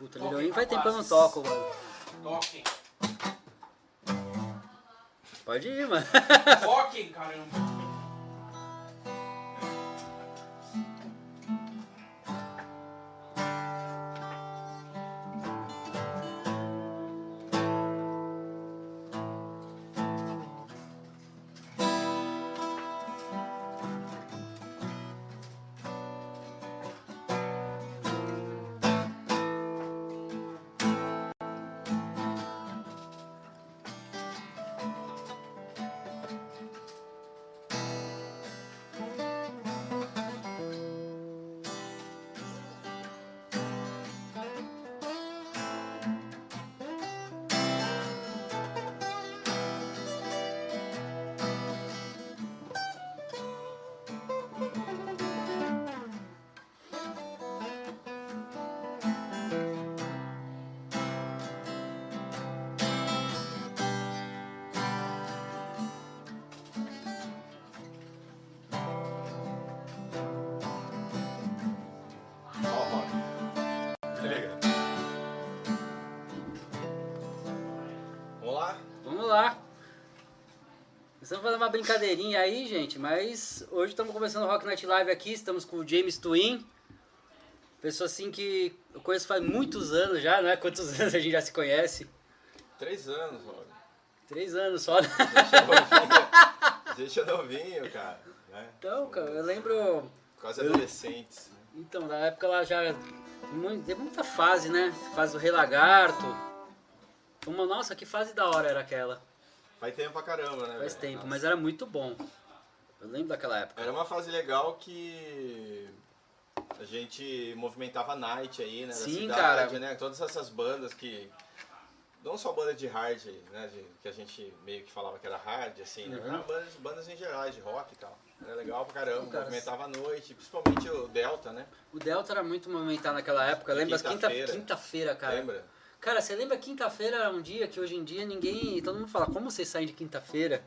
Puta, Lidoinho faz tempo que eu não toco, mano. Toquem. Pode ir, mano. Toquem, caramba. Estamos fazendo uma brincadeirinha aí, gente, mas hoje estamos começando o Rock Night Live aqui, estamos com o James Twin. Pessoa assim que eu conheço faz muitos anos já, né? Quantos anos a gente já se conhece? Três anos, olha. Três anos só. né? A gente é novinho, cara. Né? Então, cara, eu lembro. Quase adolescentes. né? Então, na época lá já. Teve muita fase, né? Fase do Rei Lagarto. Uma, nossa, que fase da hora era aquela. Faz tempo pra caramba, né? Faz velho? tempo, Nossa. mas era muito bom. Eu lembro daquela época. Era uma fase legal que a gente movimentava night aí, né? Sim, cidade, cara. né? Todas essas bandas que. Não só banda de hard, né? de- que a gente meio que falava que era hard, assim, né? Uhum. Bandas, bandas em geral, de rock e tal. Era legal pra caramba, Sim, cara. movimentava a noite, principalmente o Delta, né? O Delta era muito movimentado naquela época. Lembra as quinta- Quinta-feira. quinta-feira, cara. Lembra? Cara, você lembra quinta-feira era um dia que hoje em dia ninguém. Todo mundo fala, como vocês saem de quinta-feira?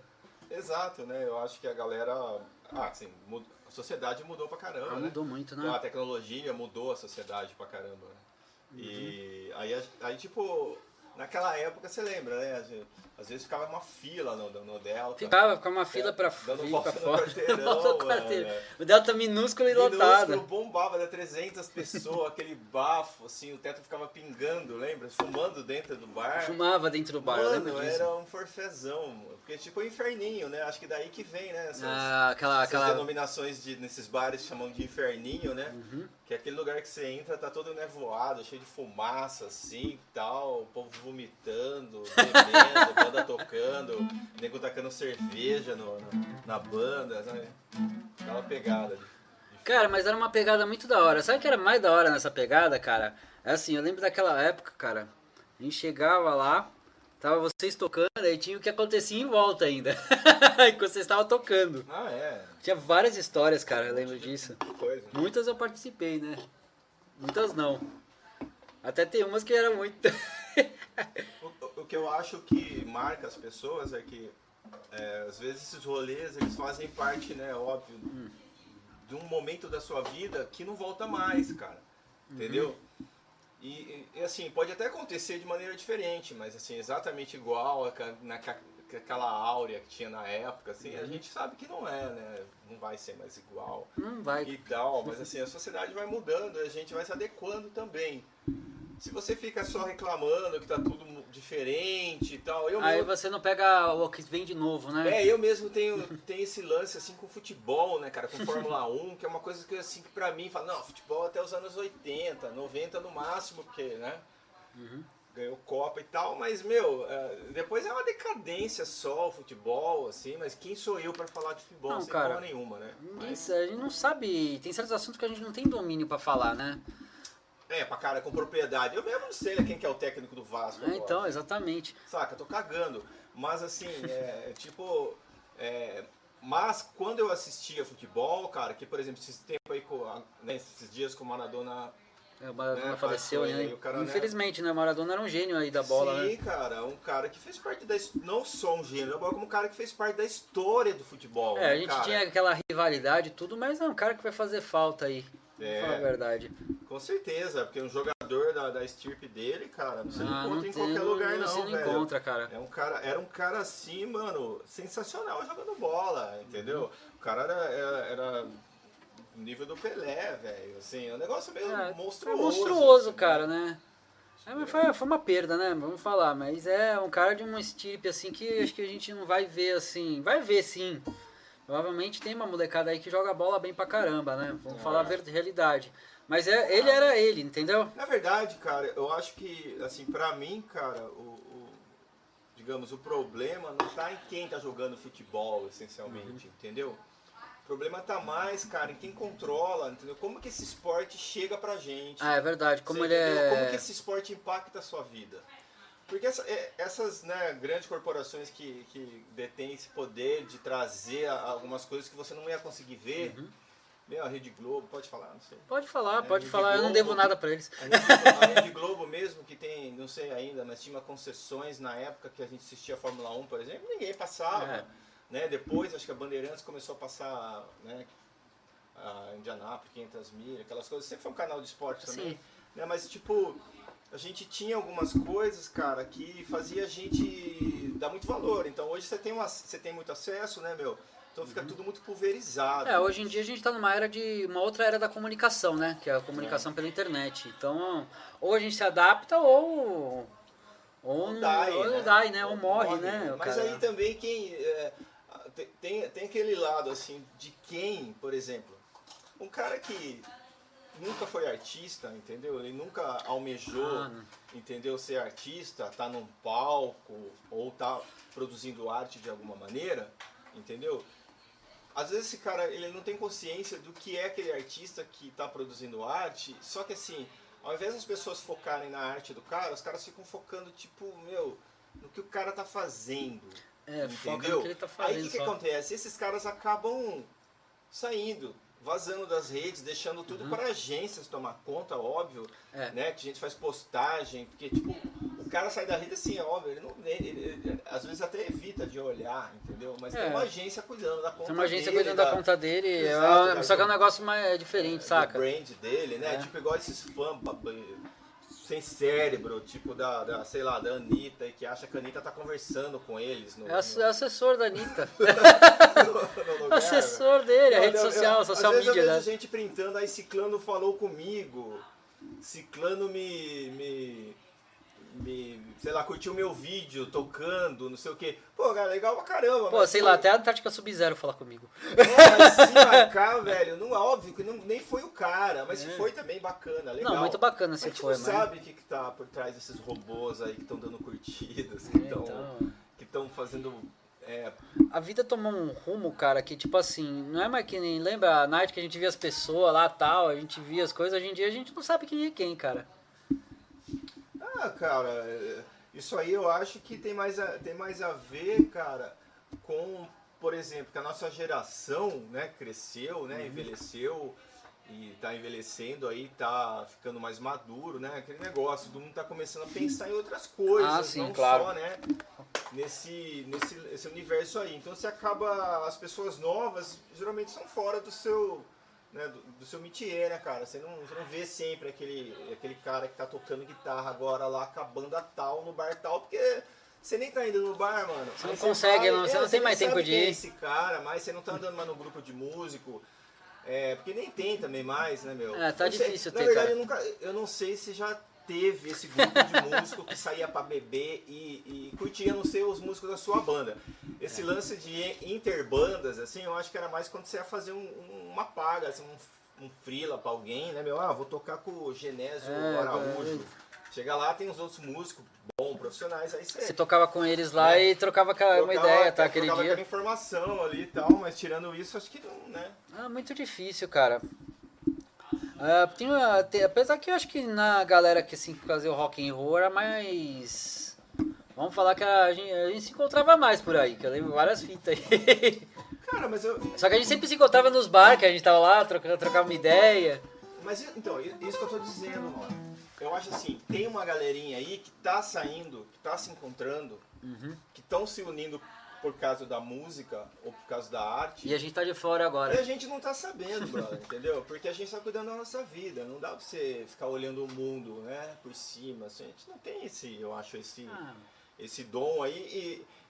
Exato, né? Eu acho que a galera. Ah, assim, mud- a sociedade mudou pra caramba, Ah, né? mudou muito, A né? tecnologia mudou a sociedade pra caramba, né? E Uhum. aí, a- aí, tipo, naquela época você lembra, né? Às vezes, às vezes ficava uma fila no, no Delta. Ficava, ficava uma fila pra, Dando volta pra no fora. quarteirão, Volta no mano, quarteirão. O Delta minúsculo e lotado. Minúsculo, bombava, né? 300 pessoas, aquele bafo, assim, o teto ficava pingando, lembra? Fumando dentro do bar. Fumava dentro do bar, eu Mano, lembro disso. era um forfezão, porque tipo o inferninho, né? Acho que daí que vem, né? Essas, Ah, aquela. essas aquela... denominações de, nesses bares chamam de inferninho, né? Uhum. Que é aquele lugar que você entra, tá todo nevoado, cheio de fumaça, assim, tal, o povo vomitando, bebendo, banda tocando, nego tacando cerveja no, no- na banda, sabe? Aquela pegada. de- Cara, mas era uma pegada muito da hora. Sabe o que era mais da hora nessa pegada, cara? É assim, eu lembro daquela época, cara. A gente chegava lá, tava vocês tocando, aí tinha o que acontecia em volta ainda. Enquanto vocês estavam tocando. Ah, é. Tinha várias histórias, cara, eu lembro disso. Coisa. Muitas eu participei, né? Muitas não. Até tem umas que eram muito. O, o que eu acho que marca as pessoas é que é, às vezes esses rolês eles fazem parte, né, óbvio, de um momento da sua vida que não volta mais, cara. Entendeu? E, e- e, assim, pode até acontecer de maneira diferente, mas assim, exatamente igual aca- naca- aquela áurea que tinha na época, assim, a gente sabe que não é, né? Não vai ser mais igual Não vai. e tal, mas assim, a sociedade vai mudando, a gente vai se adequando também. Se você fica só reclamando que tá tudo diferente e tal, eu Aí mesmo, você não pega o que vem de novo, né? é, eu mesmo tenho, tenho esse lance assim com futebol, né, cara, com Fórmula 1, que é uma coisa que assim que pra mim fala, não, futebol até os anos 80, 90 no máximo, porque, né? Uhum. Ganhou Copa e tal, mas meu, é, depois é uma decadência só o futebol, assim, mas quem sou eu pra falar de futebol Não, sem cara, nenhuma, né? Mas- sa- a gente não sabe. Tem certos assuntos que a gente não tem domínio pra falar, né? É, pra cara, com propriedade. Eu mesmo não sei né, quem que é o técnico do Vasco. É, então, exatamente. Saca, eu tô cagando. Mas assim, é, tipo. é, mas quando eu assistia futebol, cara, que por exemplo, esse tempo aí, a- né, esses dias com o Maradona. É, O Maradona Né, faleceu, né? cara, né? Infelizmente, né? O Maradona era um gênio aí da bola, Sim, né? cara, um cara que fez parte da. Não só um gênero, mas como um cara que fez parte da história do futebol. É, a né, gente cara? tinha aquela rivalidade e tudo, mas é um cara que vai fazer falta aí. É. Vou falar a verdade. Com certeza, porque um jogador da, da estirpe dele, cara, você não Ah, encontra não em tem, qualquer lugar não, você não velho. encontra, cara. É um cara, era um cara assim, mano, sensacional jogando bola, entendeu? O cara era, era, era o nível do Pelé, velho. Assim, é um negócio meio É, monstruoso. É monstruoso, assim, cara, né? É, mas foi, foi uma perda, né? Vamos falar. Mas é um cara de uma estirpe assim que acho que a gente não vai ver assim. Vai ver sim. Provavelmente tem uma molecada aí que joga bola bem pra caramba, né? Vamos É. falar a ver- realidade. Mas é, ele era ele, entendeu? Na verdade, cara, eu acho que, assim, pra mim, cara, o, o- digamos, o problema não tá em quem tá jogando futebol, essencialmente, entendeu? O problema tá mais, cara, em quem controla, entendeu? Como que esse esporte chega pra gente. Ah, é verdade. Como ele entendeu? Como que é. esse esporte impacta a sua vida? Porque essa- é- essas né, grandes corporações que, que detêm esse poder de trazer algumas coisas que você não ia conseguir ver, Uhum. meu, a Rede Globo, pode falar, não sei. Pode falar, É, pode falar. Eu não Globo. devo nada pra eles. A Rede, a Rede Globo mesmo, que tem, não sei ainda, mas tinha concessões na época que a gente assistia a Fórmula 1, por exemplo, ninguém passava. É. Né? Depois, acho que a Bandeirantes começou a passar né, a Indianápolis, 500 mil, aquelas coisas. Sempre foi um canal de esporte também. Sim. Né? Mas, tipo, a gente tinha algumas coisas, cara, que fazia a gente dar muito valor. Então, hoje você tem, uma, você tem muito acesso, né, meu? Então fica tudo muito pulverizado. É, hoje em dia a gente tá numa era de. uma outra era da comunicação, né? Que é a comunicação pela internet. Então, ou a gente se adapta ou. Ou Ou não dai, ou né? dai, né? Ou morre, né? Mas cara? aí também quem. é, tem, tem aquele lado assim de quem, por exemplo, um cara que nunca foi artista, entendeu? Ele nunca almejou, Ah, entendeu? Ser artista, tá num palco ou tá produzindo arte de alguma maneira, entendeu? Às vezes esse cara ele não tem consciência do que é aquele artista que está produzindo arte, só que assim, ao invés das pessoas focarem na arte do cara, os caras ficam focando tipo, meu, no que o cara tá fazendo. É, foca entendeu? no que ele tá Aí fazendo. o que, que acontece? Esses caras acabam saindo, vazando das redes, deixando tudo para agências tomar conta, óbvio, Uhum. É. né? Que a gente faz postagem, porque tipo, o cara sai da rede assim, é óbvio, ele não ele- ele- às vezes até evita de olhar, entendeu? Mas É. tem uma agência cuidando da conta Tem uma agência dele, cuidando da da- conta dele, é Exato, da- só que é um negócio mais diferente, do saca? brand dele, né? É. Tipo igual esses fãs sem cérebro, tipo da, da, sei lá, da Anitta, e que acha que a Anitta tá conversando com eles no, É ass- é assessor da Anitta. no- no lugar. assessor dele, a rede eu- eu- social, social às vezes media. eu né? gente printando, aí Ciclano falou comigo, Ciclano me, me, me, sei lá, curtiu meu vídeo tocando, não sei o que. Pô, cara, legal pra caramba. Pô, mas sei foi- lá, até a Antártica Sub-Zero falar comigo. É, mas se marcar, velho, não é óbvio que não, nem foi o cara, mas se É. foi também bacana, legal. Não, muito bacana Mas se gente foi, mas. sabe o que, que tá por trás desses robôs aí que estão dando curtidas, que É, estão então, que estão fazendo. É, a vida tomou um rumo, cara, que tipo assim, não é mais que nem. Lembra a night que a gente via as pessoas lá tal, a gente via as coisas, hoje em dia a gente não sabe quem é quem, cara. Ah, cara, é, isso aí eu acho que tem mais a, tem mais a ver, cara, com, por exemplo, que a nossa geração, né, cresceu, né, envelheceu e tá envelhecendo aí, tá ficando mais maduro, né, aquele negócio, todo mundo tá começando a pensar em outras coisas, Ah, sim, não claro. só, né, nesse, nesse esse universo aí. Então você acaba, as pessoas novas geralmente são fora do seu né, do, do seu métier, né, cara? Você não, você não vê sempre aquele, aquele cara que tá tocando guitarra agora lá com a banda tal, no bar tal, porque você nem tá indo no bar, mano. Você não consegue, não- você não tem nem mais tempo de é ir. esse cara, mas você não tá andando mais no grupo de músico. É, porque nem tem também mais, né, meu? É, tá difícil Na ter, verdade, cara. eu nunca. Eu não sei se já teve esse grupo de músico que saía pra beber e, e curtia, não sei, os músicos da sua banda. Esse É. lance de interbandas, assim, eu acho que era mais quando você ia fazer um- um- uma paga, assim, um, um freela pra alguém, né, meu? Ah, vou tocar com o Genésio É, Araújo. Chega lá, tem os outros músicos bons, profissionais, aí você... Você tocava com eles lá É. e trocava ca- uma trocava- ideia, tá? Aquele trocava dia. informação ali e tal, mas tirando isso, acho que não, né? Ah, muito difícil, cara. Ah, tem tem- apesar que eu acho que na galera que assim, fazia o rock and roll era mais. Vamos falar que a gente, a gente se encontrava mais por aí, que eu lembro várias fitas aí. Cara, mas eu, Só que a gente sempre se encontrava nos bar, que a gente tava lá, trocava, trocava uma ideia. Mas então, isso que eu tô dizendo, mano. Eu acho assim, tem uma galerinha aí que tá saindo, que tá se encontrando, Uhum. que estão se unindo por causa da música ou por causa da arte. E a gente tá de fora E agora. a gente não tá sabendo, brother, entendeu? Porque a gente tá cuidando da nossa vida. Não dá pra você ficar olhando o mundo, né, por cima. Assim, a gente não tem esse, eu acho, esse, Ah, esse dom aí.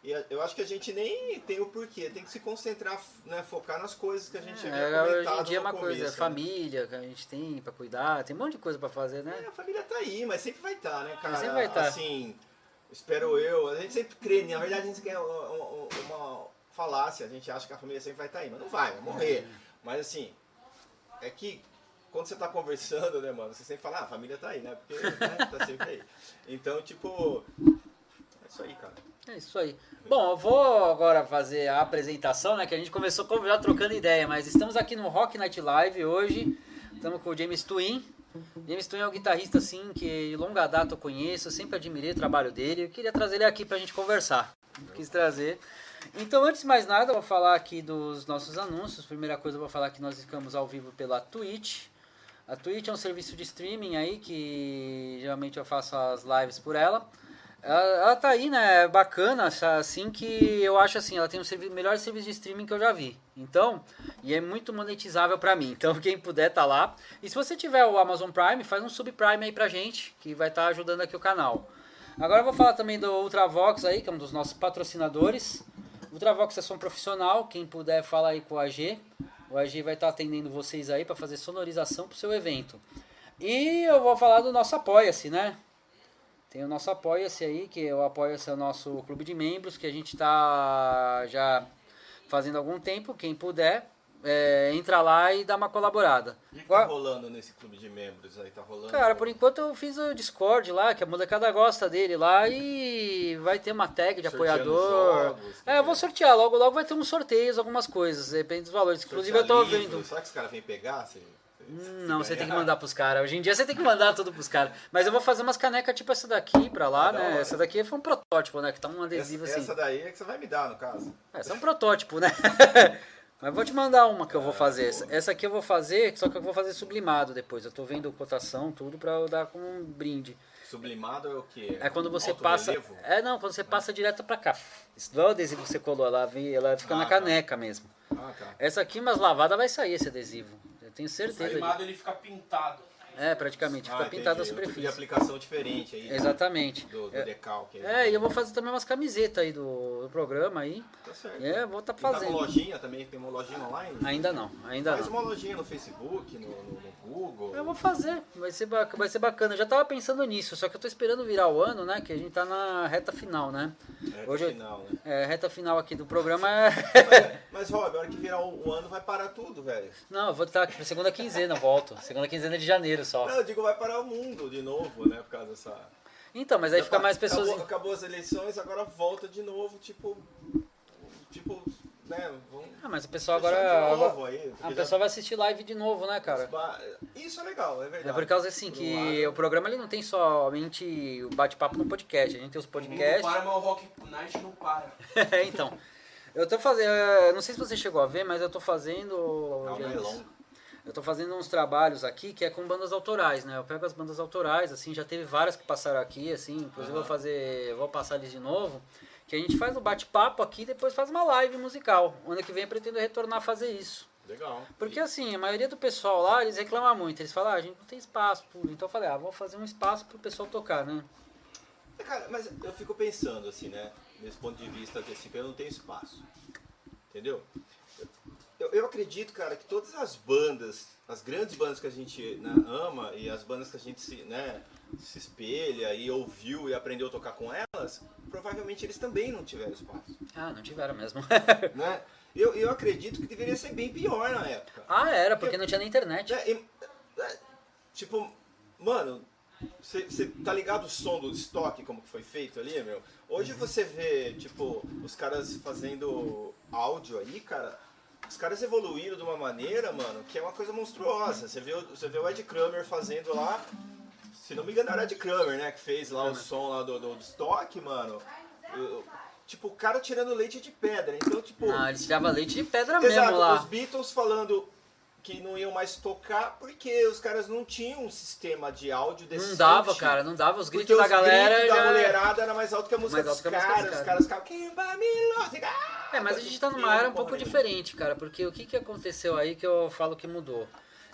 E, e eu acho que a gente nem tem o porquê. Tem que se concentrar, né, focar nas coisas que a gente havia é, hoje comentado em dia é uma coisa, começo, né? família que a gente tem pra cuidar, tem um monte de coisa pra fazer, né? É, a família tá aí, mas sempre vai estar, né, cara? Sempre vai tá. Assim, espero eu. A gente sempre crê, na verdade a gente quer uma, uma- falácia, a gente acha que a família sempre vai estar aí, mas não vai, vai morrer. Mas assim, é que quando você tá conversando, né, mano, você sempre fala, ah, a família tá aí, né? Porque né, tá sempre aí. Então, tipo, é isso aí, cara. É isso aí. Bom, eu vou agora fazer a apresentação, né? Que a gente começou já trocando ideia, mas estamos aqui no Rock Night Live hoje. Estamos com o James Twin. James Twin é um guitarrista, assim, que de longa data eu conheço, eu sempre admirei o trabalho dele. Eu queria trazer ele aqui pra gente conversar. Quis trazer. Então, antes de mais nada, eu vou falar aqui dos nossos anúncios. Primeira coisa, eu vou falar que nós ficamos ao vivo pela Twitch. A Twitch é um serviço de streaming aí que geralmente eu faço as lives por ela. Ela, ela tá aí, né? Bacana, assim que eu acho assim, ela tem o melhor serviço de streaming que eu já vi. Então, e é muito monetizável pra mim. Então, quem puder tá lá. E se você tiver o Amazon Prime, faz um subprime aí pra gente, que vai estar ajudando aqui o canal. Agora eu vou falar também do Ultravox aí, que é um dos nossos patrocinadores. Ultravox é som profissional, quem puder fala aí com o AG. O AG vai estar atendendo vocês aí para fazer sonorização pro seu evento. E eu vou falar do nosso Apoia-se, né? Tem o nosso Apoia-se aí, que o Apoia-se é o nosso clube de membros, que a gente está já fazendo algum tempo. Quem puder, é, entra lá e dá uma colaborada. O que, tá rolando nesse clube de membros aí? Tá rolando? Cara, por enquanto eu fiz o Discord lá, que a molecada gosta dele lá e vai ter uma tag de Sorteando apoiador. jogos, É, eu vou é? sortear, logo logo vai ter uns sorteios, algumas coisas, depende dos valores. Inclusive eu tô Sortear livro, vendo. Será que os caras vêm pegar? Se Não, você tem que mandar pros caras. Hoje em dia você tem que mandar tudo pros caras. Mas eu vou fazer umas canecas tipo essa daqui pra lá, Ah, né? Essa daqui foi um protótipo, né? Que tá um Essa, adesivo assim. essa daí é que você vai me dar, no caso. Essa é um protótipo, né? Mas vou te mandar uma que eu vou Ah, fazer. Essa, essa aqui eu vou fazer, só que eu vou fazer sublimado depois. Eu tô vendo cotação, tudo pra eu dar como um brinde. Sublimado é o quê? É quando você Alto passa. relevo? É, não, quando você passa direto pra cá. Isso não é o adesivo que você colou, ela, ela fica Ah, na tá. caneca mesmo. Ah, tá. Essa aqui, mas lavada vai sair esse adesivo. Tenho certeza. disso. Animado ele fica pintado. É, praticamente. Fica Ah, pintada a entendi. De superfície. aplicação diferente aí. Exatamente. Do, do É, decalque. aí. É, e eu vou fazer também umas camisetas aí do, do programa aí. Tá certo. É, vou estar Tá com fazendo. lojinha também? Tem uma lojinha online? Ainda não, ainda Faz não. uma lojinha no Facebook, no, no- no Google. Eu vou fazer, vai ser, bac- vai ser bacana. Eu já tava pensando nisso, só que eu tô esperando virar o ano, né? Que a gente tá na reta final, né? É, Hoje final, né? É, reta final aqui do programa é. Mas, Rob, a hora que virar o, o ano vai parar tudo, velho. Não, eu vou estar aqui pra segunda quinzena, volto. Segunda quinzena de janeiro só. Não, eu digo, vai parar o mundo de novo, né? Por causa dessa. Então, mas aí fica mais pessoas. Acabou, acabou as eleições, agora volta de novo, tipo. Tipo, né? Vamos Ah, mas o pessoal agora. novo aí. A já- pessoa vai assistir live de novo, né, cara? Isso é legal, é verdade. É por causa assim Por que lado. o programa ele não tem somente o bate-papo no podcast, a gente tem os podcasts. para, mas o Rock Night não para. É, então. Eu tô fazendo. Não sei se você chegou a ver, mas eu tô fazendo. Não, não é longo. Eu tô fazendo uns trabalhos aqui que é com bandas autorais, né? Eu pego as bandas autorais, assim, já teve várias que passaram aqui, assim, inclusive eu vou fazer. eu Vou passar eles de novo. Que a gente faz o bate-papo aqui e depois faz uma live musical. Ano que vem eu pretendo retornar a fazer isso. Legal. Porque assim, a maioria do pessoal lá, eles reclamam muito. Eles falam, ah, a gente não tem espaço. Então eu falei, ah, vou fazer um espaço pro pessoal tocar, né? É, Cara, mas eu fico pensando assim, né? Nesse ponto de vista que assim, eu não tenho espaço. Entendeu? Eu, eu acredito, cara, que todas as bandas, as grandes bandas que a gente né, ama e as bandas que a gente se, né, se espelha e ouviu e aprendeu a tocar com elas, provavelmente eles também não tiveram espaço. Ah, não tiveram mesmo. Né? Eu, eu acredito que deveria ser bem pior na época. ah, era, porque não tinha na internet. É, é, tipo, mano, você tá ligado o som do estoque, como que foi feito ali, meu? Hoje você vê, tipo, os caras fazendo áudio aí, cara. Os caras evoluíram de uma maneira, mano, que é uma coisa monstruosa. Você vê, o- você vê o Ed Kramer fazendo lá. Se não me engano, era o Ed Kramer, né? Que fez lá o som lá do, do, do estoque, mano. Eu- tipo, o cara tirando leite de pedra. Então, tipo. Ah, eles tiravam leite de pedra Exato, mesmo lá. os Beatles falando que não iam mais tocar porque os caras não tinham um sistema de áudio decente. Não dava, cara, não dava. Os gritos da os galera. gritos da mulherada era mais alto que a música dos caras. dos Os caras. ficavam. É, mas a gente tá numa era um pouco diferente, cara, porque o que, que aconteceu aí que eu falo que mudou?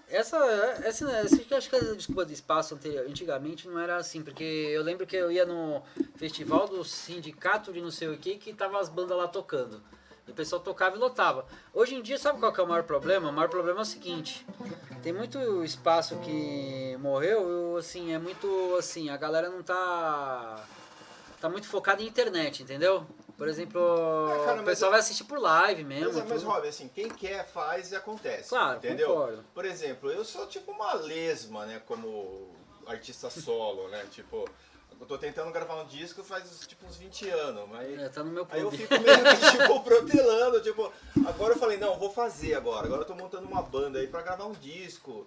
Essa, essa, essa acho que a desculpa de espaço anterior, antigamente não era assim, porque eu lembro que eu ia no festival do sindicato de não sei o que, que tava as bandas lá tocando. O pessoal tocava e lotava. Hoje em dia, sabe qual que é o maior problema? O maior problema é o seguinte, tem muito espaço que morreu, assim, é muito, assim, a galera não tá tá muito focada em internet, entendeu? Por exemplo, Ah, cara, o pessoal eu- vai assistir por live mesmo. Mas, mas. Rob, assim, quem quer faz e acontece. Claro, entendeu? concordo. Por exemplo, eu sou tipo uma lesma, né? Como artista solo, né? Tipo, eu tô tentando gravar um disco faz tipo uns 20 anos, mas. É, tá no meu Aí eu clube. fico meio que, tipo, protelando, tipo, agora eu falei, não, vou fazer agora. Agora eu tô montando uma banda aí pra gravar um disco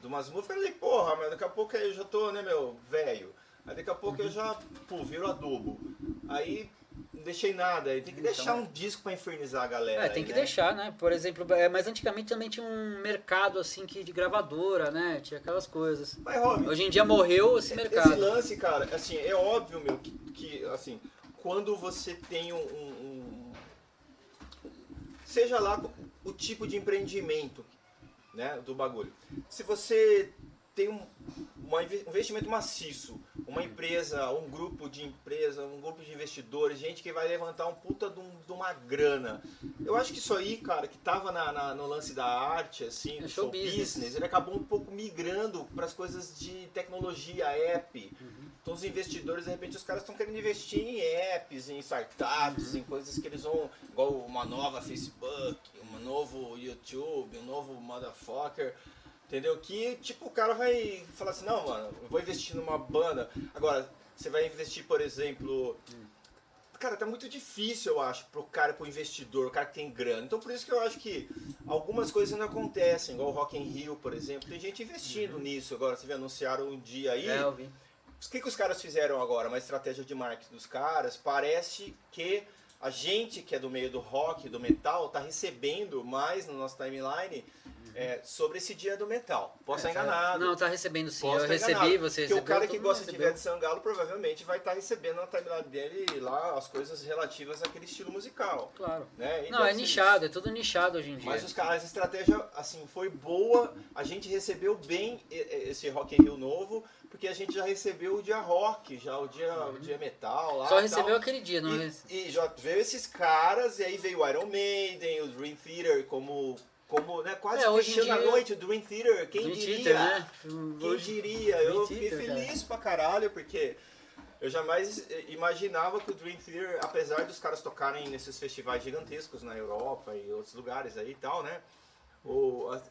de umas músicas. Eu falei, porra, mas daqui a pouco aí eu já tô, né, meu, velho. Aí daqui a pouco eu já, pô, viro adubo. Aí não deixei nada. Aí tem que deixar um disco pra infernizar a galera. Então, É, tem aí, que né? deixar, né? Por exemplo, é, mas antigamente também tinha um mercado assim que de gravadora, né? Tinha aquelas coisas. Mas, Rob, Hoje em dia morreu esse esse mercado. lance, cara, assim, é óbvio, meu, que, que, assim, quando você tem um, um- um- Seja lá o tipo de empreendimento, né, do bagulho. Se você tem um, uma um investimento maciço, uma empresa, um grupo de empresa, um grupo de investidores, gente que vai levantar um puta de, um- de uma grana. Eu acho que isso aí, cara, que tava na- na- no lance da arte, assim, É do show show business. business, ele acabou um pouco migrando para as coisas de tecnologia, app. Uhum. Então os investidores, de repente, os caras estão querendo investir em apps, em startups, Uhum. em coisas que eles vão, igual uma nova Facebook, um novo YouTube, um novo motherfucker. Entendeu? Que tipo, o cara vai falar assim, não, mano, eu vou investir numa banda. Agora, você vai investir, por exemplo. Cara, tá muito difícil, eu acho, pro cara, pro investidor, o cara que tem grana. Então por isso que eu acho que algumas coisas não acontecem, igual o Rock in Rio, por exemplo. Tem gente investindo nisso. Agora, você vê, anunciaram um dia aí. É, eu vi. O que, que os caras fizeram agora? Uma estratégia de marketing dos caras. Parece que a gente que é do meio do rock, do metal, tá recebendo mais no nosso timeline é, sobre esse dia do metal. Posso É, estar tá- enganado. Não, tá recebendo sim. Posso eu recebi, enganado. você Porque recebeu. o cara que gosta de recebeu. Ivete Sangalo provavelmente vai estar recebendo na timeline dele lá as coisas relativas àquele estilo musical. Claro. Né? E Não, é ser nichado, é tudo nichado hoje em dia. mas os caras, essa estratégia assim foi boa. A gente recebeu bem esse Rock in Rio novo, porque a gente já recebeu o dia rock, já o dia, o dia metal lá. Só recebeu tal. aquele dia, não E, rece- e já veio esses caras, e aí veio o Iron Maiden, o Dream Theater, como, como né, quase É, fechando a dia- noite, o Dream Theater, quem Dream diria? Theater, né? Quem Hoje- diria? Eu fiquei Theater, feliz pra caralho, porque eu jamais imaginava que o Dream Theater, apesar dos caras tocarem nesses festivais gigantescos na Europa e outros lugares aí e tal, né? O, a-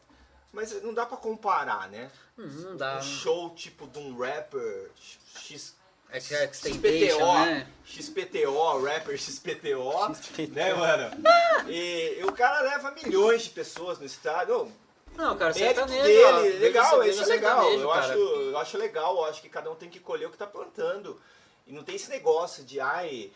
mas não dá pra comparar, né? Hum, não dá. Um show tipo de um rapper X, É que é XPTO, né? XPTO, rapper XPTO, XPTO. né, mano? E, e o cara leva milhões de pessoas no estádio. Não, cara, Mérito sertanejo. ó, dele, legal, veja isso é legal. sertanejo, Eu cara. acho, eu acho legal, eu acho que cada um tem que colher o que tá plantando. E não tem esse negócio de, ai,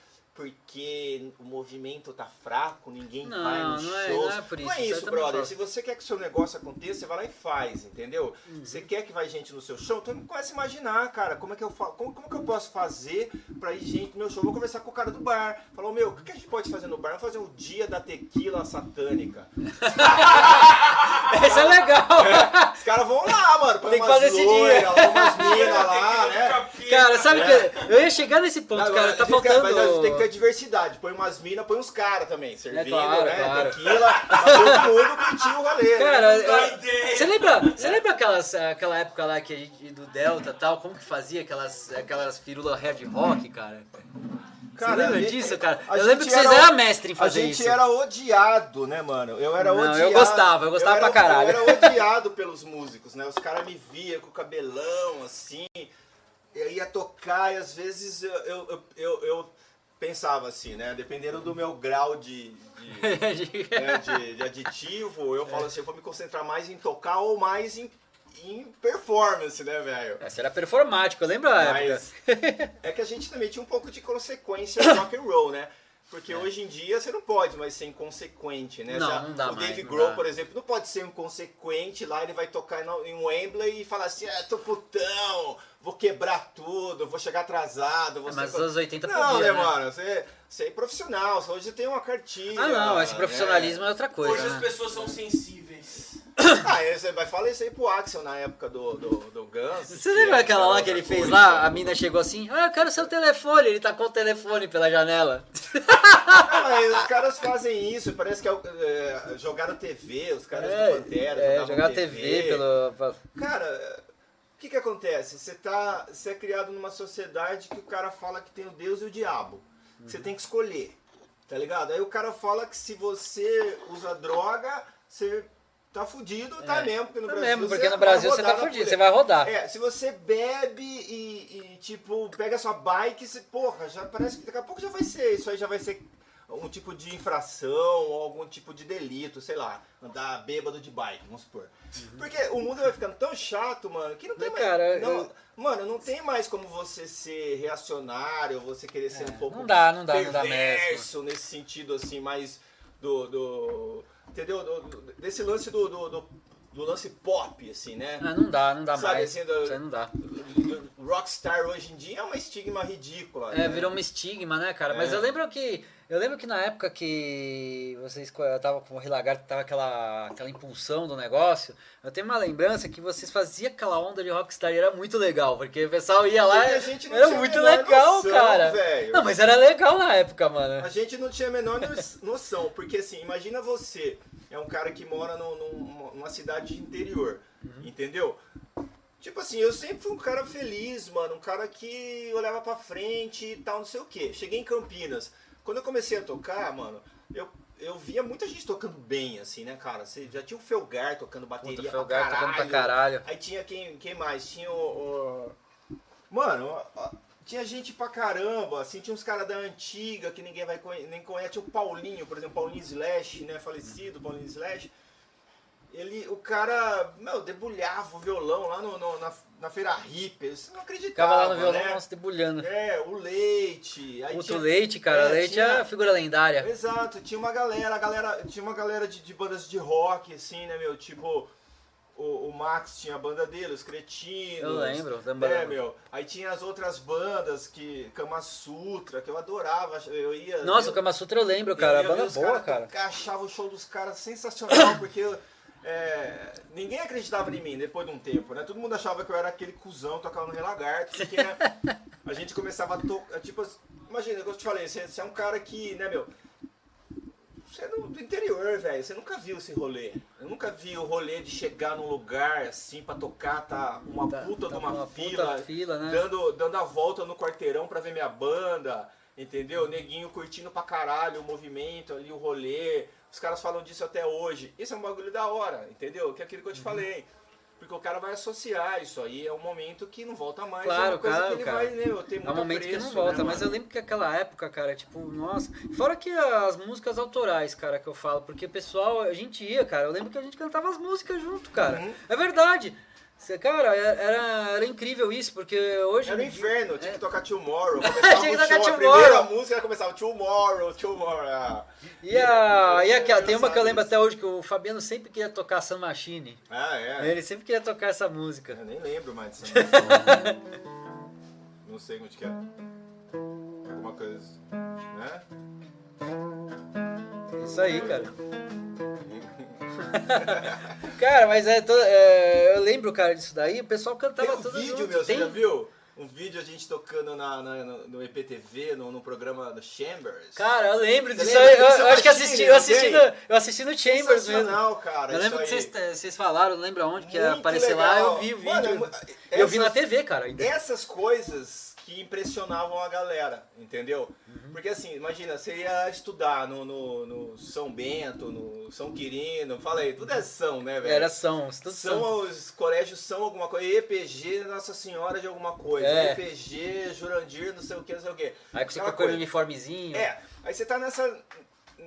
porque o movimento tá fraco, ninguém Não, vai no não é- shows. não é por isso, Não é isso brother. Se você quer que o seu negócio aconteça, você vai lá e faz, entendeu? Uhum. Você quer que vai gente no seu show, então começa a imaginar, cara, como é que eu fa- como, como que eu posso fazer pra ir gente no meu show? Vou conversar com o cara do bar. Falar, "Ô, meu, o que a gente pode fazer no bar? Vamos fazer o dia da tequila satânica. Esse é legal. Os caras vão lá, mano. Põe Tem que umas fazer esse dia. lá, umas minas lá, né? Cara, sabe o É. que? Eu ia chegar nesse ponto, Não, cara. Tá que- faltando. Mas tem que ter diversidade. Põe umas minas, põe uns caras também, servindo, claro, né? claro. Tequila, todo mundo curtir o rolê. né? Cara, eu- ideia. você lembra, você lembra aquelas, aquela época lá que a gente, do Delta e tal, como que fazia aquelas, aquelas firulas hard rock, cara? Cara, você lembra a disso, cara? a Eu lembro que vocês era- eram mestre em A fazer gente isso. era odiado, né, mano? Eu era Não, eu odiado. gostava, eu gostava era, pra caralho. Eu era odiado pelos músicos, né? Os caras me via com o cabelão, assim. Eu ia tocar e às vezes eu, eu, eu, eu- eu pensava assim, né? Dependendo do meu grau de, de, né, de, de aditivo, eu falo assim, eu vou me concentrar mais em tocar ou mais em, em performance, né, velho? Essa era performático, eu lembro a época. Mas é que a gente também tinha um pouco de consequência do rock and roll, né? Porque É. hoje em dia você não pode mais ser inconsequente, né? Não, Já- não dá o Dave Grohl, por exemplo, não pode ser inconsequente lá, ele vai tocar no- em Wembley e falar assim, ah, tô putão, vou quebrar tudo, vou chegar atrasado, vou Mas ser... nos anos 80 Não, podia, né, né? mano? Você, você é profissional, hoje você tem uma cartilha. Ah, não, esse né? profissionalismo é outra coisa, Hoje as né? pessoas são sensíveis. Ah, é, você vai falar isso aí pro Axel na época do, do, do Guns. Você lembra é aquela lá que ele fez coisa. lá? A mina chegou assim, ah, eu quero seu telefone. Ele tacou o telefone pela janela. Ah, mas os caras fazem isso, parece que é, é, jogaram TV, os caras do Pantera. é, jogavam jogar TV pelo... pelo- Cara, o que que acontece? Você tá, você é criado numa sociedade que o cara fala que tem o Deus e o diabo. Uhum. Você tem que escolher, tá ligado? Aí o cara fala que se você usa droga, você tá fudido, tá É, mesmo, porque no tá Brasil mesmo, porque no Brasil você tá fudido, você vai rodar. É, se você bebe e, e, tipo, pega sua bike, você, porra, já parece que daqui a pouco já vai ser, isso aí já vai ser um tipo de infração ou algum tipo de delito, sei lá, andar bêbado de bike, vamos supor. Porque o mundo vai ficando tão chato, mano, que não tem Uhum. Mais. cara, não- eu- Mano, não tem mais como você ser reacionário, você querer ser um pouco É, Não dá, não dá, não dá mesmo. nesse sentido assim, mais do. do entendeu? Do- desse lance do, do, do- do lance pop, assim, né? Ah, não dá, não dá Sabe, mais. assim, do- não dá. Rockstar hoje em dia é uma estigma ridícula. É, né? virou um estigma, né, cara? Mas É. eu lembro que. Eu lembro que na época que vocês eu tava com o Rilagarto, tava aquela, aquela impulsão do negócio, eu tenho uma lembrança que vocês faziam aquela onda de rockstar e era muito legal, porque o pessoal ia lá e a gente não era tinha muito legal, noção, cara. velho. Não, mas era legal na época, mano. A gente não tinha a menor no- noção, porque assim, imagina você, é um cara que mora no- num- numa cidade de interior, Uhum. entendeu? Tipo assim, eu sempre fui um cara feliz, mano, um cara que olhava pra frente e tal, não sei o quê. Cheguei em Campinas. Quando eu comecei a tocar, mano, eu, eu via muita gente tocando bem, assim, né, cara? Você já tinha o Felgar tocando bateria Puta, pra Felgar caralho. tocando pra caralho. Aí tinha quem, quem mais? Tinha o. o- Mano, tinha gente pra caramba, assim, tinha uns caras da antiga que ninguém vai conhe- nem conhece. Tinha o Paulinho, por exemplo, Paulinho Slash, né? Falecido, Paulinho Slash. Ele, o cara, meu, debulhava o violão lá no, no- na, na feira hippie. Você não acreditava. Ficava lá no violão, né? nossa, debulhando. É, o leite. Aí Puto tinha- Leite, cara. é, Leite tinha- é a figura lendária. Exato, tinha uma galera, a galera tinha uma galera de, de bandas de rock, assim, né, meu? Tipo, o, o Max tinha a banda dele, os Cretinos. Eu lembro da É, banda. meu. Aí tinha as outras bandas que. Kama Sutra, que eu adorava. Eu ia. Nossa, eu, o Kama Sutra eu lembro, eu cara. ia Banda ver os boa, cara. tocar, achava o show dos caras sensacional, porque é, ninguém acreditava em mim depois de um tempo, né? Todo mundo achava que eu era aquele cuzão tocava no Relagarto, porque né, a gente começava a tocar. Tipo, imagina, como eu te falei, você, você é um cara que, né, meu. Você é do, interior, velho. Você nunca viu esse rolê. Eu nunca vi o rolê de chegar num lugar assim pra tocar, tá uma Tá- puta tá de uma, uma fila, fila, né? dando, dando a volta no quarteirão pra ver minha banda, entendeu? Neguinho curtindo pra caralho o movimento ali, o rolê. Os caras falam disso até hoje. Isso é um bagulho da hora, entendeu? Que é aquilo que eu Uhum. te falei. Porque o cara vai associar isso aí, é um momento que não volta mais. é Claro, uma coisa claro, que ele cara. vai, né, É um momento que apreço, não volta, né, mas eu lembro que aquela época, cara, tipo, nossa. Fora que as músicas autorais, cara, que eu falo, porque o pessoal, a gente ia, cara, eu lembro que a gente cantava as músicas junto, cara. Uhum. É verdade. Cara, é- era, era incrível isso, porque hoje. Era um inferno, tinha é. que tocar Tomorrow. Tinha que tocar show, a Tomorrow. primeira música começava Tomorrow, Tomorrow. ah. E, a, e aquela, É tem uma que eu lembro isso. até hoje, que o Fabiano sempre queria tocar Sun Machine. Ah, é? Ele sempre queria tocar essa música. Eu nem lembro mais né? Não sei onde que é. Alguma coisa, né? Isso aí, cara. cara, mas é, é, Eu lembro, cara, disso daí, o pessoal Tem cantava um tudo vídeo, junto. meu, você Tem? já viu? Um vídeo a gente tocando na, na- no, EPTV, no, no programa do Chambers. Cara, eu lembro disso lembra. Eu, desse eu acho que assisti, eu assisti, no, eu assisti no Chambers mesmo. Cara. Eu lembro que vocês, vocês falaram, não lembro aonde que ia Muito aparecer lá, legal. eu vi o Mano, vídeo. é- eu vi na essas- TV, cara, ainda. Essas coisas que impressionavam a galera, entendeu? Uhum. Porque assim, imagina, você ia estudar no, no, no São Bento, no São Quirino, fala aí, tudo é São, né, velho? Era São, tudo São, São. os colégios são alguma coisa, EPG Nossa Senhora de alguma coisa, É. EPG Jurandir, não sei o que, não sei o que. Aí você com o uniformezinho. É, aí você tá nessa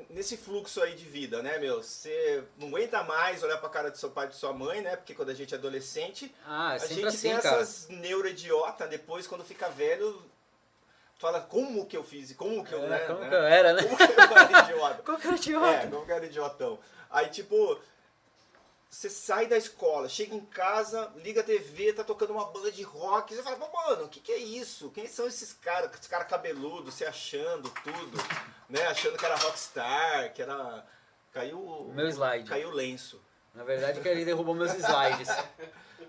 nesse fluxo aí de vida, né, meu? Você não aguenta mais olhar pra cara do seu pai e de sua mãe, né? Porque quando a gente é adolescente, Ah, é a gente assim, tem cara. essas neuro idiota depois, quando fica velho, fala como que eu fiz, como que eu, É, né, como né? que eu era, né? Como que eu era idiota. Qual que era o idiota? É, como que eu era idiotão. Aí, tipo, você sai da escola, chega em casa, liga a TV, tá tocando uma banda de rock, você fala, "Pô, mano, o que que é isso? Quem são esses caras? Esses caras cabeludos, se achando tudo, né? Achando que era rockstar, que era... Caiu o... Meu slide. Caiu o lenço. Na verdade, que ele derrubou meus slides.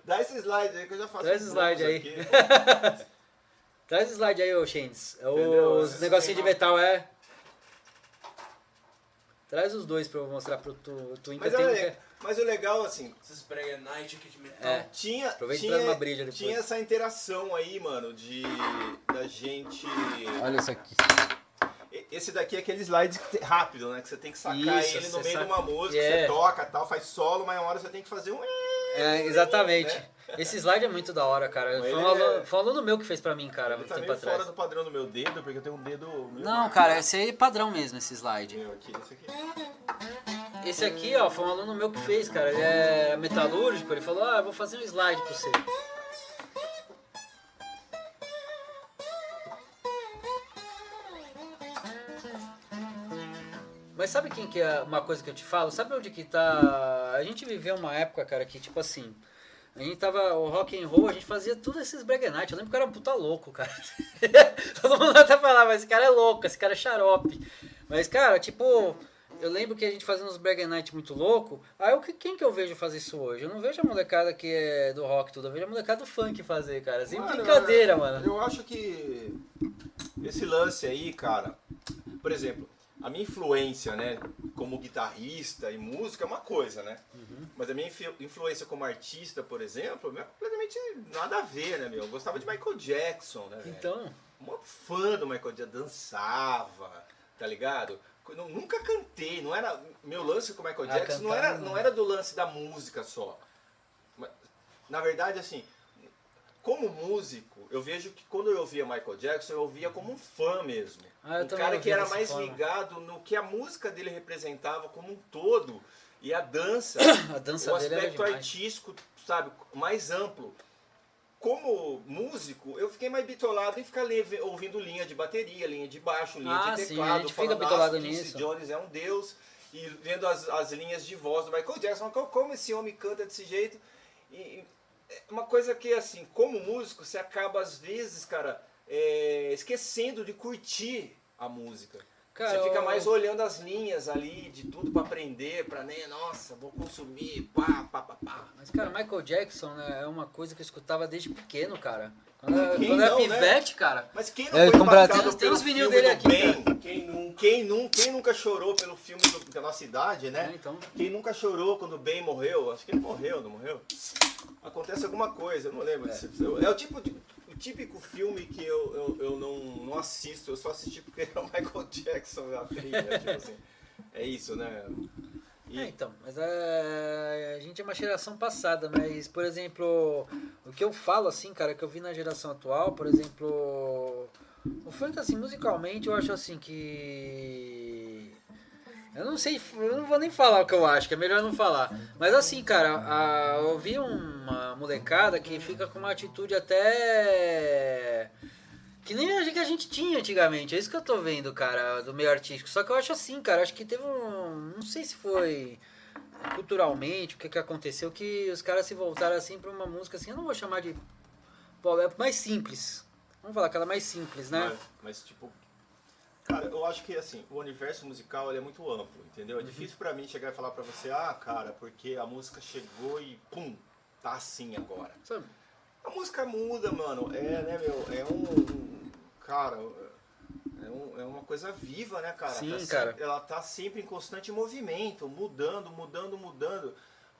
Dá esse slide aí que eu já faço. Traz uns slide aí. aqui. Traz o slide aí, ô Shendes. Entendeu? Os Esse negocinhos de metal, é. Traz os dois pra eu mostrar pro tu, tu Mas, olha, que- mas o legal, assim, Esses night aqui de metal. É. tinha, Aproveita tinha, uma depois. tinha essa interação aí, mano, de da gente... Olha isso aqui. Esse daqui é aquele slide rápido, né? Que você tem que sacar Isso, ele no meio saca- de uma música, É. você toca tal, faz solo, mas uma hora você tem que fazer um... É, exatamente. Né? Esse slide é muito da hora, cara. Foi um, é- aluno, foi um aluno meu que fez pra mim, cara, muito tá tempo atrás. fora do padrão do meu dedo, porque eu tenho um dedo... Não, cara, esse aí é padrão mesmo, esse slide. Meu, aqui, esse aqui. Esse aqui, ó, foi um aluno meu que fez, cara. Ele é metalúrgico, ele falou, ah, eu vou fazer um slide pra você. Mas sabe quem que é uma coisa que eu te falo? Sabe onde que tá... A gente viveu uma época, cara, que tipo assim... A gente tava, o rock and roll, a gente fazia tudo esses brega night. Eu lembro que eu era um puta louco, cara. Todo mundo até falava, esse cara é louco, esse cara é xarope. Mas, cara, tipo, eu lembro que a gente fazia uns brega night muito louco. Aí, que, quem que eu vejo fazer isso hoje? Eu não vejo a molecada que é do rock tudo, eu vejo a molecada do funk fazer, cara. Sem Mano, brincadeira, eu- mano. Eu acho que esse lance aí, cara, por exemplo, a minha influência, né, como guitarrista e música é uma coisa, né? Uhum. Mas a minha influ- influência como artista, por exemplo, é completamente nada a ver, né, meu? Eu gostava de Michael Jackson, né? Então, Uma fã do Michael Jackson, dançava, tá ligado? Eu nunca cantei, não era. Meu lance com o Michael Ah, Jackson não, era, não. era do lance da música só. Mas, Na verdade, assim, como músico, eu vejo que quando eu ouvia Michael Jackson, eu ouvia como um fã mesmo. Ah, um cara que era mais forma. ligado no que a música dele representava como um todo. E a dança, a dança o aspecto artístico, sabe, mais amplo. Como músico, eu fiquei mais bitolado em ficar leve- ouvindo linha de bateria, linha de baixo, linha Ah, de sim, teclado, a gente fica bitolado "Nossa, Quincy nisso." Jones é um deus, e vendo as, as linhas de voz do Michael Jackson, como- esse homem canta desse jeito. E, e é uma coisa que, assim, como músico, você acaba, às vezes, cara, é, esquecendo de curtir a música. Cara, você fica mais olhando as linhas ali, de tudo pra aprender, pra, né, nossa, vou consumir, pá, pá, pá, pá. Mas, cara, Michael Jackson né, é uma coisa que eu escutava desde pequeno, cara. Quando, Quem quando eu era não, né? pivete, cara. Mas quem não É, foi impactado tem- uns vinil dele aqui, Bem? Quem nunca? Quem, quem nunca chorou pelo filme do, da nossa idade, né? É, então. Quem nunca chorou quando o Ben morreu? Acho que ele morreu, não morreu? Acontece alguma coisa, eu não lembro. desse- É, o tipo de, típico filme que eu, eu, eu não, não assisto, eu só assisti porque é o Michael Jackson a trilha, tipo assim. É isso, né? E- É, então, mas é, a gente é uma geração passada, mas, por exemplo, o que eu falo, assim, cara, que eu vi na geração atual, por exemplo, o funk, assim, musicalmente, eu acho, assim, que... Eu não sei, eu não vou nem falar o que eu acho, que é melhor não falar. Mas, assim, cara, a, eu vi uma molecada que fica com uma atitude até... Que nem a que a gente tinha antigamente. É isso que eu tô vendo, cara, do meio artístico. Só que eu acho assim, cara, acho que teve um. Não sei se foi culturalmente, o que, que aconteceu, que os caras se voltaram assim pra uma música assim, eu não vou chamar de pop, é mais simples. Vamos falar aquela mais simples, né? Mas, mas, tipo, cara, eu acho que assim, o universo musical ele é muito amplo, entendeu? Uhum. É difícil pra mim chegar e falar pra você, ah, cara, porque a música chegou e pum, tá assim agora. Sabe? A música muda, mano. É, né, meu? É um. um- cara, é, um- é uma coisa viva, né, cara? Sim, Tá sempre- cara. ela tá sempre em constante movimento, mudando, mudando, mudando.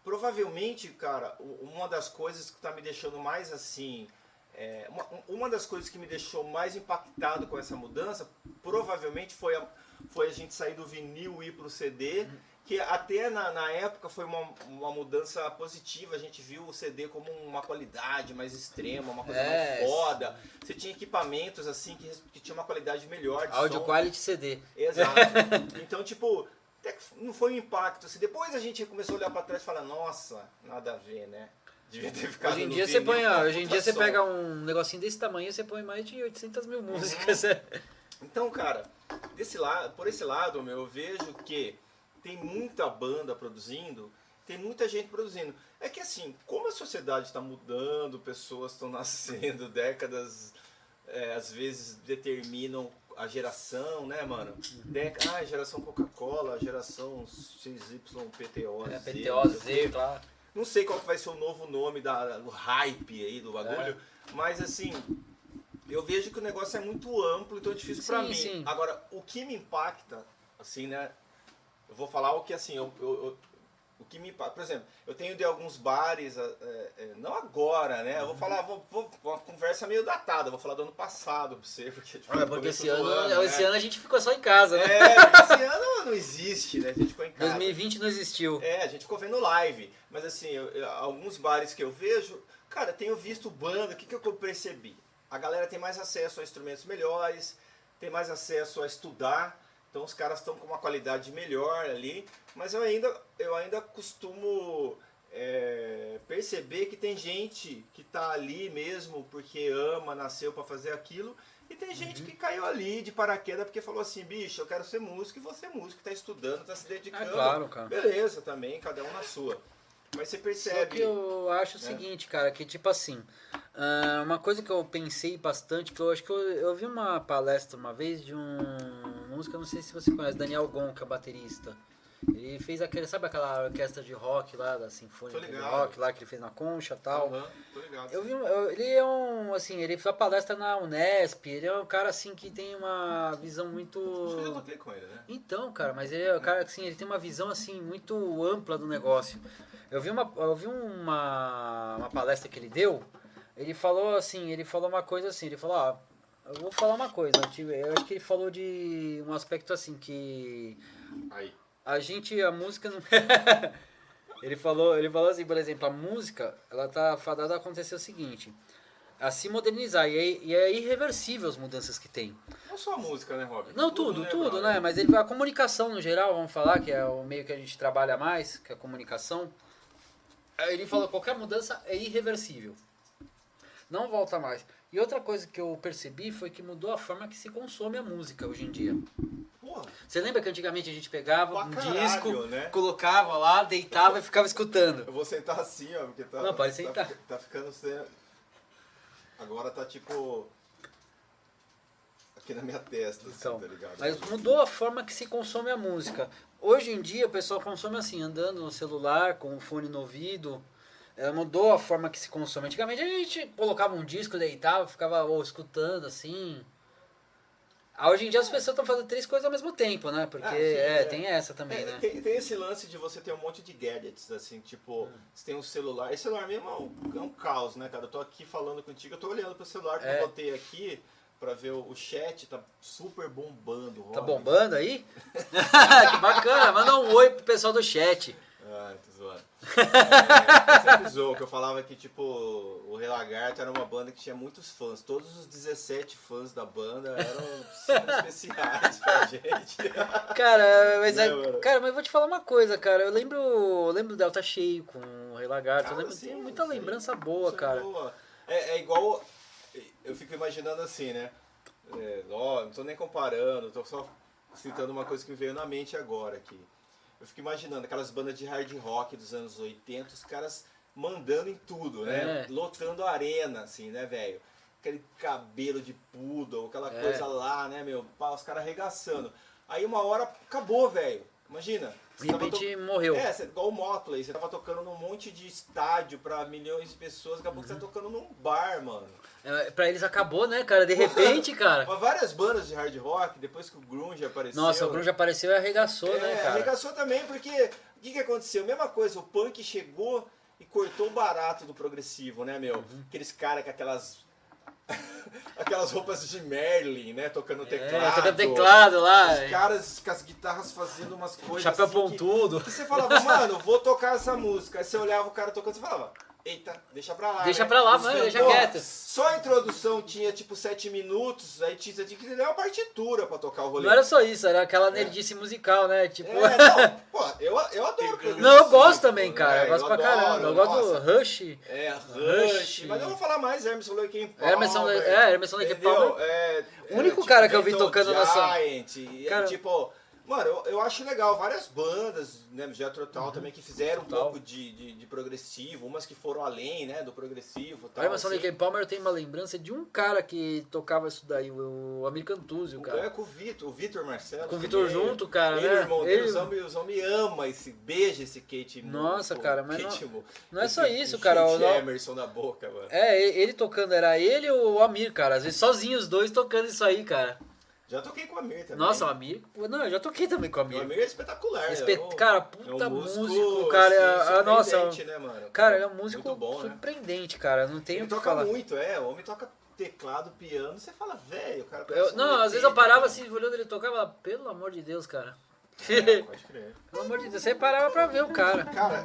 Provavelmente, cara, uma das coisas que tá me deixando mais assim. É, uma, uma das coisas que me deixou mais impactado com essa mudança, provavelmente foi a, foi a gente sair do vinil e ir pro CD. Que até na, na época foi uma, uma mudança positiva, a gente viu o CD como uma qualidade mais extrema, uma coisa É, mais foda. Você tinha equipamentos assim que, que tinha uma qualidade melhor de Audio som. quality CD. Exato. Então, tipo, até que não foi um impacto. Assim, depois a gente começou a olhar pra trás e falar, nossa, nada a ver, né? Devia ter ficado Hoje em dia você põe, hoje em dia você pega um negocinho desse tamanho e você põe mais de 800 mil músicas. Então, cara, desse lado, por esse lado, meu, eu vejo que tem muita banda produzindo, tem muita gente produzindo. É que assim, como a sociedade está mudando, pessoas estão nascendo, décadas é, às vezes determinam a geração, né, mano? Dec ah, geração Coca-Cola, geração XYPTO. É, Z, PTO, não sei o quê. Z, claro. Não sei qual que vai ser o novo nome da, do hype aí do bagulho, É. mas assim, eu vejo que o negócio é muito amplo, então é difícil pra Sim, mim. sim. Agora, o que me impacta, assim, né? Eu vou falar o que assim, eu, eu- eu- o que me. Por exemplo, eu tenho de alguns bares, é, é, não agora, né? Eu Uhum. vou falar, vou, vou- uma conversa meio datada, vou falar do ano passado pra você, porque tipo, É, no porque esse do ano, esse né? ano a gente ficou só em casa, né? É, esse ano não existe, né? A gente ficou em casa. 2020 não existiu. É, a gente ficou vendo live. Mas assim, eu- eu- alguns bares que eu vejo, cara, tenho visto banda, o que, que eu percebi? A galera tem mais acesso a instrumentos melhores, tem mais acesso a estudar, então os caras estão com uma qualidade melhor ali, mas eu ainda, eu ainda costumo é, perceber que tem gente que tá ali mesmo porque ama, nasceu para fazer aquilo, e tem gente Uhum. que caiu ali de paraquedas porque falou assim, bicho, eu quero ser músico, e você é músico, tá estudando, tá se dedicando. É claro, cara. Beleza, também, cada um na sua. Mas você Só percebe. que eu acho o É. seguinte, cara, que tipo assim, ah, uma coisa que eu pensei bastante, que eu acho que eu, eu vi uma palestra uma vez de um músico, eu não sei se você conhece, Daniel Gon, que é baterista. Ele fez aquele, sabe aquela orquestra de rock lá, da Sinfônica de. Rock lá, que ele fez na Concha e tal. Aham, tô ligado. Eu vi, um- eu- ele é um, assim, ele fez palestra na Unesp, ele é um cara assim que tem uma visão muito... Acho que eu já com ele, né? Então, cara, mas ele é o cara que assim, ele tem uma visão assim muito ampla do negócio. Eu vi uma eu vi uma, uma palestra que ele deu, ele falou assim, ele falou uma coisa assim, ele falou, ó, eu vou falar uma coisa, eu, acho que ele falou de um aspecto assim que Aí. a gente a música não Ele falou, ele falou assim, por exemplo, a música, ela tá fadada a acontecer o seguinte, a se modernizar e é, e é irreversível as mudanças que tem. Não só a música, né, Rob? Não, tudo, tudo, brother? né? Mas ele, a comunicação no geral, vamos falar, que é o meio que a gente trabalha mais, que é a comunicação. Ele falou qualquer mudança é irreversível. Não volta mais. E outra coisa que eu percebi foi que mudou a forma que se consome a música hoje em dia. Porra, Você lembra que antigamente a gente pegava Pra um caralho, disco, né? colocava lá, deitava e ficava escutando. eu vou sentar assim, ó, porque tá. Não, pode tá sentar. fica- Tá, ficando. sem- Agora tá tipo. Aqui na minha testa, assim, Então, tá ligado? Mas mudou a forma que se consome a música. Hoje em dia o pessoal consome assim, andando no celular, com o fone no ouvido. É, mudou a forma que se consome. Antigamente a gente colocava um disco, deitava, ficava ou, escutando assim. Ah, Hoje em dia as pessoas estão fazendo três coisas ao mesmo tempo, né? Porque Ah, sim, é, é. tem essa também, É, né? tem, tem esse lance de você ter um monte de gadgets, assim, tipo, você tem um celular. Esse celular mesmo é um, é um caos, né, cara? Eu tô aqui falando contigo, eu tô olhando pro celular que É. eu botei aqui pra ver o, o chat, tá super bombando. Tá bombando aí? que bacana, manda um oi pro pessoal do chat. Ah, tô zoando. É, sempre zoou, que eu falava que, tipo, o Rei Lagarto era uma banda que tinha muitos fãs. Todos os 17 fãs da banda eram especiais pra gente. Cara, mas, é- cara, mas eu vou te falar uma coisa, cara. Eu lembro, eu lembro do Delta Cheio com o Rei Lagarto. eu lembro, sim, tenho muita aí- lembrança boa, é cara. boa. É, é igual. Eu fico imaginando assim, né? É, ó, não tô nem comparando, tô só citando uma coisa que me veio na mente agora aqui. Eu fico imaginando aquelas bandas de hard rock dos anos 80, os caras mandando em tudo, né? É. Lotando a arena, assim, né, velho? Aquele cabelo de poodle, aquela É. coisa lá, né, meu? Pá, os caras arregaçando. Aí uma hora acabou, velho. Imagina. De repente morreu. é, você- igual o Motley, você tava tocando num monte de estádio pra milhões de pessoas, daqui a pouco você Uhum. tá tocando num bar, mano. É, pra eles acabou, né, cara? De repente, cara. Mas várias bandas de hard rock, depois que o Grunge apareceu. Nossa, o Grunge apareceu e arregaçou, é, né, cara? arregaçou também, porque o que, que aconteceu? Mesma coisa, o punk chegou e cortou o barato do progressivo, né, meu? Uhum. Aqueles caras com aquelas. aquelas roupas de Merlin, né? Tocando É, teclado. tocando teclado lá. Os caras com as guitarras fazendo umas coisas. Chapéu assim que- pontudo. E você falava, mano, vou tocar essa música. Aí você olhava o cara tocando e falava, eita, deixa pra lá. Deixa né? pra lá, mano, deixa quieto. Só a introdução tinha tipo sete minutos, aí tinha, que ler uma partitura pra tocar o rolê. Não era só isso, era aquela nerdice musical, né? Tipo. É, não, pô, eu, eu adoro Não, eu gosto também, né? cara. Eu gosto pra adoro, caramba. Eu gosto nossa. do Rush. É, Rush. Rush. Mas eu vou falar mais Emerson Lake Palmer. Emerson Lake- é, Emerson Lake? Palmer. É, O único é, cara que eu vi tocando nessa- Giant, e, Cara- tipo... Mano, eu, eu acho legal, várias bandas, né, Jethro Tull também, que fizeram um Total. pouco de, de, de progressivo, umas que foram além, né, do progressivo e O tal. Emerson assim. Lake and Palmer tenho uma lembrança de um cara que tocava isso daí, o American Tuzio, É, cara. com o Vitor, o Vitor Marcelo. Com o Vitor também. junto, cara, Ele, né? irmão Ele- os homens, os homens ama esse, beija esse Kate Nossa, cara, mas Kate não- não é só Esse isso, cara, o- Emerson na boca, mano. É, ele tocando, era ele ou o Amir, cara. Às vezes sozinho os dois tocando isso aí, cara. Já toquei com o Amir também. Nossa, o Amir. Não, eu já toquei também com o O Amir. Amir é espetacular. Espe- é um- Cara, é puta um músico, cara. assim, ah, nossa, surpreendente, né, mano? cara, ele é um músico bom, né? surpreendente, cara. Não tem Ele o que toca falar. muito, é. O homem toca teclado, piano. Você fala, velho, o cara Eu- um não, às vezes eu parava cara. assim, olhando ele tocar e falava, pelo amor de Deus, cara. É, pode crer. Pelo amor de Deus, você parava pra ver o cara. Cara,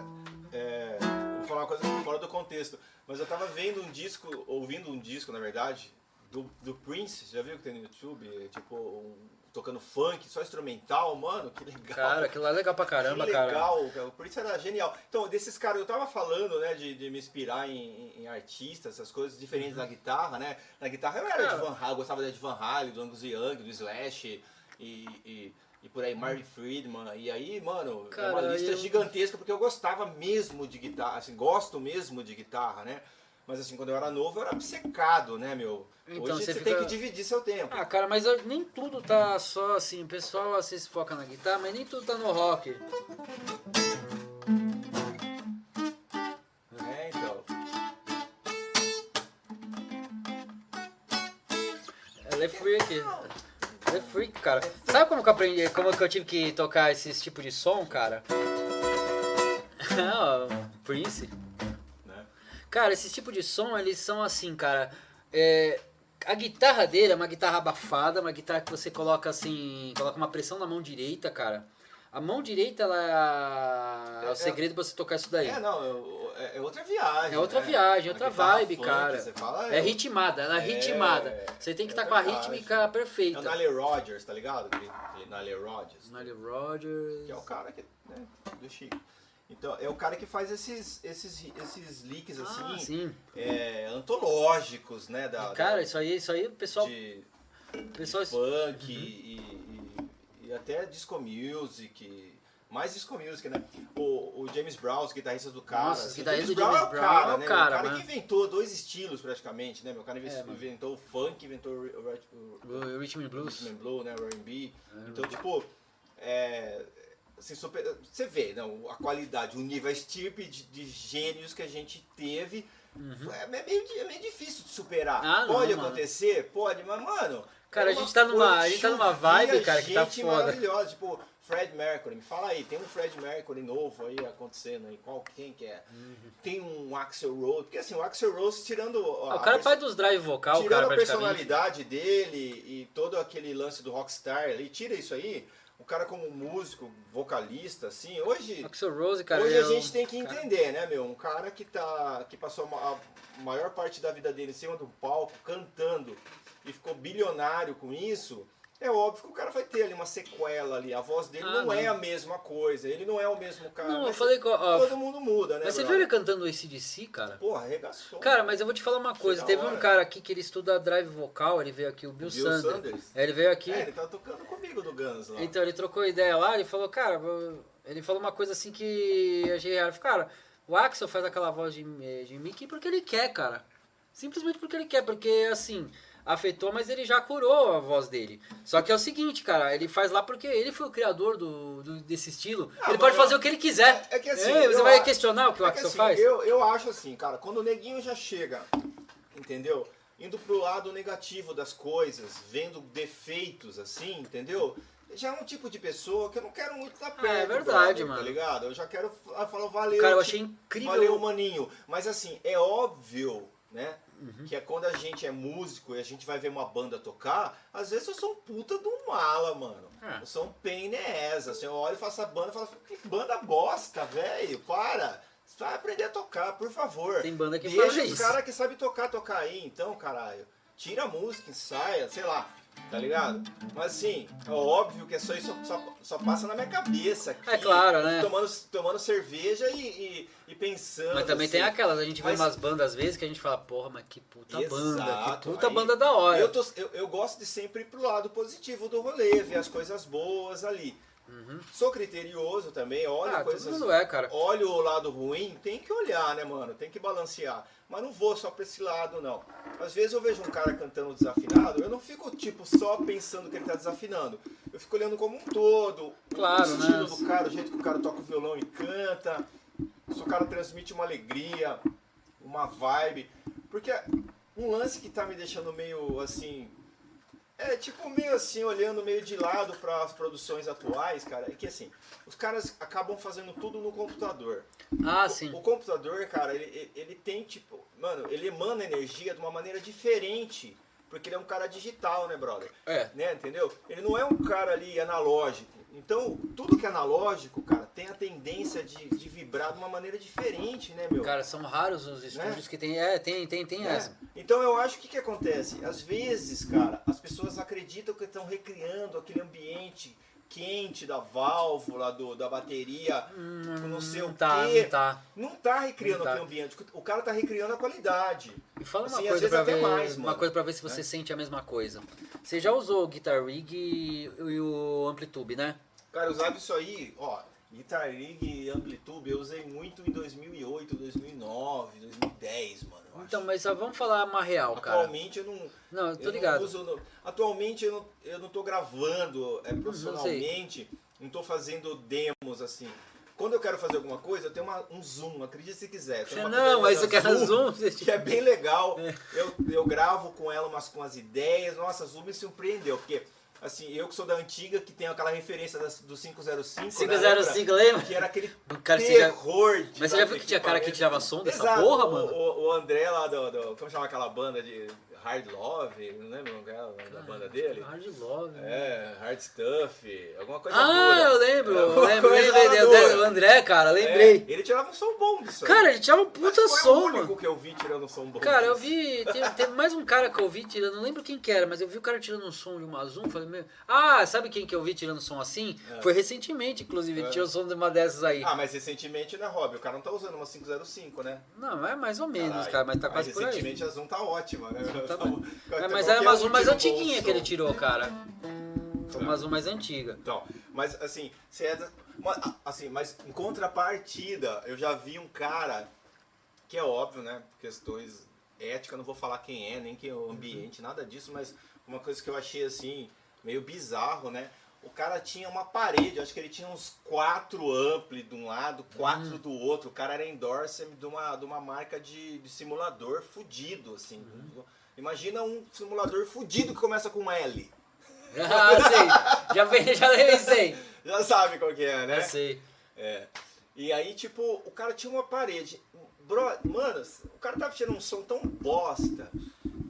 é, vou falar uma coisa fora do contexto, mas eu tava vendo um disco, ouvindo um disco, na verdade, do, do Prince, já viu que tem no YouTube? É, Tipo, um- tocando funk, só instrumental, mano, que legal. Cara, aquilo lá é legal pra caramba, que cara. legal, cara. O Prince era genial. Então, desses caras, eu tava falando, né, de, de me inspirar em, em- artistas, essas coisas diferentes da guitarra, né? Na guitarra eu era Cara. de Van Halen, gostava de Van Halen, do Angus Young, do Slash e, e, e por aí, Marty Friedman. E aí, mano, é uma Cara, lista eu- gigantesca, porque eu gostava mesmo de guitarra, assim, gosto mesmo de guitarra, né? Mas assim, quando eu era novo, eu era obcecado, né, meu? Então, Hoje você você fica- tem que dividir seu tempo. Ah, cara, mas nem tudo tá só assim. O pessoal às vezes foca na guitarra, mas nem tudo tá no rock. É, então. Ela é freak. Ela é freak, cara. Sabe como que eu aprendi, como que eu tive que tocar esse tipo de som, cara? Ó, Prince. Cara, esse tipo de som, eles são assim, cara. é, a guitarra dele é uma guitarra abafada, uma guitarra que você coloca assim, coloca uma pressão na mão direita, cara. A mão direita, ela é, é É, o segredo pra você tocar isso daí. É, não, eu- é, é outra viagem. É outra né? viagem, outra vibe, funk, cara. Fala, É ritmada, ela é É, ritmada. Você tem que é estar com a verdade. rítmica É o perfeita. Nile Rodgers, tá ligado? Nile Rodgers. Nile Rodgers. Que é o cara que, né, do Chico. Então, é o cara que faz esses, esses, esses leaks, Ah, assim, sim. é, antológicos, né? Da, Cara, da- isso aí, isso aí, o pessoal, de, pessoal de funk e, e- e até disco music. Mais disco music, né? O, o James Brown, os guitarristas do cara. Nossa, os assim, James do Brown James é o cara, é o né? cara, o cara que inventou dois estilos praticamente, né? meu? O cara inventou, É, inventou o funk, inventou o, o, o, o Rhythm and Blues. Rhythm and Blue, né? O R&B. É, Então, tipo, é, assim, super- você vê não, a qualidade, o nível, a estirpe de, de gênios que a gente teve. É, é meio, é meio difícil de superar. Uhum. Ah, não, pode mano. acontecer? Pode, mas, mano... Cara, é a gente tá numa- a gente tá numa vibe, cara, que tá foda. maravilhosa. Tipo, Fred Mercury, me fala aí, tem um Fred Mercury novo aí acontecendo aí, qual, quem que é? Tem um Axel Rose, porque assim, o Axel Rose, tirando... Ah, o cara é a pai dos drive vocal, Tirando cara, a personalidade dele e todo aquele lance do rockstar ali, tira isso aí, o cara como músico, vocalista, assim, hoje, Axel Rose, cara. hoje a gente tem que cara- entender, né, meu? Um cara que tá que passou a maior parte da vida dele em cima do palco, cantando e ficou bilionário com isso. É óbvio que o cara vai ter ali uma sequela ali. A voz dele Ah, não, é não. a mesma coisa. Ele não é o mesmo cara. Não, eu falei que. ó, todo mundo muda, né? mas você viu ele cantando o ACDC, cara? Porra, arregaçou. Cara, mas eu vou te falar uma coisa. Teve um hora. cara aqui que ele estuda drive vocal, ele veio aqui, o Bill, Bill Sanders. Sanders? É, Ele veio aqui. É, ele tá tocando comigo no Guns lá. Então ele trocou ideia lá, ele falou, cara, ele falou uma coisa assim que eu achei raro. Cara, o Axel faz aquela voz de, eh, de Mickey porque ele quer, cara. Simplesmente porque ele quer, porque assim, afetou, mas ele já curou a voz dele. Só que é o seguinte, cara, ele faz lá porque ele foi o criador do, do- desse estilo. Ah, ele pode mas fazer o que ele quiser. É- é que assim, você eu vai a- questionar o que o É Axel assim, faz? Eu, eu acho assim, cara, quando o neguinho já chega, entendeu? Indo pro lado negativo das coisas, vendo defeitos assim, entendeu? Já é um tipo de pessoa que eu não quero muito estar perto. é verdade, brother, mano. Tá ligado? Eu já quero ah, falar, valeu. Cara, eu achei incrível. Valeu, maninho. Mas assim, é óbvio, né? Uhum. Que é quando a gente é músico e a gente vai ver uma banda tocar, às vezes eu sou um puta de um mala, mano. É. Eu sou um pain assim, eu olho e faço a banda e falo, que banda bosta, velho, para. vai aprender a tocar, por favor. Tem banda que Deixa faz os isso. caras que sabem tocar, tocar aí, então, caralho. Tira a música, ensaia, sei lá, tá ligado? Mas assim, é óbvio que é só isso só, só passa na minha cabeça. Aqui, É claro, né? Tomando, tomando cerveja e, e, e pensando. Mas também tem assim. aquelas, a gente vê Mas- umas bandas às vezes que a gente fala, porra, mas que puta banda, que Exato, puta aí banda da hora. Eu, tô- eu, eu gosto de sempre ir pro lado positivo do rolê, ver as coisas boas ali. Sou criterioso também, olho Uhum. ah, coisas. todo mundo é, cara. Olho o lado ruim, tem que olhar, né, mano? Tem que balancear. Mas não vou só pra esse lado, não. Às vezes eu vejo um cara cantando desafinado, eu não fico, tipo, só pensando que ele tá desafinando. Eu fico olhando como um todo. Claro, o estilo né? do cara, o jeito que o cara toca o violão e canta. Se o cara transmite uma alegria, uma vibe. Porque um lance que tá me deixando meio assim. É tipo meio assim, olhando meio de lado para as produções atuais, cara, é que assim, os caras acabam fazendo tudo no computador. Ah, sim. O computador, cara, ele, ele- ele tem tipo, mano, ele emana energia de uma maneira diferente, porque ele é um cara digital, né, brother? É. Né, entendeu? Ele não é um cara ali analógico. Então, tudo que é analógico, cara, tem a tendência de, de vibrar de uma maneira diferente, né, meu? Cara, são raros os estúdios que tem. É, tem, tem, tem né? essa. Então eu acho que o que acontece? Às vezes, cara, as pessoas acreditam que estão recriando aquele ambiente quente da válvula, do, da bateria, não sei o tá, quê. não tá. Não tá recriando Não tá. aquele ambiente. O cara tá recriando a qualidade. E fala uma Assim, às coisa até ver, mais, uma mano. coisa para ver se você sente a mesma coisa. Você já usou o Guitar Rig e, e o Amplitube, né? Cara, usava isso aí, ó, Guitar Rig e Amplitude, eu usei muito em 2008, 2009, 2010, mano. Então, mas só vamos falar uma real, cara. Atualmente eu não, Não, eu tô eu ligado. Não uso, no- atualmente eu não, eu não tô gravando é, profissionalmente, não tô fazendo demos assim. Quando eu quero fazer alguma coisa, eu tenho uma- um zoom, acredite se quiser. Não, mas eu quero zoom. Que é bem legal. Eu, eu gravo com ela umas com as ideias. Nossa, Zoom me surpreendeu, porque assim, eu que sou da antiga, que tenho aquela referência das, do 505, né, 505, lembra? lembra? que era aquele Cara, já- terror de Mas você já viu que tinha cara que tirava som dessa Exato, porra, mano? O, o André lá do, do- Como chama aquela banda de Hard Love? Não lembro é o nome da banda dele? Hard Love. né? É, Hard Stuff, alguma coisa Ah, dura. eu lembro, É, eu lembro, o André, cara, lembrei. É, ele tirava um som bom disso. Cara, ele tirava um Mas puta foi som, o único que eu vi tirando um som bom. Cara, eu vi. Teve, teve mais um cara que eu vi tirando, não lembro quem que era, mas eu vi o cara tirando um som de uma Zoom. Falei, meu. Ah, sabe quem que eu vi tirando som assim? É. Foi recentemente, inclusive. Ele É. tirou som de uma dessas aí. Ah, mas recentemente, né, Rob? O cara não tá usando uma 505, né? Não, é mais ou menos, Caralho. cara, mas tá quase por aí. recentemente a Zoom tá ótima, né? Tá É, mas era uma um Zoom mais antiguinha que ele tirou, cara. Foi uma Zoom mais antiga. Então, mas assim, se é assim, mas em contrapartida, eu já vi um cara que é óbvio, né, questões éticas, não vou falar quem é, nem que é o ambiente, nada disso, mas uma coisa que eu achei assim meio bizarro, né? O cara tinha uma parede, acho que ele tinha uns quatro ampli de um lado, quatro Hum. do outro. O cara era endorser de uma, de uma marca de, de simulador fudido, assim. Uhum. Imagina um simulador fudido que começa com L. Ah, sei. Já, ve- já pensei. Já sabe qual que é, né? Já sei. É. E aí, tipo, o cara tinha uma parede. Bro, mano, o cara tava tirando um som tão bosta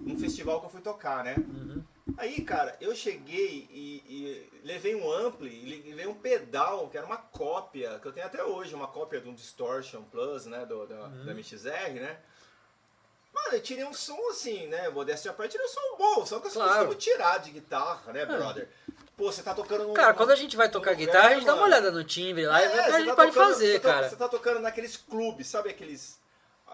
num festival que eu fui tocar, né? Uhum. Aí, cara, eu cheguei e, e levei um ampli, levei um pedal, que era uma cópia, que eu tenho até hoje, uma cópia de um Distortion Plus, né, do, da, Uhum. da MXR, né? Mano, eu tirei um som assim, né, modéstia à parte, tirei um som bom, só que eu Claro. costumo tirar de guitarra, né, brother? Pô, você tá tocando num... Cara, quando a gente vai tocar lugar, guitarra, a gente dá uma mano. olhada no timbre lá e É, vê o que a gente tá pode tocando- fazer, você tá- cara. Você tá tocando naqueles clubes, sabe aqueles.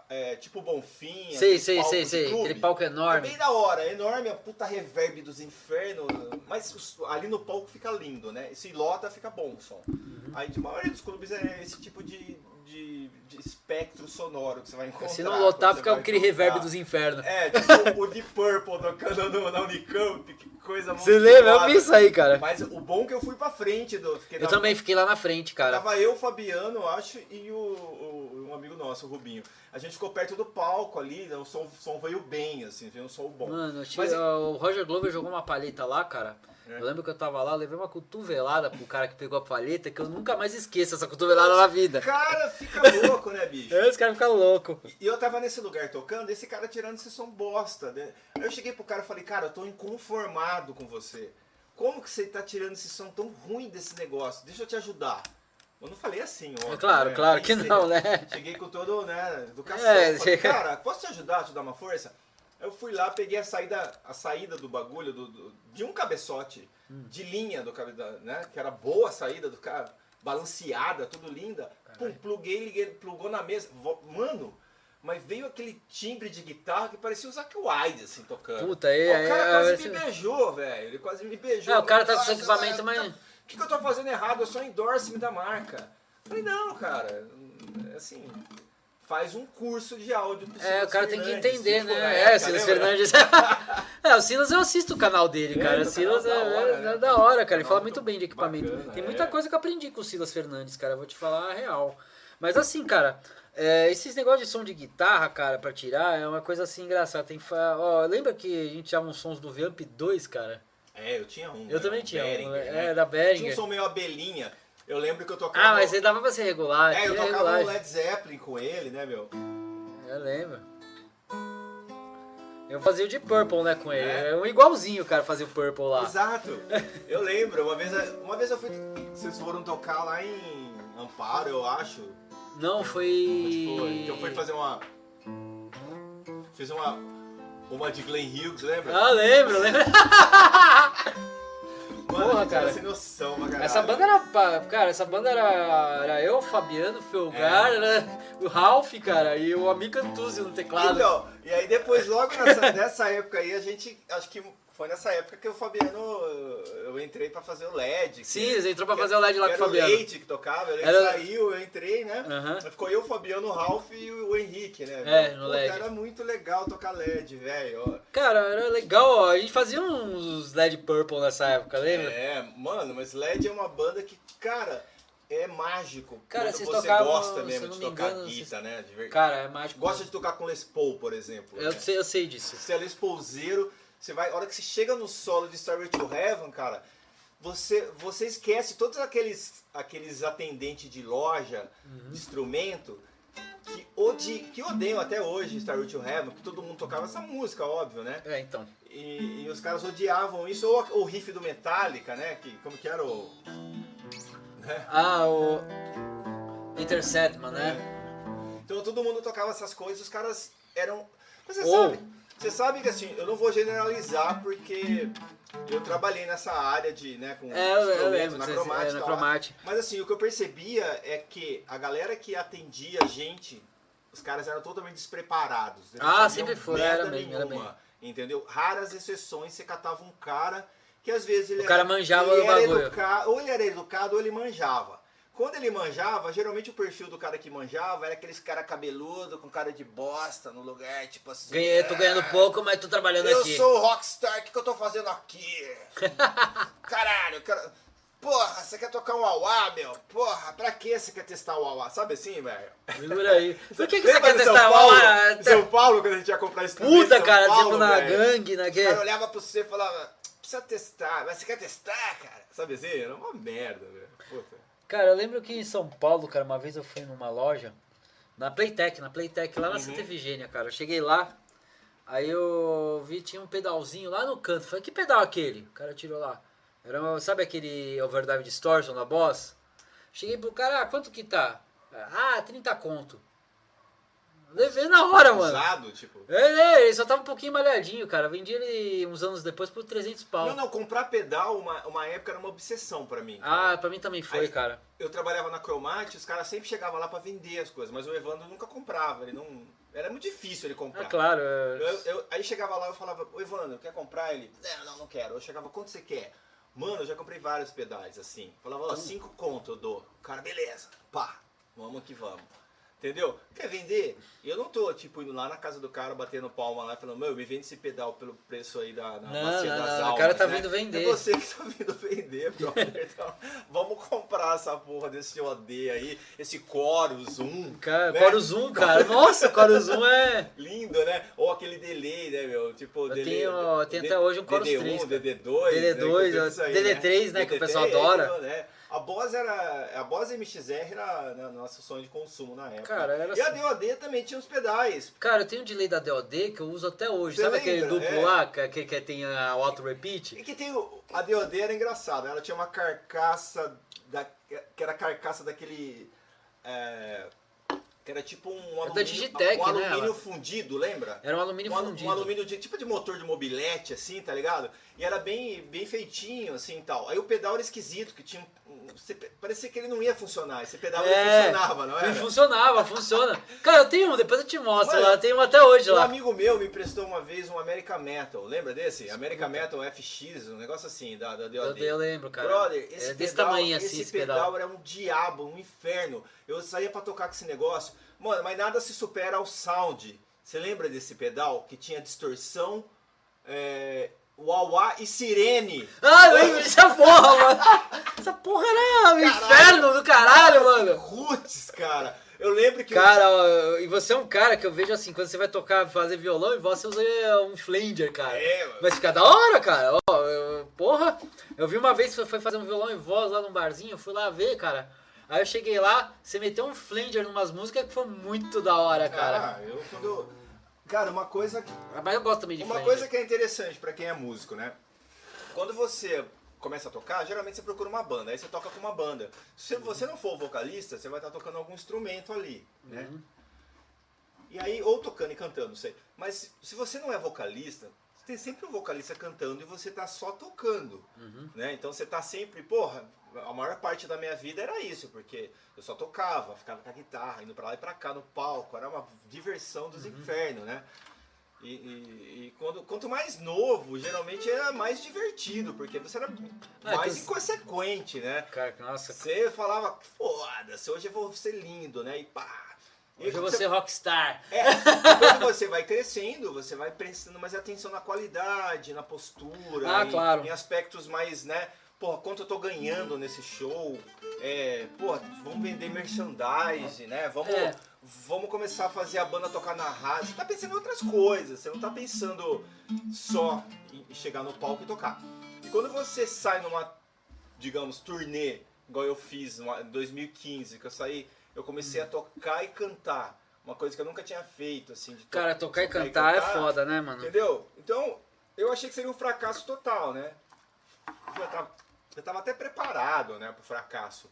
é, tipo Bonfim. Sei, sei, sei, de sei. clube? Aquele palco É enorme. bem da hora, é enorme, a puta reverb dos infernos. Mas ali no palco fica lindo, né? E se lota, fica bom o som. Uhum. Aí a maioria dos clubes é esse tipo de, de, de espectro sonoro que você vai encontrar. Se não lotar, fica aquele tocar. reverb dos infernos. É, tipo o Deep Purple tocando no, na Unicamp, que coisa Você lembra? Eu vi isso aí, cara. Mas o bom é que eu fui pra frente do. Eu também fiquei lá na frente, cara. Tava eu, o Fabiano, acho, e o, o- um amigo nosso, o Rubinho. A gente ficou perto do palco ali, né, o som, som veio bem, assim, veio um som bom. Mano, Mas- o Roger Glover jogou uma palheta lá, cara. É. Eu lembro que eu tava lá, eu levei uma cotovelada pro cara que pegou a palheta, que eu nunca mais esqueço essa cotovelada na vida. Cara, fica louco, né, bicho? Aí os caras ficam loucos. E eu tava nesse lugar tocando, esse cara tirando esse som bosta. Né? Aí eu cheguei pro cara e falei, cara, eu tô inconformado com você. Como que você tá tirando esse som tão ruim desse negócio? Deixa eu te ajudar. Eu não falei assim, ó. É claro, claro que não, né? Cheguei com todo, né, educação. É, Falei, chega- cara, posso te ajudar, te dar uma força? Eu fui lá, peguei a saída, a saída do bagulho, do, do- de um cabeçote, Hum. de linha do cabe- da- né? Que era boa a saída do cara, balanceada, tudo linda. Pum, pluguei, liguei, plugou na mesa. Mano, mas veio aquele timbre de guitarra que parecia o Zac Wilde, assim, tocando. Puta, aí- o cara aí- quase me beijou, velho. Ele quase me beijou. É, o cara tá com seu equipamento, tá- mas- O que, que eu tô fazendo errado? Eu sou endorsement da marca. Falei, não, cara, é assim, faz um curso de áudio pro É, Silas o cara tem que Fernandes, entender, tipo, né? época, É, Silas lembra? Fernandes. é, o Silas eu assisto o canal dele, É, cara. do O Silas é, da hora, é- né? é da hora, cara. Ele fala muito bem de equipamento. bacana, Tem é. muita coisa que eu aprendi com o Silas Fernandes, cara. Vou te falar a real. Mas assim, cara, é, esses negócios de som de guitarra, cara, pra tirar, é uma coisa assim engraçada. Tem Ó, lembra que a gente tinha uns sons do Vamp 2, cara? É, eu tinha um. Eu né, também um tinha um, Behringer, é, né? da Tinha um Behringer. som meio abelhinha. Eu lembro que eu tocava... Ah, mas aí dava pra ser regular. É, eu tocava um regulagem. Led Zeppelin com ele, né, meu? Eu lembro. Eu fazia o de Purple, né, com ele. É. É um igualzinho, cara, fazia o Purple lá. Exato. Eu lembro, uma vez, uma vez eu fui... Vocês foram tocar lá em Amparo, eu acho. Não, Onde foi... foi? Que eu fui fazer uma... Fiz uma... Uma de Glenn Hughes, lembra? Ah, lembro, lembro. Mano, porra, cara. sem noção. Essa banda era. Cara, essa banda era, era eu, Fabiano, Felgar, É. né? o Ralph, cara, e o Amico Antuzio no teclado. Então, e aí depois, logo nessa, nessa época aí, a gente, acho que foi nessa época que o Fabiano, eu entrei pra fazer o LED. Sim, você entrou pra fazer o LED lá com o era Fabiano. o Leite que tocava, ele Era- saiu, eu entrei, né? Aham. Ficou eu, o Fabiano, o Ralph e o Henrique, né? É, no Puta, LED. Era muito legal tocar LED, velho. Cara, era legal, ó. A gente fazia uns LED Purple nessa época, lembra? É, mano, mas LED é uma banda que, cara, é mágico. Cara, vocês você tocavam, gosta mesmo de me tocar engano, guita, né? De Cara, é mágico. Gosta de tocar com Les Paul, por exemplo. Eu né? sei, eu sei disso. Você é Les Paulzeiro, você vai, a hora que você chega no solo de Starway to Heaven, cara, você, você esquece todos aqueles, aqueles atendentes de loja, Uhum. de instrumento, que, odi, que odeiam até hoje Starway to Heaven, porque todo mundo tocava essa música, óbvio, né? É, então. E, e os caras odiavam isso, ou o riff do Metallica, né? Que, como que era o... né? Ah, o. Interceptman, né? Então todo mundo tocava essas coisas, os caras eram. Mas você Ou- sabe, você sabe que assim, eu não vou generalizar porque eu trabalhei nessa área de, né, com É, eu, lembro. na vocês- cromática. é, na cromática. Mas assim, o que eu percebia é que a galera que atendia a gente, os caras eram totalmente despreparados. Ah, sempre foi, era mesmo, era nenhuma, Entendeu? Raras exceções, você catava um cara que às vezes ele O cara era, manjava ele era bagulho. educa- ou ele era educado ou ele manjava. Quando ele manjava, geralmente o perfil do cara que manjava era aqueles cara cabeludo, com cara de bosta no lugar, tipo assim. Ganhei, tô ganhando "Ah, pouco, mas tô trabalhando Eu aqui. sou o rockstar, o que, que eu tô fazendo aqui? Caralho, cara. Porra, você quer tocar um auá, meu? Porra, pra que você quer testar o auá? Sabe assim, velho? Segura aí. Por que, que você quer testar Paulo? uma. Em São Paulo, quando a gente ia comprar em Puta, São cara, Paulo, tipo na velho. gangue, O cara olhava pra você e falava, precisa testar, mas você quer testar, cara? Sabe assim? Era uma merda, velho. Puta. Cara, eu lembro que em São Paulo, cara, uma vez eu fui numa loja, na Playtech, na Playtech, lá na Uhum. Santa Efigênia, cara. Eu cheguei lá, aí eu vi, tinha um pedalzinho lá no canto. Falei, que pedal aquele? O cara tirou lá. Era, sabe aquele Overdrive Distortion da Boss? Cheguei pro cara, ah, quanto que tá? Ah, 30 conto. Levei na hora, mano. Usado, tipo. Ele, ele só tava um pouquinho malhadinho, cara. Vendi ele uns anos depois por 300 pau. Não, não, comprar pedal, uma, uma época era uma obsessão pra mim. Ah, pra mim também foi, Aí- cara. Eu trabalhava na Cromate, os caras sempre chegavam lá pra vender as coisas, mas o Evandro nunca comprava, ele não... Era muito difícil ele comprar. Ah, claro. é- Eu- eu- aí chegava lá eu falava, ô Evandro, quer comprar? Ele, não, não, não quero. Eu chegava, quanto você quer? Mano, eu já comprei vários pedais, assim. Falava, ó, cinco conto eu dou. O cara, beleza, pá, vamos que vamos. Entendeu? Quer vender? Eu não tô, tipo, indo lá na casa do cara, batendo palma lá, falando, meu, me vende esse pedal pelo preço aí da, da Não, bacia não, das não, o almas, cara tá né? vindo vender. É você que tá vindo vender, brother. Então, vamos comprar essa porra desse OD aí, esse Chorus 1. Cara, né? Chorus 1, cara. Nossa, Chorus 1 é. Lindo, né? Ou aquele delay, né, meu? Tipo, Eu delay. tenho- eu tenho até hoje um Chorus DD1, 3, cara. DD2. DD2, né? que tem isso aí, DD3, né, que o pessoal DD3, adora. Né? A Boss era. A Boss MXR era né, nosso sonho de consumo na época. Cara, era e a assim. DOD também tinha os pedais. Cara, eu tenho um delay da DOD que eu uso até hoje. Você Sabe aquele lembra? duplo É. lá que, que, tem a auto repeat? E que tem o, a DOD era engraçada, ela tinha uma carcaça da, que era a carcaça daquele é, que era tipo um da alumínio, Digitec, um né, alumínio ela? fundido, lembra? Era um alumínio um, fundido. um alumínio de tipo de motor de mobilete assim, tá ligado? E era bem bem feitinho assim, e tal. Aí o pedal era esquisito, que tinha um- um- você- parecia que ele não ia funcionar. Esse pedal É, não funcionava, não era? funcionava, funciona. Cara, eu tenho um, depois eu te mostro Mano, lá. Tem um até hoje Um lá. amigo meu me emprestou uma vez um American Metal, lembra desse? American Metal FX, um negócio assim, da, da Eu, DOD. eu lembro, cara. Brother, esse é desse pedal, tamanho assim esse esse pedal, pedal. era um diabo, um inferno. Eu saía pra tocar com esse negócio. Mano, mas nada se supera ao sound. Você lembra desse pedal que tinha distorção, é, wah-wah e sirene? Ah, eu lembro dessa porra, mano. Essa porra era um inferno do caralho, mano. Roots, cara. Eu lembro que Cara, ó, e você é um cara que eu vejo assim, quando você vai tocar, fazer violão, e você usa um flanger, cara. É, mano. Vai ficar da hora, cara. Ó, eu- porra, eu vi uma vez que você foi fazer um violão em voz lá num barzinho, eu fui lá ver, cara. Aí eu cheguei lá, você meteu um flanger numas músicas que foi muito da hora, cara. Ah, eu quando eu- Cara, uma coisa que Mas eu gosto também de Uma coisa que é interessante pra quem é músico, né? Quando você começa a tocar, geralmente você procura uma banda, aí você toca com uma banda. Se você não for vocalista, você vai estar tocando algum instrumento ali, né? Uhum. E aí, ou tocando e cantando, não sei. Mas se você não é vocalista, tem sempre um vocalista cantando e você tá só tocando, Uhum. né? Então você tá sempre, porra, a maior parte da minha vida era isso, porque eu só tocava, ficava com a guitarra, indo pra lá e pra cá no palco, era uma diversão dos infernos, né? E, e- e quando, quanto mais novo, geralmente era mais divertido, porque você era Ah, mais que- inconsequente, né? Cara, nossa, Você falava, foda-se, hoje eu vou ser lindo, né? E pá. Hoje eu vou ser rockstar. é, quando você vai crescendo, você vai prestando mais atenção na qualidade, na postura, Ah, em, claro. em aspectos mais, né? Porra, quanto eu tô ganhando nesse show? É, porra, vamos vender merchandise, né? Vamos, É. vamos começar a fazer a banda tocar na rádio. Você tá pensando em outras coisas, você não tá pensando só em chegar no palco e tocar. E quando você sai numa, digamos, turnê, igual eu fiz em 2015, que eu saí, eu comecei a tocar e cantar. Uma coisa que eu nunca tinha feito, assim, de to- Cara, tocar e cantar é foda, né, mano? Entendeu? Então, eu achei que seria um fracasso total, né? Eu tava, eu tava até preparado, né, pro fracasso.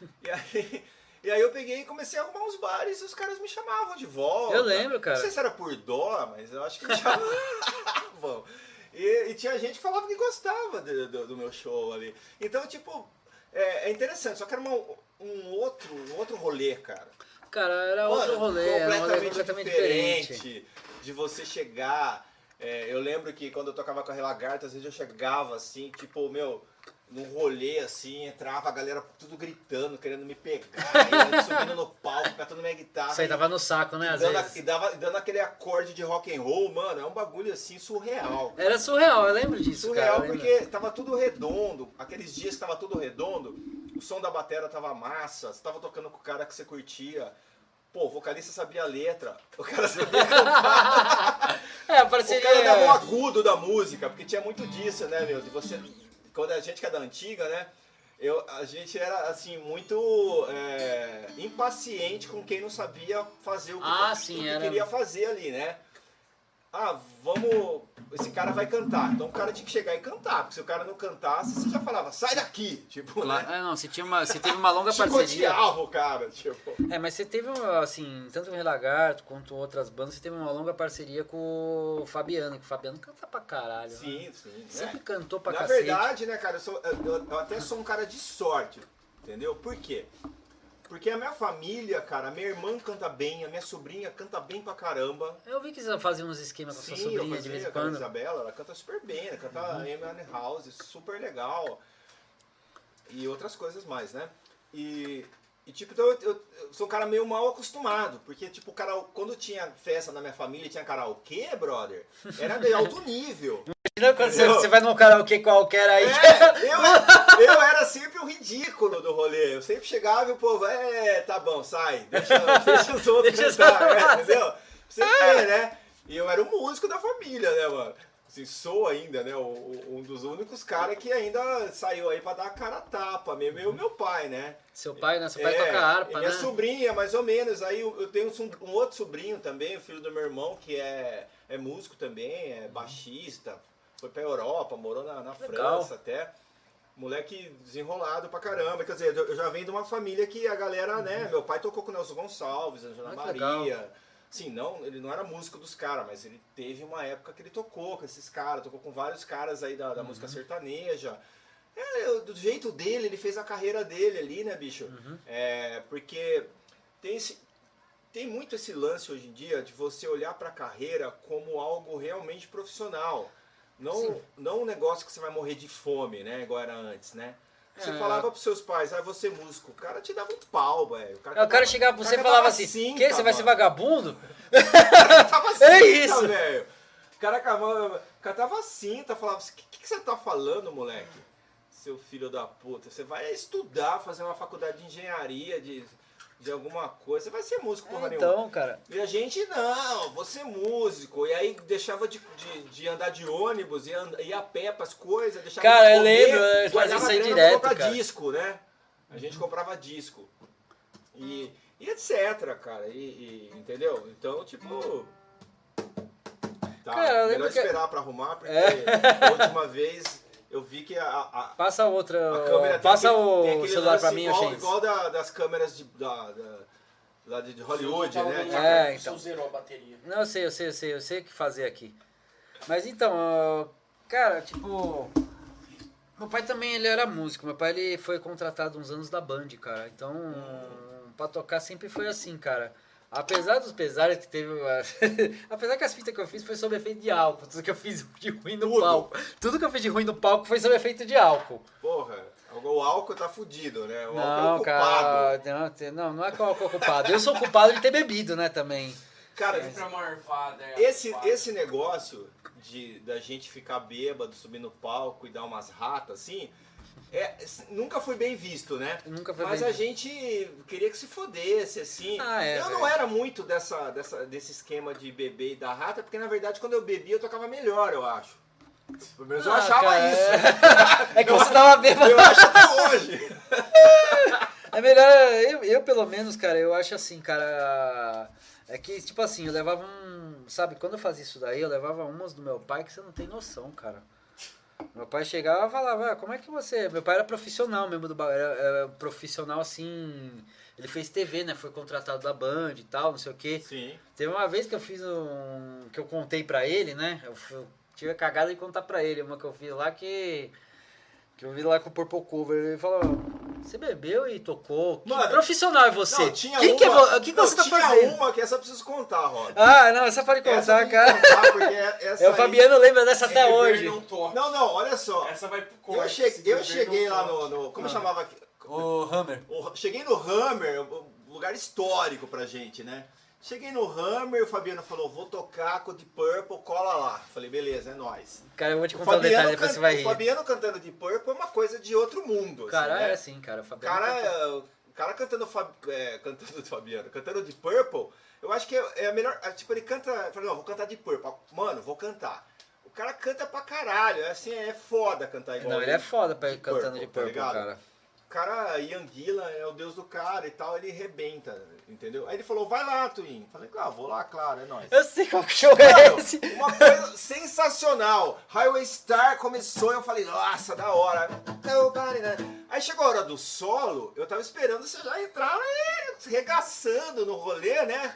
E aí, e aí eu peguei e comecei a arrumar uns bares e os caras me chamavam de volta. Eu lembro, cara. Não sei se era por dó, mas eu acho que me chamavam. E, e tinha gente que falava que gostava do, do- do meu show ali. Então, tipo, é, é interessante, só que era uma- um, outro, um outro rolê, cara. Cara, era Mano, outro rolê, era um rolê completamente diferente. De você chegar. é, eu lembro que quando eu tocava com a Relagarta, às vezes eu chegava assim, tipo, meu, num rolê assim, entrava a galera tudo gritando, querendo me pegar, eu subindo no palco, cantando minha guitarra. Isso aí tava no saco, né, às dando, vezes. e dava, dando aquele acorde de rock and roll, mano, é um bagulho assim surreal. Era surreal, eu lembro disso, Surreal cara. porque tava tudo redondo. Aqueles dias que tava tudo redondo, o som da bateria tava massa, você tava tocando com o cara que você curtia. Pô, o vocalista sabia a letra, o cara sabia cantar. É, a o parceria... cara dava um agudo da música, porque tinha muito disso, né, meu? De você. Quando a gente que é da antiga, né? Eu, a gente era assim, muito é, impaciente com quem não sabia fazer o que, Ah, o sim, que era- queria fazer ali, né? Ah, vamos. Esse cara vai cantar. Então o cara tinha que chegar e cantar. Porque se o cara não cantasse, você já falava, sai daqui! Tipo, né? É, não, você, tinha uma, você teve uma longa parceria. Chicoteava o cara, tipo. É, mas você teve, uma, assim, tanto o Relagarto quanto outras bandas, você teve uma longa parceria com o Fabiano, que o Fabiano canta pra caralho. né? Sim, sim. Sempre é. cantou pra Na cacete. verdade, né, cara, eu, sou- eu- eu até sou um cara de sorte, entendeu? Por quê? Porque a minha família, cara, a minha irmã canta bem, a minha sobrinha canta bem pra caramba. Eu vi que você fazia uns esquemas com a sua Sim, eu sobrinha de vez em com a quando. Isabela, ela canta super bem, ela canta Uhum. House, super legal. E outras coisas mais, né? E, e tipo, então eu, eu- eu sou um cara meio mal acostumado, porque, tipo, cara, quando tinha festa na minha família tinha karaokê, brother, era de alto nível. Quando você, Eu- você vai num karaokê qualquer aí. É, eu, eu era sempre o ridículo do rolê. Eu sempre chegava e o povo, é, tá bom, sai, deixa, deixa os outros Deixa cantar, é, entendeu? Você vê, né? E eu era o músico da família, né, mano? assim, sou ainda, né? Um dos únicos caras que ainda saiu aí pra dar a cara a tapa mesmo. O meu pai, né? Seu pai, né? Seu pai É, toca harpa, e né? minha sobrinha, mais ou menos. Aí eu eu tenho um, um outro sobrinho também, o filho do meu irmão, que é, é músico também, é baixista. Foi pra Europa, morou na, na. França até. Moleque desenrolado pra caramba. Quer dizer, eu já venho de uma família que a galera, né? Meu pai tocou com o Nelson Gonçalves, Angela Uhum. Ah. Maria. Sim, não, ele não era músico dos caras, mas ele teve uma época que ele tocou com esses caras, tocou com vários caras aí da, da Uhum. música sertaneja. É, do jeito dele, ele fez a carreira dele ali, né, bicho? Uhum. É, porque tem, esse, tem muito esse lance hoje em dia de você olhar pra carreira como algo realmente profissional. Não, Sim. não um negócio que você vai morrer de fome, né? Igual era antes, né? Você É. falava pros seus pais, ah, você é músico. O cara te dava um pau, velho. Aí É, o cara chegava pra você e falava assim, que você vai ser vagabundo? tava cinta, É isso. velho. O cara catava cinta, falava assim, o que, que você tá falando, moleque? Seu filho da puta, você vai estudar, fazer uma faculdade de engenharia, de, de alguma coisa, você vai ser músico, porra É, nenhuma. então, cara. E a gente, não, vou ser músico. E aí deixava de, de, de andar de ônibus, and- ia a pé pras coisas, deixava Cara, de eu comer, lembro, eu fazia isso aí direto, pra cara. disco, né? A gente comprava disco. E, e etc, cara. E, e- entendeu? Então, tipo. Tá, Cara, melhor que- É. esperar pra arrumar, porque a última vez eu vi que a, a, Passa outra. a câmera tem passa aquele- tem o aquele celular pra mim, igual, gente. igual da- das câmeras de, da, da- lá de Hollywood, Tava né? vendo Tipo, É, então. zerou a bateria. Não, eu sei, eu sei, eu sei, eu sei o que fazer aqui. Mas então, cara, tipo. Meu pai também ele era músico. Meu pai ele foi contratado uns anos da Band, cara. Então, pra tocar sempre foi assim, cara. Apesar dos pesares que teve. Apesar que as fitas que eu fiz foi sob efeito de álcool. Tudo que eu fiz de ruim no Tudo. palco. Tudo que eu fiz de ruim no palco foi sob efeito de álcool. Porra, o álcool tá fudido, né? O álcool é Não, culpado. cara. Não, não, não é que o álcool é culpado. Eu sou culpado de ter bebido, né, também. Cara, é esse, esse negócio de da gente ficar bêbado, subir no palco e dar umas ratas assim, é, nunca foi bem visto, né? Nunca foi Mas bem a gente queria que se fodesse, assim. Ah, é, eu velho. não era muito dessa, dessa, desse esquema de beber e dar rata, porque na verdade quando eu bebia eu tocava melhor, eu acho. Pelo menos eu Ah, achava cara, isso. É que você tava bêbado. Eu acho até hoje. É melhor, eu, eu pelo menos, cara, eu acho assim, cara. É que, tipo assim, eu levava um. Sabe, quando eu fazia isso daí, eu levava umas do meu pai que você não tem noção, cara. Meu pai chegava e falava, ah, como é que você. Meu pai era profissional mesmo do ba- era, era profissional assim. Ele fez TV, né? Foi contratado da Band e tal, não sei o quê. Sim. Teve uma vez que eu fiz um. que eu contei pra ele, né? Eu, eu tive a cagada de contar pra ele, uma que eu fiz lá que. Que eu vi lá com o Purple Cover. Ele falou: Você bebeu e tocou? Que Mano, profissional é você? Não, tinha que uma, que, é vo- o que, que não, você tá tinha fazendo? uma que essa eu preciso contar, Roda. Ah, não, essa pode Essa contar, que cara. contar, porque essa É, o aí- Fabiano lembra dessa até hoje. Não. Não, não, olha só. Essa vai pro Eu, corte. che- se eu cheguei lá no. no- como Ah. chamava? aqui? O Hammer. O- cheguei no Hammer, um lugar histórico pra gente, né? Cheguei no Hammer, o Fabiano falou, vou tocar com o Deep Purple, cola lá. Falei, beleza, é nóis. Cara, eu vou te O contar um detalhe, depois você vai o rir. Fabiano cantando Deep Purple é uma coisa de outro mundo. assim, Cara, né? é assim, cara. O O Fabiano cara, canta- o cara cantando, Fab- é, cantando de Fabiano, cantando de Purple, eu acho que é, é a melhor. é, Tipo, ele canta. Falei, não, vou cantar de Purple. Mano, vou cantar. O cara canta pra caralho. É assim, é foda cantar igual. Não, ele é foda pra De cantando de Purple, tá Purple, ligado? cara. O cara, Ian Gillan é o deus do cara e tal, ele rebenta, entendeu? Aí ele falou, vai lá, Twin. Falei, ah, vou lá, claro, é nóis. Eu sei qual que show é esse. uma coisa sensacional. Highway Star começou e eu falei, nossa, da hora. Nobody, né? Aí chegou a hora do solo, eu tava esperando você já entrar né, regaçando no rolê, né?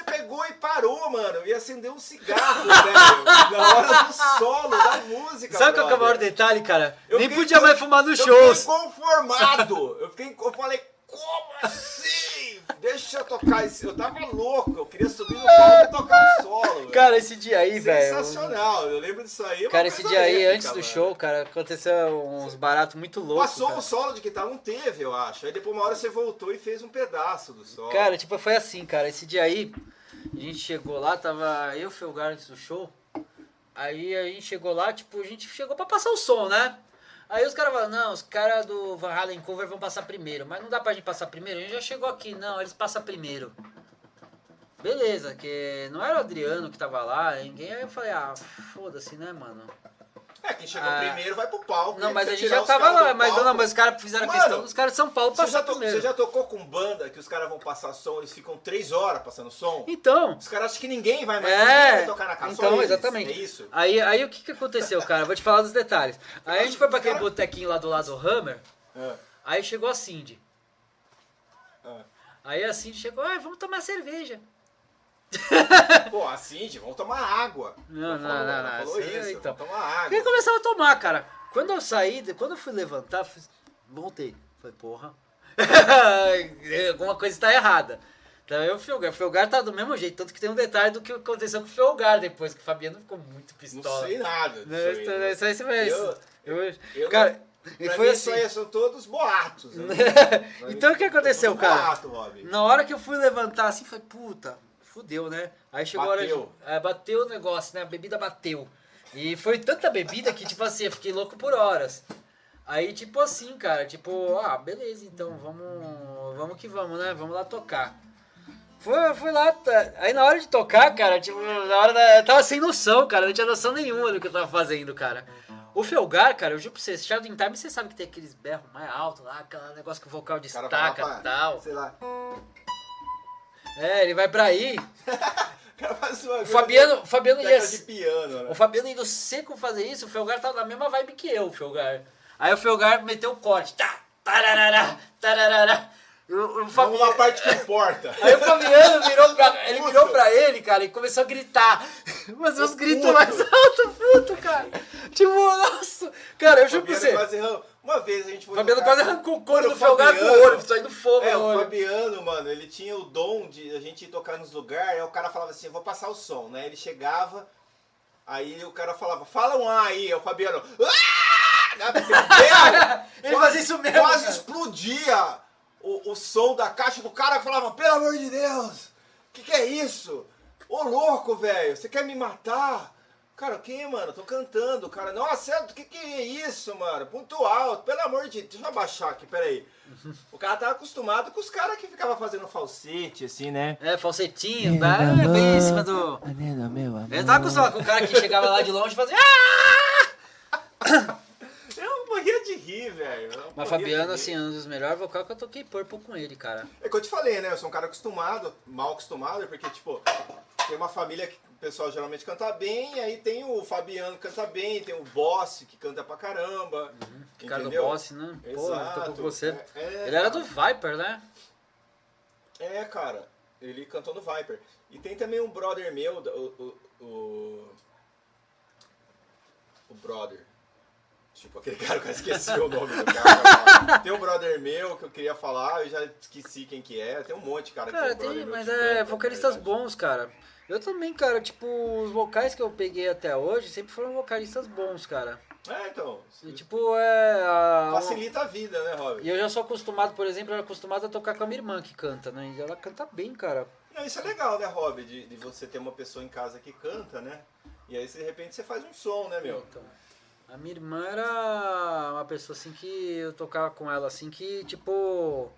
Você pegou e parou, mano, e acendeu um cigarro, velho, na hora do solo da música. Sabe qual que é o maior brother. detalhe, cara? Eu Nem fiquei podia mais fumar nos eu shows. fiquei conformado. Eu, fiquei, eu falei, como assim? Deixa eu tocar esse. Eu tava louco, eu queria subir no palco e tocar o solo. Cara, esse dia aí, velho. Sensacional, eu lembro disso aí. é Cara, esse dia aí, épica, antes do mano. show, cara, aconteceu uns baratos muito loucos. Passou cara. um solo de guitarra, não teve, eu acho. Aí depois uma hora você voltou e fez um pedaço do solo. Cara, tipo, foi assim, cara. Esse dia aí, a gente chegou lá, tava eu e o Felgar antes do show. Aí a gente chegou lá, tipo, a gente chegou pra passar o som, né? Aí os caras falaram, não, os caras do Van Halen Cover vão passar primeiro. Mas não dá pra gente passar primeiro, a gente já chegou aqui. Não, eles passam primeiro. Beleza, que não era o Adriano que tava lá, ninguém. Aí eu falei, ah, foda-se, né, mano? É, quem chegou Ah. primeiro vai pro palco. Não, mas a gente já tava lá, mas palco. não, mas os caras fizeram Mano, questão dos caras de São Paulo passar to- primeiro. você já tocou com banda que os caras vão passar som, eles ficam três horas passando som? Então, Os caras acham que ninguém vai mais É, vai tocar na casa. então, eles. exatamente. É isso? Aí, aí o que, que aconteceu, cara? Vou te falar dos detalhes. Aí a gente foi pra aquele Cara- botequinho lá do lado do Hammer, É, aí chegou a Cindy. é. Aí a Cindy chegou, ah, vamos tomar cerveja. Pô, assim, vamos tomar água. Não, não, falou, não, ela não, falou isso então. tomar água. Aí começava a tomar, cara. Quando eu saí, quando eu fui levantar, fiz- voltei. Falei, porra. Alguma coisa está errada. Então eu, o Felgar, o Felgar tá do mesmo jeito. Tanto que tem um detalhe do que aconteceu com o Felgar depois, que o Fabiano ficou muito Não pistola. sei nada disso Não, aí, isso, né? isso aí você vai. Eu- eu- eu cara, e foi mim, assim. isso aí são todos boatos. né? Então o que aconteceu, cara? Boato. Na hora que eu fui levantar assim, falei, puta, fudeu, né? Aí chegou a hora de. Bateu. É, bateu o negócio, né? A bebida bateu. E foi tanta bebida que, tipo assim, eu fiquei louco por horas. Aí, tipo assim, cara, tipo, ah, beleza, então, vamos, vamos que vamos, né? Vamos lá tocar. Fui, fui lá, tá- aí na hora de tocar, cara, tipo, na hora da, eu tava sem noção, cara, não tinha noção nenhuma do que eu tava fazendo, cara. O Felgar, cara, eu juro pra você, Shadow in Time, você sabe que tem aqueles berros mais altos lá, aquele negócio que o vocal destaca e tal. Sei lá. É, ele vai pra aí, O Fabiano, Fabiano ia... Piano, né? O Fabiano indo seco fazer isso, o Felgar tava na mesma vibe que eu, o Felgar. Aí o Felgar meteu o corte. Tá, tararara, tararara. O, o Vamos Fabiano, na parte que importa. Aí o Fabiano virou pra, ele virou pra ele, cara, e começou a gritar. Mas os gritos mais altos, puto, cara. Tipo, nossa. Cara, eu juro pra você. quase Uma vez a gente O foi. Fabiano quase arrancou o couro do Felgar com o olho, saindo fogo É, o olho. Fabiano, mano, ele tinha o dom de a gente ir tocar nos lugares, aí o cara falava assim, eu vou passar o som, né? Ele chegava, aí o cara falava, fala um A aí, aí o Fabiano. "Ah!" Né? Ele Quase- fazia isso mesmo, Quase cara. explodia o, o som da caixa do cara falava, pelo amor de Deus, que que é isso? Ô louco, velho, você quer me matar? Cara, o que, mano? Tô cantando, cara. Nossa, o que que é isso, mano? Ponto alto, pelo amor de Deus. Deixa eu abaixar aqui, peraí. O cara tava acostumado com os caras que ficavam fazendo falsete, assim, né? É, falsetinho, tá? bem em cima do... Ele tava acostumado com o cara que chegava lá de longe e fazia... "Ah!" Eu morria de rir, velho. Eu morria Mas de Fabiano, rir. assim, é um dos melhores vocais que eu toquei Purple com ele, cara. É que eu te falei, né? Eu sou um cara acostumado, mal acostumado, porque, tipo, tem uma família que o pessoal geralmente canta bem, aí tem o Fabiano que canta bem, tem o Boss que canta pra caramba. Cara do? Boss, né? Pô, Exato. com você. É, é, Ele era do Viper, né? É, cara. Ele cantou no Viper. E tem também um brother meu, o. O, o, o brother. Tipo, aquele cara que eu esqueci o nome do cara. Tem um brother meu que eu queria falar, eu já esqueci quem que é. Tem um monte de cara, Cara, que é um tem, mas é vocalistas verdade. bons, cara. Eu também, cara, tipo, os vocais que eu peguei até hoje sempre foram vocalistas bons, cara. É, então. E, tipo, é. a- Facilita a vida, né, Robin? E eu já sou acostumado, por exemplo, eu era acostumado a tocar com a minha irmã que canta, né? E ela canta bem, cara. Não, isso é legal, né, Rob? De, de você ter uma pessoa em casa que canta, né? E aí, de repente, você faz um som, né, meu? Então, a minha irmã era uma pessoa assim que eu tocava com ela assim que, tipo.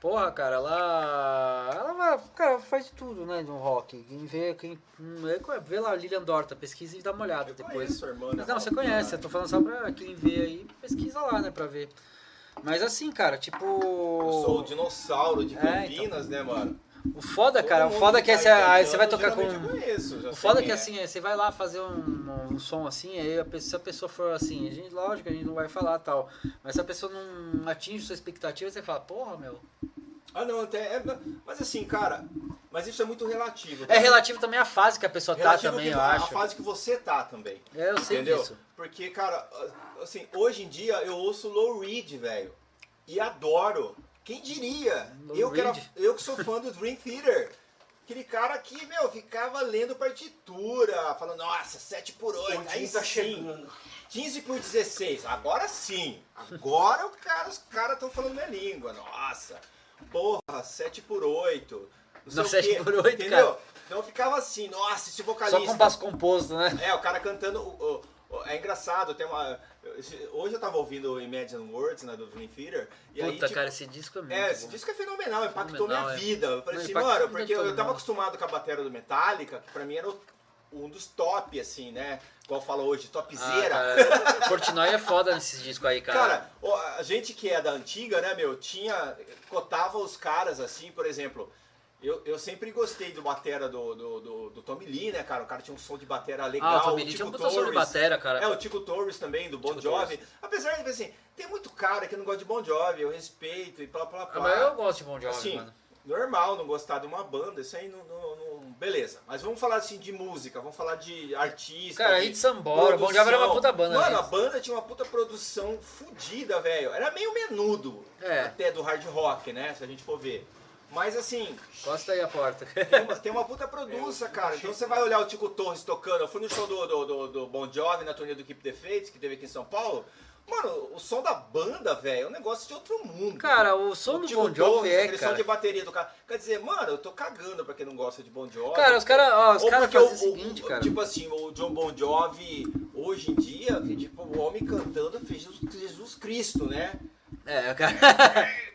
Porra, cara, ela. Ela vai, cara, faz de tudo, né, no rock. Quem vê, quem. hum, é, Vê lá Lilian Dorta, pesquisa e dá uma olhada Eu depois. irmã, né, Mas não, você conhece, eu tô falando só pra quem vê aí, pesquisa lá, né, pra ver. Mas assim, cara, tipo. Eu sou o dinossauro de É, Campinas, né, mano? O foda, cara, o foda é que tá você, aí você vai tocar com. O foda é que assim, é, você vai lá fazer um, um som assim, aí a pessoa, se a pessoa for assim, a gente, lógico, a gente não vai falar tal. Mas se a pessoa não atinge sua expectativa, você fala, porra, meu. Ah, não, até. é- mas assim, cara, mas isso é muito relativo. É relativo também à fase que a pessoa tá Relativo também, que- eu a acho. fase que você tá também. É, eu sei entendeu? disso. Porque, cara, assim, hoje em dia eu ouço Low Reed, velho. E adoro. Quem diria? Eu que, era- eu que sou fã do Dream Theater. Aquele cara que, meu, ficava lendo partitura, falando, nossa, 7 por 8, aí tá chegando. 15 por 16, agora sim. Agora o cara, os caras estão falando minha língua. Nossa, porra, 7 por 8. Não, 7 por 8, entendeu? cara. Então ficava assim, nossa, esse vocalista. Só compasso composto, né? É, o cara cantando o, o- é engraçado, tem uma. esse- Hoje eu tava ouvindo o Imagine Words, né, do Dream Theater. E aí, Puta, tipo, cara, esse disco é muito É, esse bom. disco é fenomenal, impactou Fenomenal, minha é. vida. Eu falei Não, assim, mano, porque eu, eu tava acostumado com a bateria do Metallica, que pra mim era o- um dos top, assim, né? Igual fala hoje, Ah, topzera. cara, Portnoy é foda nesses discos aí, cara. Cara, a gente que é da antiga, né, meu, tinha. cotava os caras assim, por exemplo. Eu, eu sempre gostei do batera do, do, do, do Tommy Lee, né, cara? O cara tinha um som de batera legal. ah, o Tommy Lee tinha um som de batera, cara. É, o Tico Torres também, do Bon Tico Jovi. Apesar de, assim, tem muito cara que não gosta de Bon Jovi, eu respeito e blá blá Ah, blá. mas eu gosto de Bon Jovi, Assim, mano. normal não gostar de uma banda, isso aí não, não- não- Beleza. Mas vamos falar assim de música, vamos falar de artista. Cara, de Hit Sambora, Bon Jovi era uma puta banda. Mano, a né? banda tinha uma puta produção fodida, velho. Era meio menudo, É. até do hard rock, né? Se a gente for ver. Mas assim, Costa aí a porta. tem uma, tem uma puta produça, cara. Então você vai olhar o Tico Torres tocando. Eu fui no show do, do, do, do Bon Jovi na turnê do Keep the Fates, que teve aqui em São Paulo. Mano, o som da banda, velho, é um negócio de outro mundo. Cara, o som O do Bon Jovi Torres, é, aquele som de cara. bateria do cara. Quer dizer, mano, eu tô cagando pra quem não gosta de Bon Jovi. Cara, os caras, ó, os Ou caras porque fazem o o- seguinte, o- cara. Tipo assim, o John Bon Jovi, hoje em dia, tipo, o homem cantando fez Jesus, Jesus Cristo, né? É, cara.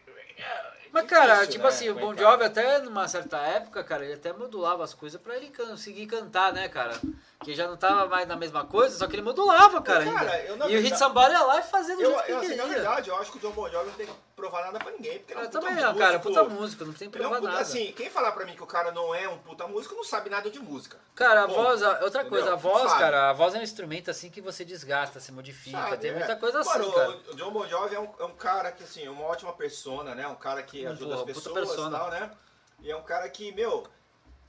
Mas, cara, Difícil, tipo né, assim, o Bon. Jovi até numa certa época, cara, ele até modulava as coisas pra ele conseguir cantar, né, cara? Que já não tava mais na mesma coisa, só que ele modulava, cara. Cara, ainda. eu, e o Hit verdade- Sambora ia lá e fazia do Eu, jeito que eu, assim, na verdade, eu acho que o John Bon Jovi não tem que provar nada pra ninguém, porque ele é um também não, cara, puta músico, não tem que Ele é um provar puta- nada. Assim, quem falar pra mim que o cara não é um puta músico não sabe nada de música. Cara, a Bom, voz, a- outra entendeu? coisa, a voz, Sabe. cara, a voz é um instrumento assim que você desgasta, se modifica, Sabe, tem é. muita coisa assim, Mano, cara. o- John Bon Jovi é um, é um cara que, assim, é uma ótima persona, né? Um cara que ajuda as boa, puta pessoas e tal, né? E é um cara que, meu,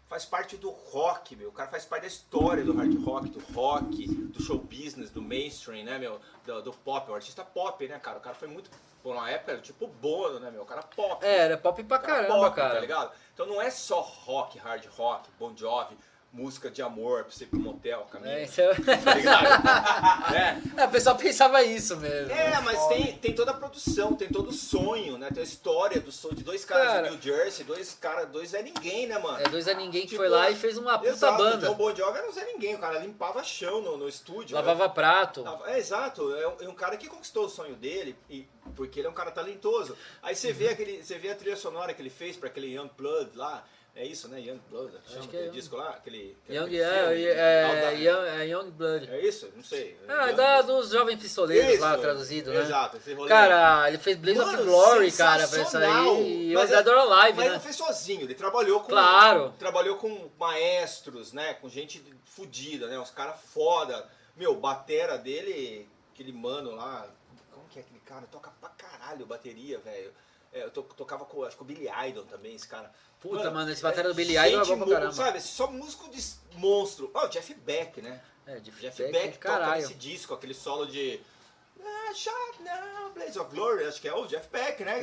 faz parte do rock, meu. O cara faz parte da história do hard rock, do rock, do show business, do mainstream, né, meu? Do, do pop, um artista pop, né, cara? O cara foi muito, por uma época, era tipo Bono, né, meu? O cara pop. É, era pop pra cara caramba, pop, Tá cara. ligado? Então não é só rock, hard rock, Bon Jovi, música de amor pra você ir pro motel, caminho. É, isso é... Tá ligado? é. É, o pessoal pensava isso mesmo. É, mas tem, tem toda a produção, tem todo o sonho, né? Tem a história do sonho de dois caras Cara. de New Jersey, dois caras, dois é ninguém, né, mano? É, dois a ninguém que Tipo, foi lá e fez uma puta Exato, o banda. John Bon Jovi era um Zé Ninguém, o cara limpava chão no, no estúdio. Lavava prato. né? É, exato, é um, é um cara que conquistou o sonho dele, e, porque ele é um cara talentoso. Aí você vê aquele, você vê a trilha sonora que ele fez pra aquele Young Blood lá, é isso, né? Young Blood, chama que é aquele Young- disco lá, aquele... Young, aquele é, filme, é, tal da- Young, é Young Blood. é isso? Não sei. Ah, é Young da, dos Jovens Pistoleiros lá, Isso, traduzido, né? Exato, esse rolê. Cara, ele fez Blaze of Glory, cara, pra isso aí. E Mas o é- Dead or Alive, Mas ele né? não fez sozinho, ele trabalhou com. Claro. Trabalhou com maestros, né? Com gente fodida, né? Uns caras foda. Meu, batera dele, aquele mano lá. Como que é aquele cara? Toca pra caralho bateria, velho. É, eu to- tocava com, acho que o Billy Idol também, esse cara. Puta, mano, esse batera do Billy Idol é bom pra caramba. Sabe, só músico de monstro. Ó, o Jeff Beck, né? É, de Jeff Beck, Beck toca caralho. nesse disco, aquele solo de. Ah, shut now, Blaze of Glory, acho que é o Jeff Beck, né?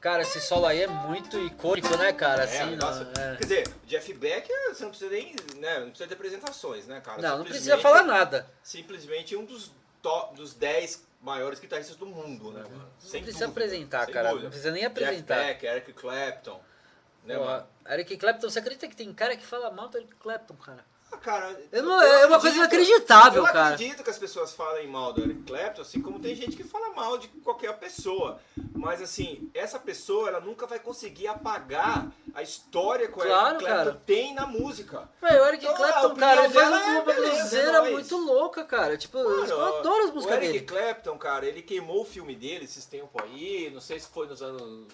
Cara, esse solo aí é muito icônico, né, cara? É, Assim, negócio- não, é. Quer dizer, o Jeff Beck, você não precisa nem. Né, não precisa de apresentações, né, cara? Não, não precisa falar nada. Simplesmente um dos, top, dos 10 maiores guitarristas do mundo, né, mano? Não Sem precisa dúvida, apresentar, cara. dúvida. Não precisa nem Jeff apresentar. Beck, Eric Clapton, né, Pô, mano? Eric Clapton, você acredita que tem cara que fala mal do Eric Clapton, cara? Ah, cara, Eu não- é uma coisa inacreditável, eu cara. acredito que as pessoas falem mal do Eric Clapton, assim como tem gente que fala mal de qualquer pessoa. Mas assim, essa pessoa ela nunca vai conseguir apagar a história que o Claro, Eric Clapton cara. tem na música. O Eric Então, Clapton, cara, ele faz é uma beleza, bluseira é muito louca, cara. Tipo, Mano, eu adoro as o músicas Eric dele. Clapton, cara, ele queimou o filme dele esses tempos aí, não sei se foi nos anos.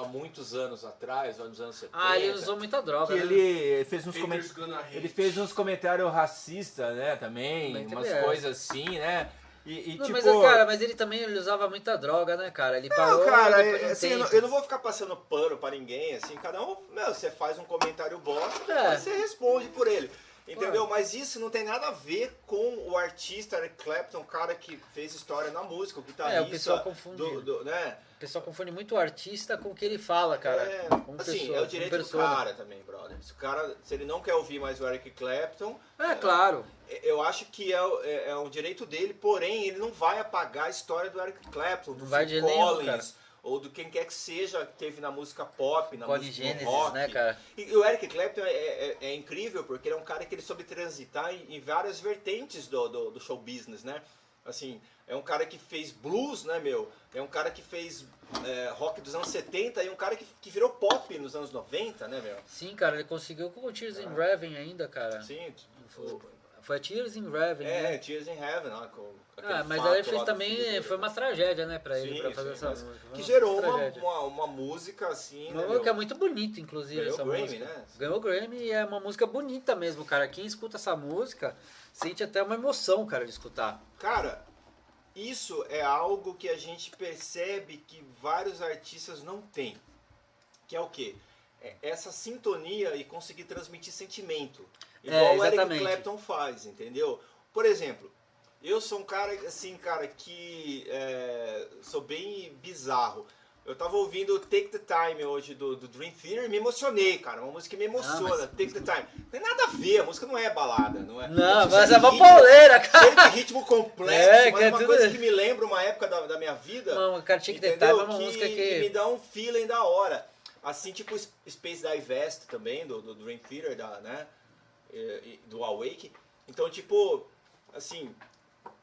Há muitos anos atrás, nos anos 70. Ah, ele usou muita droga, Que né? ele fez uns comentários. Ele fez uns comentários racistas, né, também, Também umas coisas assim, né? E, e, Não, tipo, mas, cara, mas ele também ele usava muita droga, né, cara? Ele parou Não, cara, um assim, eu, não, eu não vou ficar passando pano pra ninguém, assim, cada um, meu, você faz um comentário bosta, É. você responde por ele. Entendeu? Mas isso não tem nada a ver com o artista Eric Clapton, o cara que fez história na música, o guitarrista. É, o pessoal confunde. do, do- né? O pessoal confunde muito o artista com o que ele fala, cara. É, assim, pessoa, é o direito do cara também, brother. Se o cara, se ele não quer ouvir mais o Eric Clapton, É, claro. eu acho que é, o- é, é um direito dele, porém ele não vai apagar a história do Eric Clapton, do Não vai Phil de nenhum, Collins, ou do quem quer que seja que teve na música pop, na Code música no Genesis, rock. né, cara? E, o Eric Clapton é, é- é incrível porque ele é um cara que ele soube transitar em, em várias vertentes do, do, do show business, né? Assim, é um cara que fez blues, né, meu? É um cara que fez é, rock dos anos 70 e um cara que, que virou pop nos anos 90, né, meu? Sim, cara, ele conseguiu com o Tears in Heaven ainda, cara. Sim, Foi, foi Tears in Heaven, é, né? Tears in Heaven, ó, com Ah, mas ele lá fez também, filho foi uma tragédia, né, pra ele, Sim, pra fazer sim, essa música. Que gerou uma, uma, uma música assim, Uma né, música meu? muito bonita, inclusive, Ganhou essa Grammy, música. né? Ganhou Grammy e é uma música bonita mesmo, cara. Quem escuta essa música sente até uma emoção, cara, de escutar. Cara, isso é algo que a gente percebe que vários artistas não têm. Que é o quê? É essa sintonia e conseguir transmitir sentimento. Igual É, o Eric. Clapton faz, entendeu? Por exemplo, eu sou um cara, assim, cara, que é, sou bem bizarro. Eu tava ouvindo Take the Time hoje do, do Dream Theater e me emocionei, cara. Uma música que me emociona, Ah, mas- Take the Time. Não tem nada a ver, a música não é balada, não é? Não, Cheio mas é uma pauleira, cara. cheio de ritmo complexo, É, mas que é uma tudo- coisa que me lembra uma época da, da minha vida. Não, cara, Tic entendeu? Detalhe é uma que, música me que... dá um feeling da hora. Assim, tipo Space Divest também, do, do Dream Theater, da, né? do Awake. Então, tipo, assim,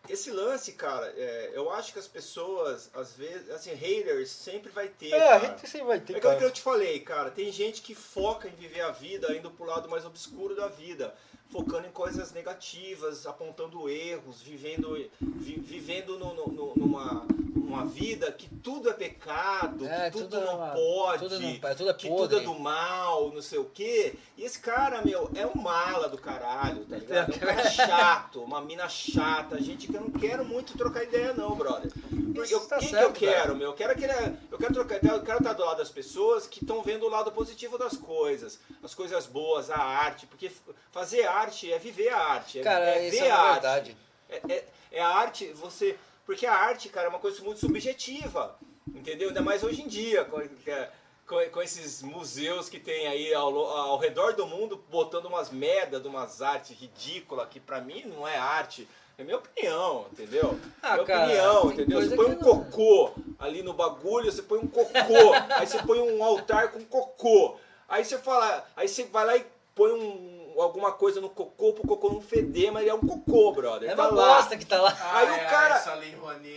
esse lance, cara, é, eu acho que as pessoas, às vezes, assim, haters sempre vai ter. É, cara. sempre vai ter, É aquilo que eu te falei, cara. Tem gente que foca em viver a vida indo pro lado mais obscuro da vida. Focando em coisas negativas, apontando erros, vivendo, vi- vivendo no- no- no- numa, numa vida que tudo é pecado, É, que tudo, tudo é não uma- pode, tudo não- é, tudo é que tudo é do mal, não sei o quê. E esse cara, meu, é um mala do caralho, tá ligado? É um cara chato, uma mina chata, gente que eu não quero muito trocar ideia não, brother. Porque eu, tá quem certo, que eu quero, cara. meu? Eu quero, aquele, eu quero trocar ideia, eu quero estar do lado das pessoas que estão vendo o lado positivo das coisas, as coisas boas, a arte, porque fazer arte é viver a arte, é, Cara, é isso ver é a arte. verdade. É, é- é a arte, você. Porque a arte, cara, é uma coisa muito subjetiva. Entendeu? Ainda mais hoje em dia, com, é, com, com esses museus que tem aí ao, ao redor do mundo botando umas merda de umas artes ridículas, que pra mim não é arte. É minha opinião, entendeu? Ah, minha cara, opinião, entendeu? Você põe um não- cocô ali no bagulho, você põe um cocô, aí você põe um altar com cocô. Aí você fala, aí você vai lá e põe um, alguma coisa no cocô pro cocô não feder, mas é um cocô, brother. É tá uma lá. bosta que tá lá. Aí o cara-.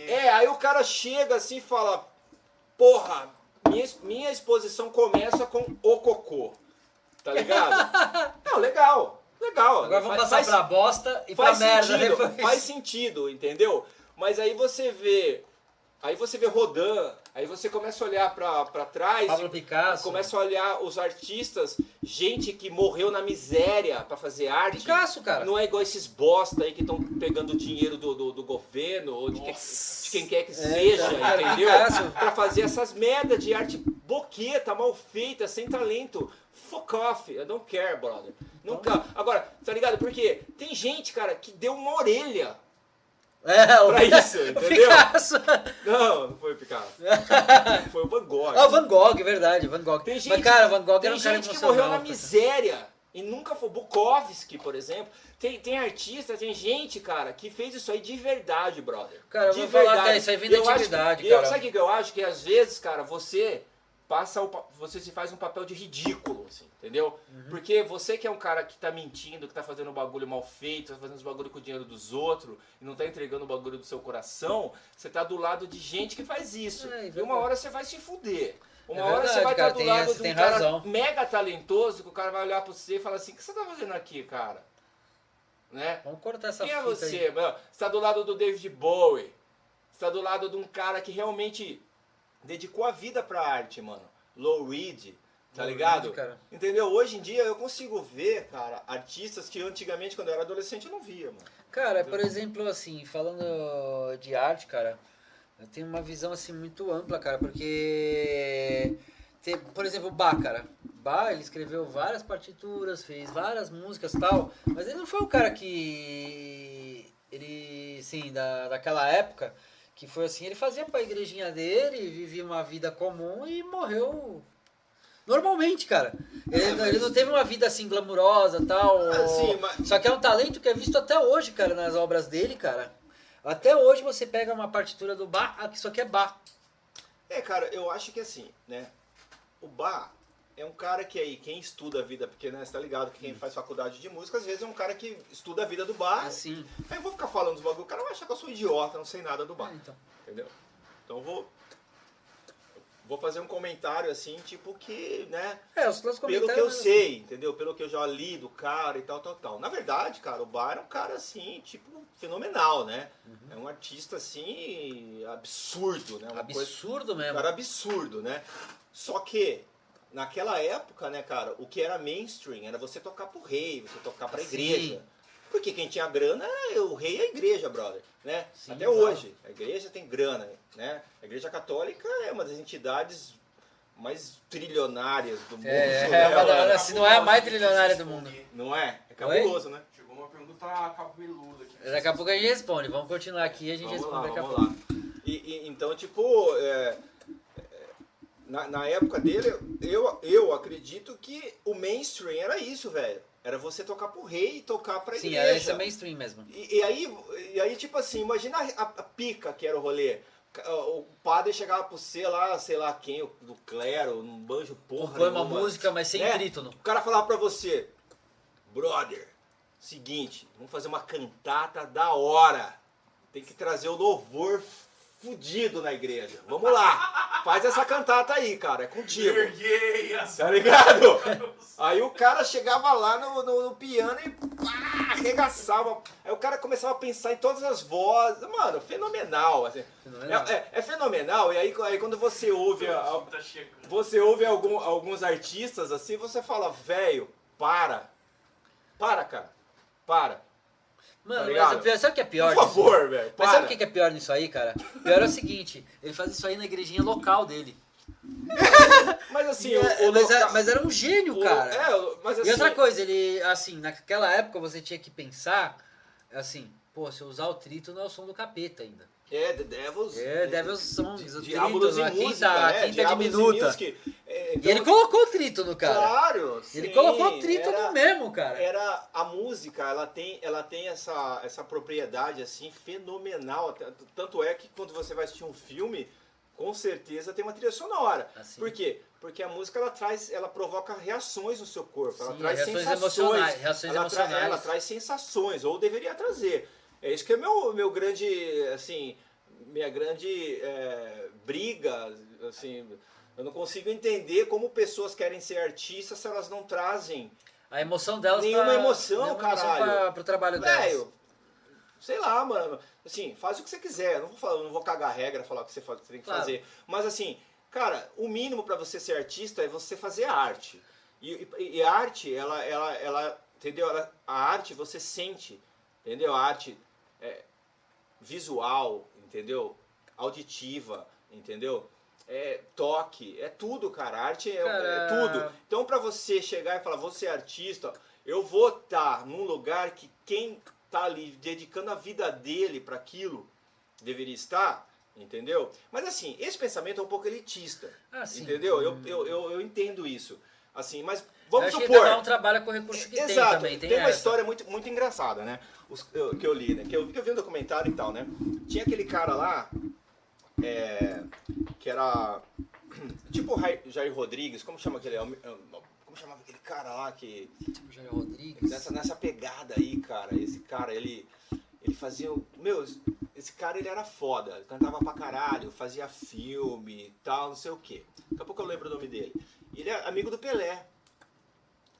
É, aí o cara chega assim e fala: Porra, minha, minha exposição começa com o cocô. Tá ligado? Não, legal, legal. Agora vamos Faz- passar faz- pra bosta e pra faz merda sentido, depois. faz sentido, entendeu? Mas aí você vê. Aí você vê Rodin, aí você começa a olhar pra, pra trás. Pablo Picasso. Começa a olhar os artistas, gente que morreu na miséria pra fazer arte. Picasso, cara. Não é igual esses bosta aí que estão pegando dinheiro do, do, do governo ou de, que- de quem quer que seja, cara, entendeu? Pra fazer essas merda de arte boqueta, mal feita, sem talento. Fuck off, I don't care, brother. Nunca. Agora, tá ligado? Porque tem gente, cara, que deu uma orelha É, o pra isso, entendeu? Picasso. Não, não foi o Picasso. Foi o Van Gogh. Ah, o Van Gogh, é verdade, Van Gogh. Tem gente, Mas, cara, Van Gogh tem era um cara gente que morreu na miséria e nunca foi. Bukowski, por exemplo. Tem, tem artista, tem gente, cara, que fez isso aí de verdade, brother. Cara, eu de vou falar até isso aí vem da Eu acho antiguidade, que- eu- cara. Sabe o que eu acho? Que às vezes, cara, você passa o, você se faz um papel de ridículo, assim, entendeu? Uhum. Porque você que é um cara que tá mentindo, que tá fazendo um bagulho mal feito, tá fazendo os bagulho com o dinheiro dos outros e não tá entregando o bagulho do seu coração, você tá do lado de gente que faz isso. É, e uma hora você vai se fuder. Uma É hora verdade, você vai cara, estar do tem lado de um cara razão. mega talentoso, que o cara vai olhar pra você e falar assim, o que você tá fazendo aqui, cara? Né? Vamos cortar essa Quem é você? aí. Você tá do lado do David Bowie. Você tá do lado de um cara que realmente dedicou a vida pra arte, mano. Low Reed, tá Low ligado? Reed. Entendeu? Hoje em dia eu consigo ver, cara, artistas que antigamente, quando eu era adolescente, eu não via, mano. Cara, por exemplo, assim, falando de arte, cara, eu tenho uma visão assim muito ampla, cara, porque tem, por exemplo, o Bach, cara. Bach, ele escreveu várias partituras, fez várias músicas e tal, mas ele não foi o cara que ele, sim, da, daquela época, que foi assim, ele fazia pra igrejinha dele, vivia uma vida comum e morreu normalmente, cara. Ele, mas- ele não teve uma vida assim glamurosa tal. Ah, sim, mas- Só que é um talento que é visto até hoje, cara, nas obras dele, cara. Até hoje você pega uma partitura do Bach, que isso aqui é Bach. É, cara, eu acho que assim, né? O Bar é um cara que aí, quem estuda a vida, porque né, você tá ligado que quem faz faculdade de música, às vezes é um cara que estuda a vida do bar. Assim. Aí eu vou ficar falando dos bagulho, o cara vai achar que eu sou idiota, não sei nada do bar. Ah, então. Entendeu? Então eu vou. Vou fazer um comentário assim, tipo que, né? É, os meus Pelo que eu comentários, sei, entendeu? Pelo que eu já li do cara e tal, tal, tal. Na verdade, cara, o Bar é um cara assim, tipo, fenomenal, né? É um artista assim, absurdo, né? Uma coisa Absurdo um mesmo. cara absurdo, né? Só que, naquela época, né, cara, o que era mainstream era você tocar pro rei, você tocar pra Sim. igreja. Porque quem tinha grana, era o rei e a igreja, brother, né? Sim, Até claro. hoje, a igreja tem grana, né? A igreja católica é uma das entidades mais trilionárias do mundo, É, né? é uma da- se não é a mais trilionária do mundo. Não é? É cabuloso, né? Chegou uma pergunta cabeluda aqui. Daqui a pouco a gente responde. Vamos continuar aqui e a gente Vamos responde lá, daqui a pouco. lá. E, e- então, tipo, é, é, na, na época dele, eu, eu acredito que o mainstream era isso, velho. Era você tocar pro rei e tocar pra Sim, igreja. é, esse é mainstream mesmo. E, e aí, e aí, tipo assim, imagina a, a pica que era o rolê. O padre chegava pro você lá, sei lá quem, do clero, não banjo porra. Compõe uma música, mas sem Né? trítono. O cara falava pra você, brother, seguinte, vamos fazer uma cantata da hora. Tem que trazer o louvor fudido na igreja. Vamos lá, faz essa cantata aí, cara, é contigo. Erguei as Tá ligado? Aí o cara chegava lá no, no- no piano e pá, arregaçava. Aí o cara começava a pensar em todas as vozes. Mano, fenomenal. Assim. Fenomenal. É, é- é fenomenal. E aí, aí quando você ouve, a- a- Tá você ouve algum- alguns artistas assim, você fala, velho, para. Para, cara. Para. Mano, Tá mas sabe o que é pior? Por disso? favor, velho. Mas sabe o que é pior nisso aí, cara? Pior é o seguinte, ele faz isso aí na igrejinha local dele. Mas assim, é- o mas, loca- era, mas era um gênio, o- cara. É, mas assim. E outra coisa, ele, assim, naquela época você tinha que pensar, assim, pô, se eu usar o trítono é o som do capeta ainda. É, The Devils. É, Devil's Songs, o Diabolos e a quinta, música, a né? quinta Diabolos e diminuta. Music. É, E então- ele colocou o trítono, cara. Claro, ele sim, colocou o trítono era- mesmo, cara. Era a música, ela tem, ela tem essa, essa propriedade assim fenomenal. Tanto é que quando você vai assistir um filme, com certeza tem uma trilha sonora. Assim. Por quê? Porque a música ela traz, ela provoca reações no seu corpo, ela Sim, traz reações sensações, emocionais, reações ela, tra- emocionais. ela traz sensações, ou deveria trazer. É isso que é meu meu grande, assim, minha grande é, briga, assim, eu não consigo entender como pessoas querem ser artistas se elas não trazem A emoção delas Nenhuma pra, emoção, nenhuma caralho. pra, pro trabalho delas. Velho, sei lá, mano. Assim, faz o que você quiser. Eu não vou, falar, não vou cagar a regra, falar o que você, faz, o que você tem que Claro. fazer. Mas assim, cara, o mínimo pra você ser artista é você fazer arte. E, e- e a arte, ela, ela, ela, entendeu? Ela- a arte você sente, entendeu? A arte é visual, entendeu? Auditiva, entendeu? É toque, é tudo, cara. Arte é, Cara- é tudo. Então, pra você chegar e falar, vou ser artista, eu vou estar num lugar que quem tá ali dedicando a vida dele para aquilo deveria estar, entendeu? Mas assim, esse pensamento é um pouco elitista, Ah, entendeu? Eu, eu, eu, eu entendo isso. Assim, mas Eu vamos que supor. cada um trabalha com o recurso que tem Exato, também. Tem, uma essa. história muito, muito engraçada, né? Os- eu- que eu li, né? Que eu, que eu vi um documentário e tal, né? Tinha aquele cara lá, é, que era tipo Jair Rodrigues, como chama aquele? é é Como chamava aquele cara lá que. Tipo Jair Rodrigues. Nessa, nessa pegada aí, cara, esse cara, ele. Ele fazia. Meu, esse cara ele era foda. Cantava pra caralho, fazia filme e tal, não sei o quê. Daqui a pouco eu lembro o nome dele. E ele é amigo do Pelé.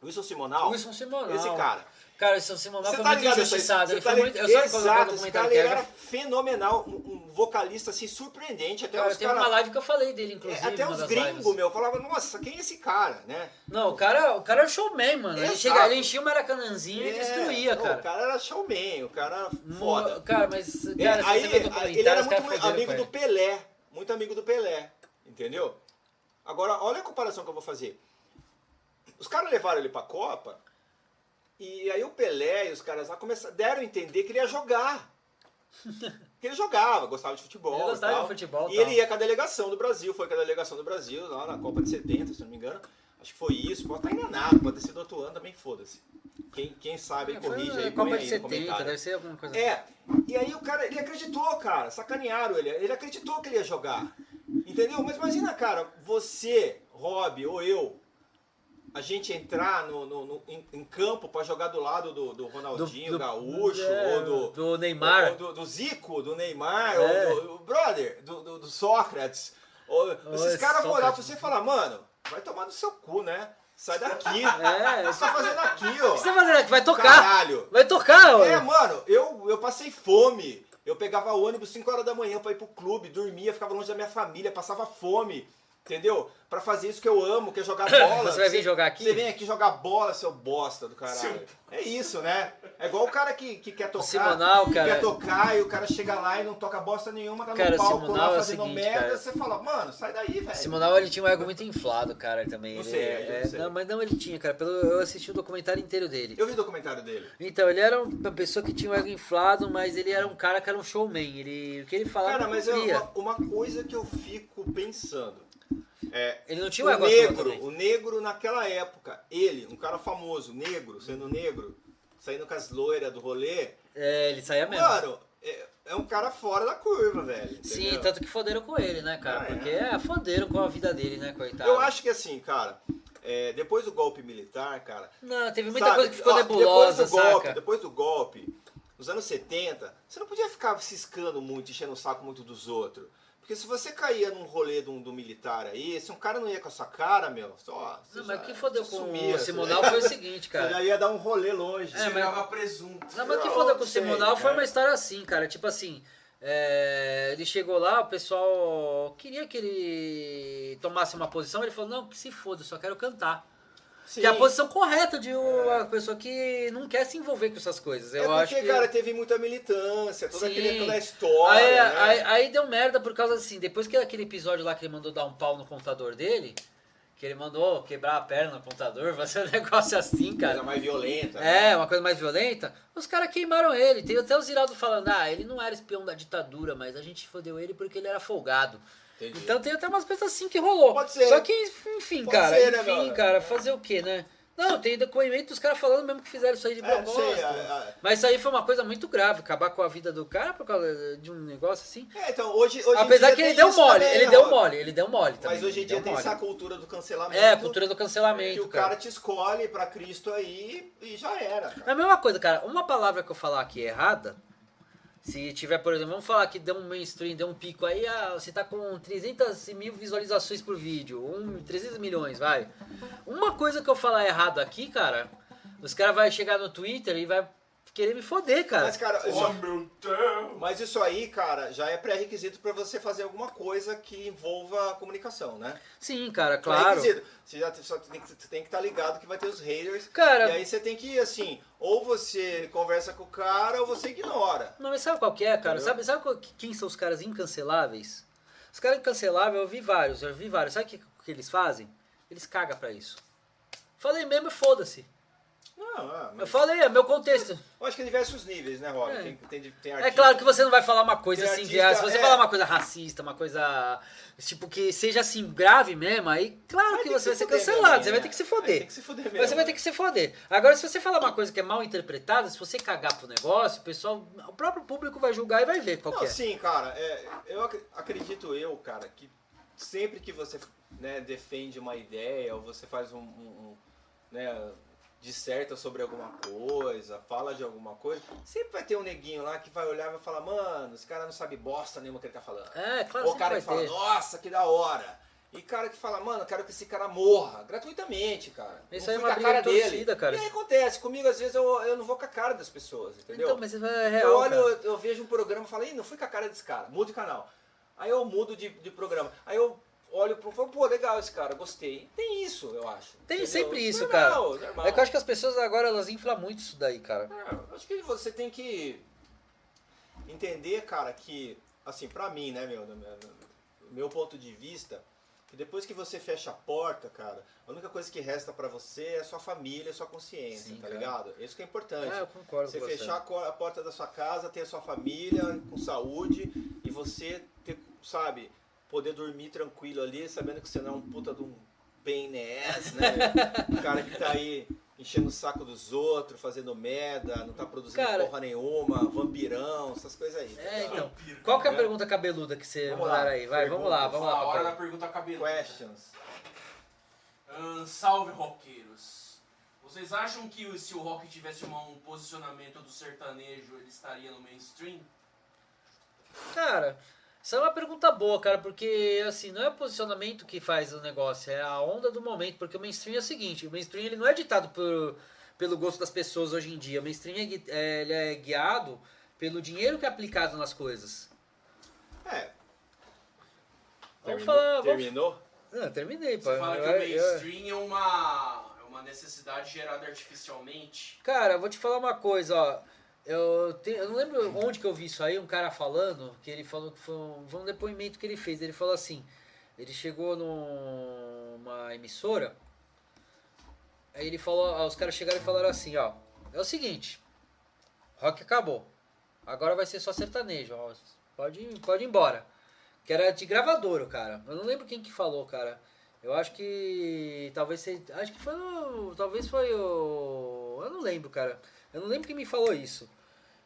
Wilson Simonal. Wilson Simonal. Esse cara. Cara, o Wilson Simonal Você foi tá muito injustiçado. Ele tá foi muito... Eu ligado? sei quando eu Exato, esse cara ele era. fenomenal, um, vocalista assim surpreendente. Até Cara, os teve cara- uma live que eu falei dele, é, inclusive. até uma os gringos, meu, falavam, nossa, quem é esse cara, né? Não, o cara, o cara é showman, mano. Ele, Exato. chega, ele enchia o Maracanãzinho e É, destruía, pô, cara. O cara era showman, o cara foda. Cara, mas. É, Cara, se aí, ele era muito amigo do ele. Pelé, muito amigo do Pelé, entendeu? Agora, olha a comparação que eu vou fazer. Os caras levaram ele pra Copa, e aí o Pelé e os caras lá começaram, deram a entender que ele ia jogar. Que ele jogava, gostava de futebol. Ele gostava tal. de futebol E tal. ele ia com a delegação do Brasil, foi com a delegação do Brasil lá na Copa de 70, se não me engano. Acho que foi isso, pode estar enganado, pode ter sido outro ano também, foda-se. Quem, quem sabe, aí, É, corrige aí, Copa aí de no 70, comentário. deve ser alguma coisa É, e aí o cara, ele acreditou, cara, sacanearam ele, ele acreditou que ele ia jogar. Entendeu? Mas imagina, cara, você, Rob ou eu, a gente entrar no, no- no- em, em campo pra jogar do lado do, do Ronaldinho Do- do- Gaúcho, é, ou do, do Neymar. ou do, Zico, do Neymar, É. ou do, brother, do, Sócrates. Ou, esses caras vão olhar pra você e falar, mano, vai tomar no seu cu, né? Sai daqui. É, O que você tá fazendo aqui, O ó? que você tá fazendo aqui? Vai tocar! Caralho. Vai tocar, ó! É, mano, eu, eu passei fome. Eu pegava ônibus 5 horas da manhã pra ir pro clube, dormia, ficava longe da minha família, passava fome. Entendeu? Pra fazer isso que eu amo, que é jogar bola. Você vai vir jogar aqui? Você vem aqui jogar bola, seu bosta do caralho. É isso, né? É igual o cara que, que quer tocar. Simonal, que cara. quer tocar e o cara chega lá e não toca bosta nenhuma, tá Cara, no palco Simonal é lá o fazendo seguinte, merda. cara. Você fala, mano, sai daí, velho. Simonal ele tinha um ego muito inflado, cara, também. Não Ele sei, é- não sei. não, mas não ele tinha, cara. Pelo, eu assisti o documentário inteiro dele. Eu vi o documentário dele. Então, ele era uma pessoa que tinha um ego inflado, mas ele era um cara que era um showman. Ele, o que ele falava Cara, mas é uma, uma coisa que eu fico pensando. É, Ele não tinha o negro, o negro naquela época, ele, um cara famoso, negro, sendo negro, saindo com as loiras do rolê, É, ele saía mesmo. mano, é, é um cara fora da curva, velho. Sim, entendeu? tanto que foderam com ele, né, cara? Ah, é? Porque é, foderam com a vida dele, né, coitado. Eu acho que assim, cara, é, depois do golpe militar, cara. Não, teve muita sabe, coisa que ficou ó, nebulosa, depois do golpe, saca? Depois do golpe, nos anos 70, você não podia ficar ciscando muito, enchendo o saco muito dos outros. Porque se você caía num rolê do, do militar aí, se um cara não ia com a sua cara, meu, só. você Não, mas já- o que fodeu você com sumia, o você Simonal foi o seguinte, Você cara. já ia dar um rolê longe. É, Você mas- virava presunto. Não, mas o que Eu foda com o Simonal foi cara. uma história assim, cara. Tipo assim, é, ele chegou lá, o pessoal queria que ele tomasse uma posição, ele falou, não, que se foda, eu só quero cantar. Sim. Que é a posição correta de uma pessoa que não quer se envolver com essas coisas. É Eu porque, acho que... cara, teve muita militância, toda, aquele, toda a história. Aí, né? aí, aí deu merda por causa assim, depois que aquele episódio lá que ele mandou dar um pau no computador dele, que ele mandou quebrar a perna no computador, fazer um negócio assim, cara. Coisa mais violenta. né? É, uma coisa mais violenta. Os caras queimaram ele. Tem até o Ziraldo falando, ah, ele não era espião da ditadura, mas a gente fodeu ele porque ele era folgado. Entendi. Então tem até umas coisas assim que rolou. Pode ser. Só que, enfim, Pode cara, ser, né, enfim, meu? cara, fazer o quê, né? Não, tem depoimento dos caras falando mesmo que fizeram isso aí de É, propósito. sei, a- a- Mas isso aí foi uma coisa muito grave, acabar com a vida do cara por causa de um negócio assim. É, então, hoje, hoje Apesar que ele deu mole, também, ele né, deu mole, ele deu mole também. Mas hoje em dia tem mole. essa cultura do cancelamento. É, a cultura do cancelamento, Que o cara. cara te escolhe pra Cristo aí e já era. cara. É a mesma coisa, cara. Uma palavra que eu falar aqui errada, se tiver, por exemplo, vamos falar que deu um mainstream, deu um pico aí, ah, você tá com 300 mil visualizações por vídeo, um, 300 milhões, vai. Uma coisa que eu falar errado aqui, cara, os caras vão chegar no Twitter e vai querer me foder, cara. Mas, cara, Oh, isso, meu Deus! mas isso aí, cara, já é pré-requisito pra você fazer alguma coisa que envolva a comunicação, né? Sim, cara, claro. Pré-requisito. Você já só tem que, tem que estar ligado que vai ter os haters. Cara- E aí você tem que, assim, ou você conversa com o cara ou você ignora. Não, mas sabe qual que é, cara? Entendeu? Sabe, sabe qual- quem são os caras incanceláveis? Os caras incanceláveis, eu vi vários, eu vi vários. Sabe o que, que eles fazem? Eles cagam pra isso. Falei mesmo, e foda-se. Não, é, Eu falei, é meu contexto. eu acho que tem diversos níveis, né, Rob? É. Tem, tem, tem É artista- claro que você não vai falar uma coisa assim, de, artista, se você é. falar uma coisa racista, uma coisa tipo que seja assim grave mesmo, aí claro Vai que você vai se ser fuder cancelado, mesmo, você vai né? ter que se foder. Tem que se fuder mesmo. Você vai ter que se foder. Agora, se você falar uma coisa que é mal interpretada, se você cagar pro negócio, o pessoal, o próprio público vai julgar e vai ver qual Não, que é. sim, cara, é, eu ac- acredito eu, cara, que sempre que você né, defende uma ideia ou você faz um, um- um, né, disserta sobre alguma coisa, fala de alguma coisa, sempre vai ter um neguinho lá que vai olhar e vai falar, mano, esse cara não sabe bosta nenhuma que ele tá falando. É, claro, Ou o cara vai que fala, ter. nossa, que da hora. E cara que fala, mano, eu quero que esse cara morra, gratuitamente, cara. Isso Não aí é uma cara briga de dele. torcida, cara. E aí acontece, comigo às vezes eu, eu não vou com a cara das pessoas, entendeu? Então, mas é real, eu olho, cara. eu, eu vejo um programa e falo, Ih, não fui com a cara desse cara, mudo de canal. Aí eu mudo de, de programa. Aí eu olho pro falo, pô, legal esse cara, gostei. Tem isso, eu acho. Tem entendeu? sempre isso, normal, cara. Normal. É que eu acho que as pessoas agora, elas inflam muito isso daí, cara. É, eu acho que você tem que entender, cara, que, assim, pra mim, né, meu, meu, meu ponto de vista, que depois que você fecha a porta, cara, a única coisa que resta pra você é sua família, sua consciência, Sim, tá cara. ligado? Isso que é importante. É, eu concordo Você com você. fechar a co- a porta da sua casa, ter a sua família com saúde e você ter, sabe, poder dormir tranquilo ali, sabendo que você não é um puta de um ass, né? um cara que tá aí enchendo o saco dos outros, fazendo merda, não tá produzindo Cara- porra nenhuma, vampirão, essas coisas aí. tá É, então. Vampiro. Qual que é a pergunta cabeluda que você Vamos mandaram lá. aí? Vai, vamos lá, vamos lá, lá. hora da pergunta cabeluda. Questions. Salve roqueiros. Vocês acham que o- se o rock tivesse um posicionamento do sertanejo, ele estaria no mainstream? Cara, isso é uma pergunta boa, cara, porque assim, não é o posicionamento que faz o negócio, é a onda do momento, porque o mainstream é o seguinte, o mainstream ele não é ditado por, pelo gosto das pessoas hoje em dia, o mainstream é, é, ele é guiado pelo dinheiro que é aplicado nas coisas. É. Vamos Terminou? falar- vamos- Terminou? Não, terminei, pô. Você fala que Eu- o eu- mainstream é uma, é uma necessidade gerada artificialmente. Cara, eu vou te falar uma coisa, ó. Eu, eu não lembro onde que eu vi isso aí, um cara falando, que ele falou que foi um, foi um depoimento que ele fez. Ele falou assim, ele chegou numa emissora, aí ele falou, ah, os caras chegaram e falaram assim, ó, é o seguinte, rock acabou, agora vai ser só sertanejo, ó, pode, pode ir embora. Que era de gravador, cara. Eu não lembro quem que falou, cara. Eu acho que talvez acho que foi talvez foi o, eu não lembro, cara. Eu não lembro quem me falou isso.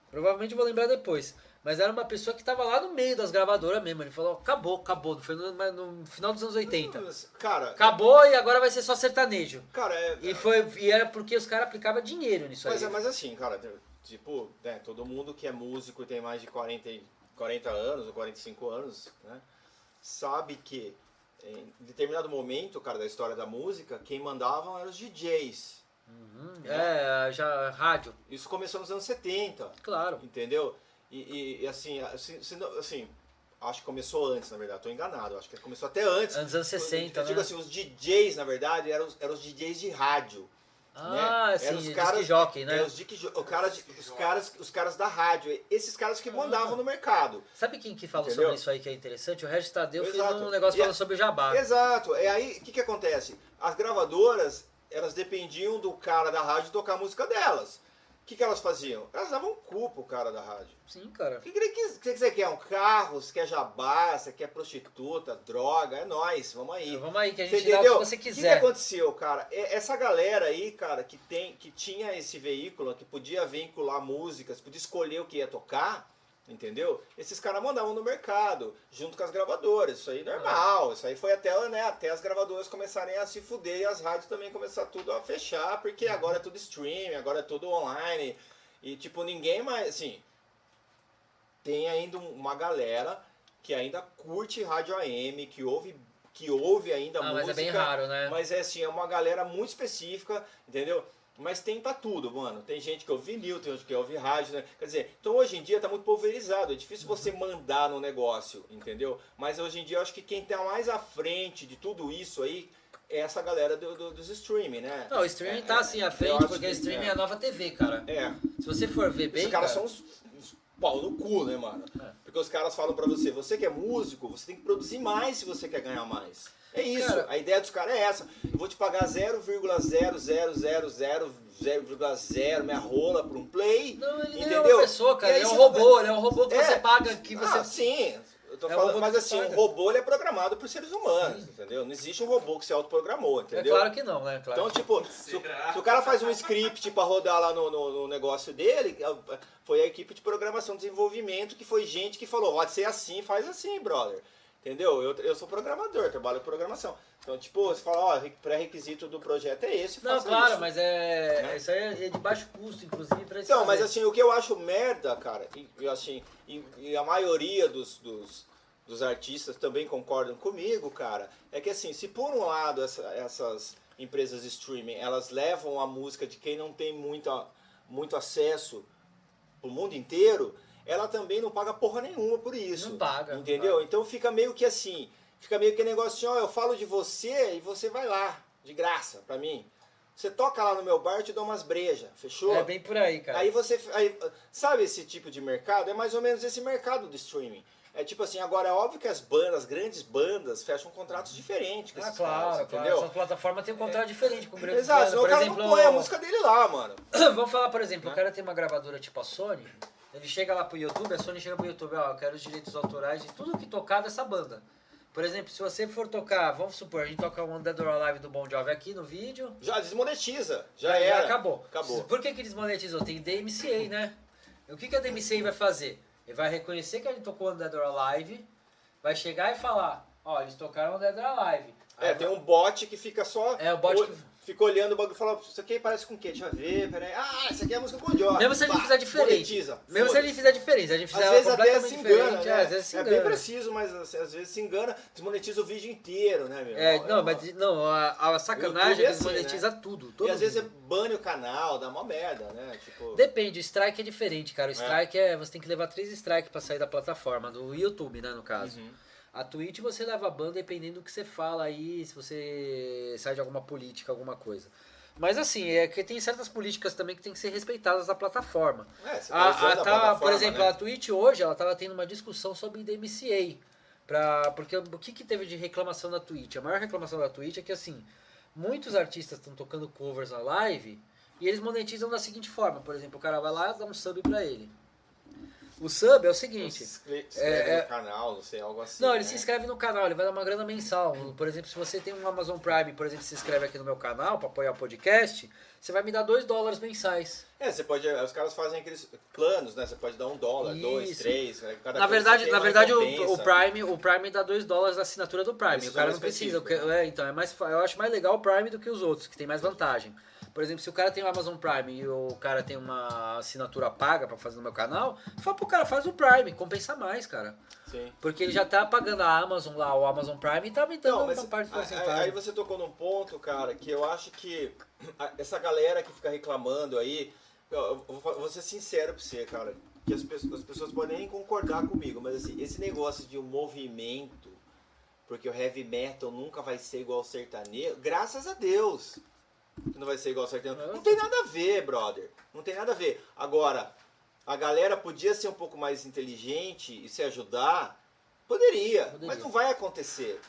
Provavelmente eu vou lembrar depois. Mas era uma pessoa que tava lá no meio das gravadoras mesmo. Ele falou, acabou, acabou. Foi no, no final dos anos 80. Cara, Acabou e agora vai ser só sertanejo. cara, é, E, foi, e era porque os caras aplicavam dinheiro nisso Mas, aí. é- mas assim, cara, tipo, né, todo mundo que é músico e tem mais de 40, e- 40 anos ou 45 anos, né, sabe que em determinado momento, cara, da história da música, quem mandavam eram os DJs. Uhum. É, já rádio, Isso começou nos anos 70, claro. entendeu? E, e- e, assim, assim, assim, acho que começou antes, na verdade, tô enganado, acho que começou até antes. Anos anos 60, Eu digo né? assim, os DJs, na verdade, eram, os- eram os DJs de rádio. Ah, né? sim, Eram os disc caras, jockey, né? é, os, disc jo- o cara os, caras, os caras da rádio, esses caras que mandavam no mercado. Sabe quem que fala Entendeu? sobre isso aí que é interessante? O Regis Tadeu fez Exato. um negócio E a- falando sobre o jabá. Exato. É aí, o que, que acontece? As gravadoras, elas dependiam do cara da rádio tocar a música delas. O que, que elas faziam? Elas davam um cu pro cara da rádio. Sim, cara. O que, que, o que que você quer? Um carro? Você quer jabá? Você quer prostituta? Droga? É nóis, vamos aí. Vamos aí, que a Você gente dá o entendeu? que você O que, que quiser. aconteceu, cara? Essa galera aí, cara, que, tem, que tinha esse veículo, que podia vincular músicas, podia escolher o que ia tocar, entendeu? Esses caras mandavam no mercado, junto com as gravadoras. Isso aí normal. Isso aí foi até, né, até as gravadoras começarem a se fuder e as rádios também começar tudo a fechar, porque agora é tudo streaming, agora é tudo online. E, tipo, ninguém mais, assim... Tem ainda um- uma galera que ainda curte rádio AM, que ouve, que ouve ainda Ah, mas música... é bem raro, né? Mas é assim, é uma galera muito específica, entendeu? Mas tem pra tudo, mano. Tem gente que ouve vinil, tem gente que ouve rádio, né? Quer dizer, então hoje em dia tá muito pulverizado. É difícil você mandar no negócio, entendeu? Mas hoje em dia eu acho que quem tá mais à frente de tudo isso aí é essa galera do, do- dos streaming, né? Não, o streaming É, tá assim à frente, porque o que- streaming é. é. a nova TV, cara. É. Se você for ver bem, Esses caras cara, são uns, uns pau no cu, né, mano? É. Porque os caras falam pra você, você que é músico, você tem que produzir mais se você quer ganhar mais. É isso, Cara- a ideia dos caras é essa. Eu vou te pagar 0,0000,0,0 minha rola pra um play. Não, ele nem é entendeu? uma pessoa, cara. Ele é um robô, ele é um robô que É. você paga, que você... Ah, sim. Eu tô É falando, mas assim, paga. um robô ele é programado por seres humanos, entendeu? Não existe um robô que se autoprogramou, É entendeu? claro que não, né? Claro. Então, tipo, se, o- Será? se o cara faz um script pra rodar lá no, no- no negócio dele, é, foi a equipe de programação e desenvolvimento que foi gente que falou, pode ser assim, faz assim, brother. Entendeu? Eu, eu sou programador, trabalho com programação. Então, tipo, você fala, ó, pré-requisito do projeto é esse, Não, claro, isso. mas é. Né? Isso aí é de baixo custo, inclusive, pra Então, mas assim, o que eu acho merda, cara, e, e assim, e, e a maioria dos, dos, dos artistas também concordam comigo, cara, é que assim, se por um lado essa- essas empresas de streaming, elas levam a música de quem não tem muita, muito acesso pro mundo inteiro, ela também não paga porra nenhuma por isso. Não paga, não Entendeu? Então fica meio que assim, fica meio que negócio assim, ó, eu falo de você e você vai lá, de graça, pra mim. Você toca lá no meu bar, eu te dou umas brejas, fechou? É bem por aí, cara. Aí você. Aí, sabe esse tipo de mercado? É mais ou menos esse mercado do streaming. É tipo assim, agora é óbvio que as bandas, as grandes bandas, fecham contratos diferentes com Ah, esses claro, caras, claro. entendeu? Essa plataforma tem um contrato diferente com o grande Exato, o cara exemplo, não põe a música dele lá, mano. Vamos falar, por exemplo, Né? o cara tem uma gravadora tipo a Sony, ele chega lá pro YouTube, a Sony chega pro YouTube, ó, eu quero os direitos autorais de tudo que tocar dessa banda. Por exemplo, se você for tocar, vamos supor, a gente toca um Dead or Alive do Bon Jovi aqui no vídeo, Já desmonetiza. Já, já era. acabou. Acabou. Por que, que desmonetizou? Tem DMCA, né? E o que, que a DMCA vai fazer? Ele vai reconhecer que a gente tocou no Dead or Alive, vai chegar e falar, ó, eles tocaram no Dead or Alive. É, tem um bot que fica só. É, o bot o- que- Fica olhando o bagulho e fala, isso aqui parece com o quê? Deixa eu ver, peraí. Ah, isso aqui é a música do Bon Jovi. Mesmo se ele Pá, fizer diferente. monetiza. Mesmo se ele fizer diferente, a gente fizer Às vezes até se engana, né? é, às vezes se É engana. bem preciso, mas assim, às vezes se engana, desmonetiza o vídeo inteiro, né, meu? É, não, uma- mas não, a, a sacanagem é é assim, desmonetiza tudo. todo E às vezes é bane o canal, dá uma merda, né? Tipo. Depende, o strike é diferente, cara. O strike é. Você tem que levar três strikes pra sair da plataforma, do YouTube, né, no caso. Uhum. A Twitch você leva ban dependendo do que você fala aí, se você sai de alguma política, alguma coisa. Mas assim, é que tem certas políticas também que tem que ser respeitadas da plataforma. É, você A, a, tá, plataforma, por exemplo, né? a Twitch hoje, ela tava tendo uma discussão sobre DMCA. Pra, porque o que, que teve de reclamação da Twitch? A maior reclamação da Twitch é que assim, muitos artistas estão tocando covers na live e eles monetizam da seguinte forma. Por exemplo, o cara vai lá e dá um sub pra ele. O sub é o seguinte. Se inscre- se inscreve é- no canal, não sei, algo assim. Não, ele né? se inscreve no canal, ele vai dar uma grana mensal. Por exemplo, se você tem um Amazon Prime, por exemplo, se inscreve aqui no meu canal para apoiar o podcast, você vai me dar 2 dólares mensais. É, você pode. Os caras fazem aqueles planos, né? Você pode dar um dólar, dois, Isso. três. né? Cada Na verdade, na verdade o, o Prime, o Prime dá 2 dólares da assinatura do Prime. Esse o cara é não mais precisa. que- é, então, é mais, eu acho mais legal o Prime do que os outros, que tem mais vantagem. Por exemplo, se o cara tem o Amazon Prime e o cara tem uma assinatura paga para fazer no meu canal, fala pro cara, faz o Prime, compensa mais, cara. Sim. Porque ele já tá pagando a Amazon lá, o Amazon Prime, e tá aumentando Não, mas uma parte do aí- aí porcentagem. você tocou num ponto, cara, que eu acho que essa galera que fica reclamando aí, eu, vou ser sincero pra você, cara, que as pessoas, as pessoas podem nem concordar comigo, mas assim, esse negócio de um movimento, porque o heavy metal nunca vai ser igual ao sertanejo, graças a Deus que não vai ser igual sertanejo. Não tem nada a ver, brother. Não tem nada a ver. Agora, a galera podia ser um pouco mais inteligente e se ajudar? Poderia, Poderia. mas não vai acontecer.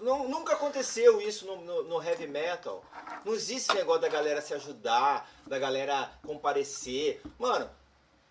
Não- nunca aconteceu isso no, no- no heavy metal. Não existe esse negócio da galera se ajudar, da galera comparecer. Mano,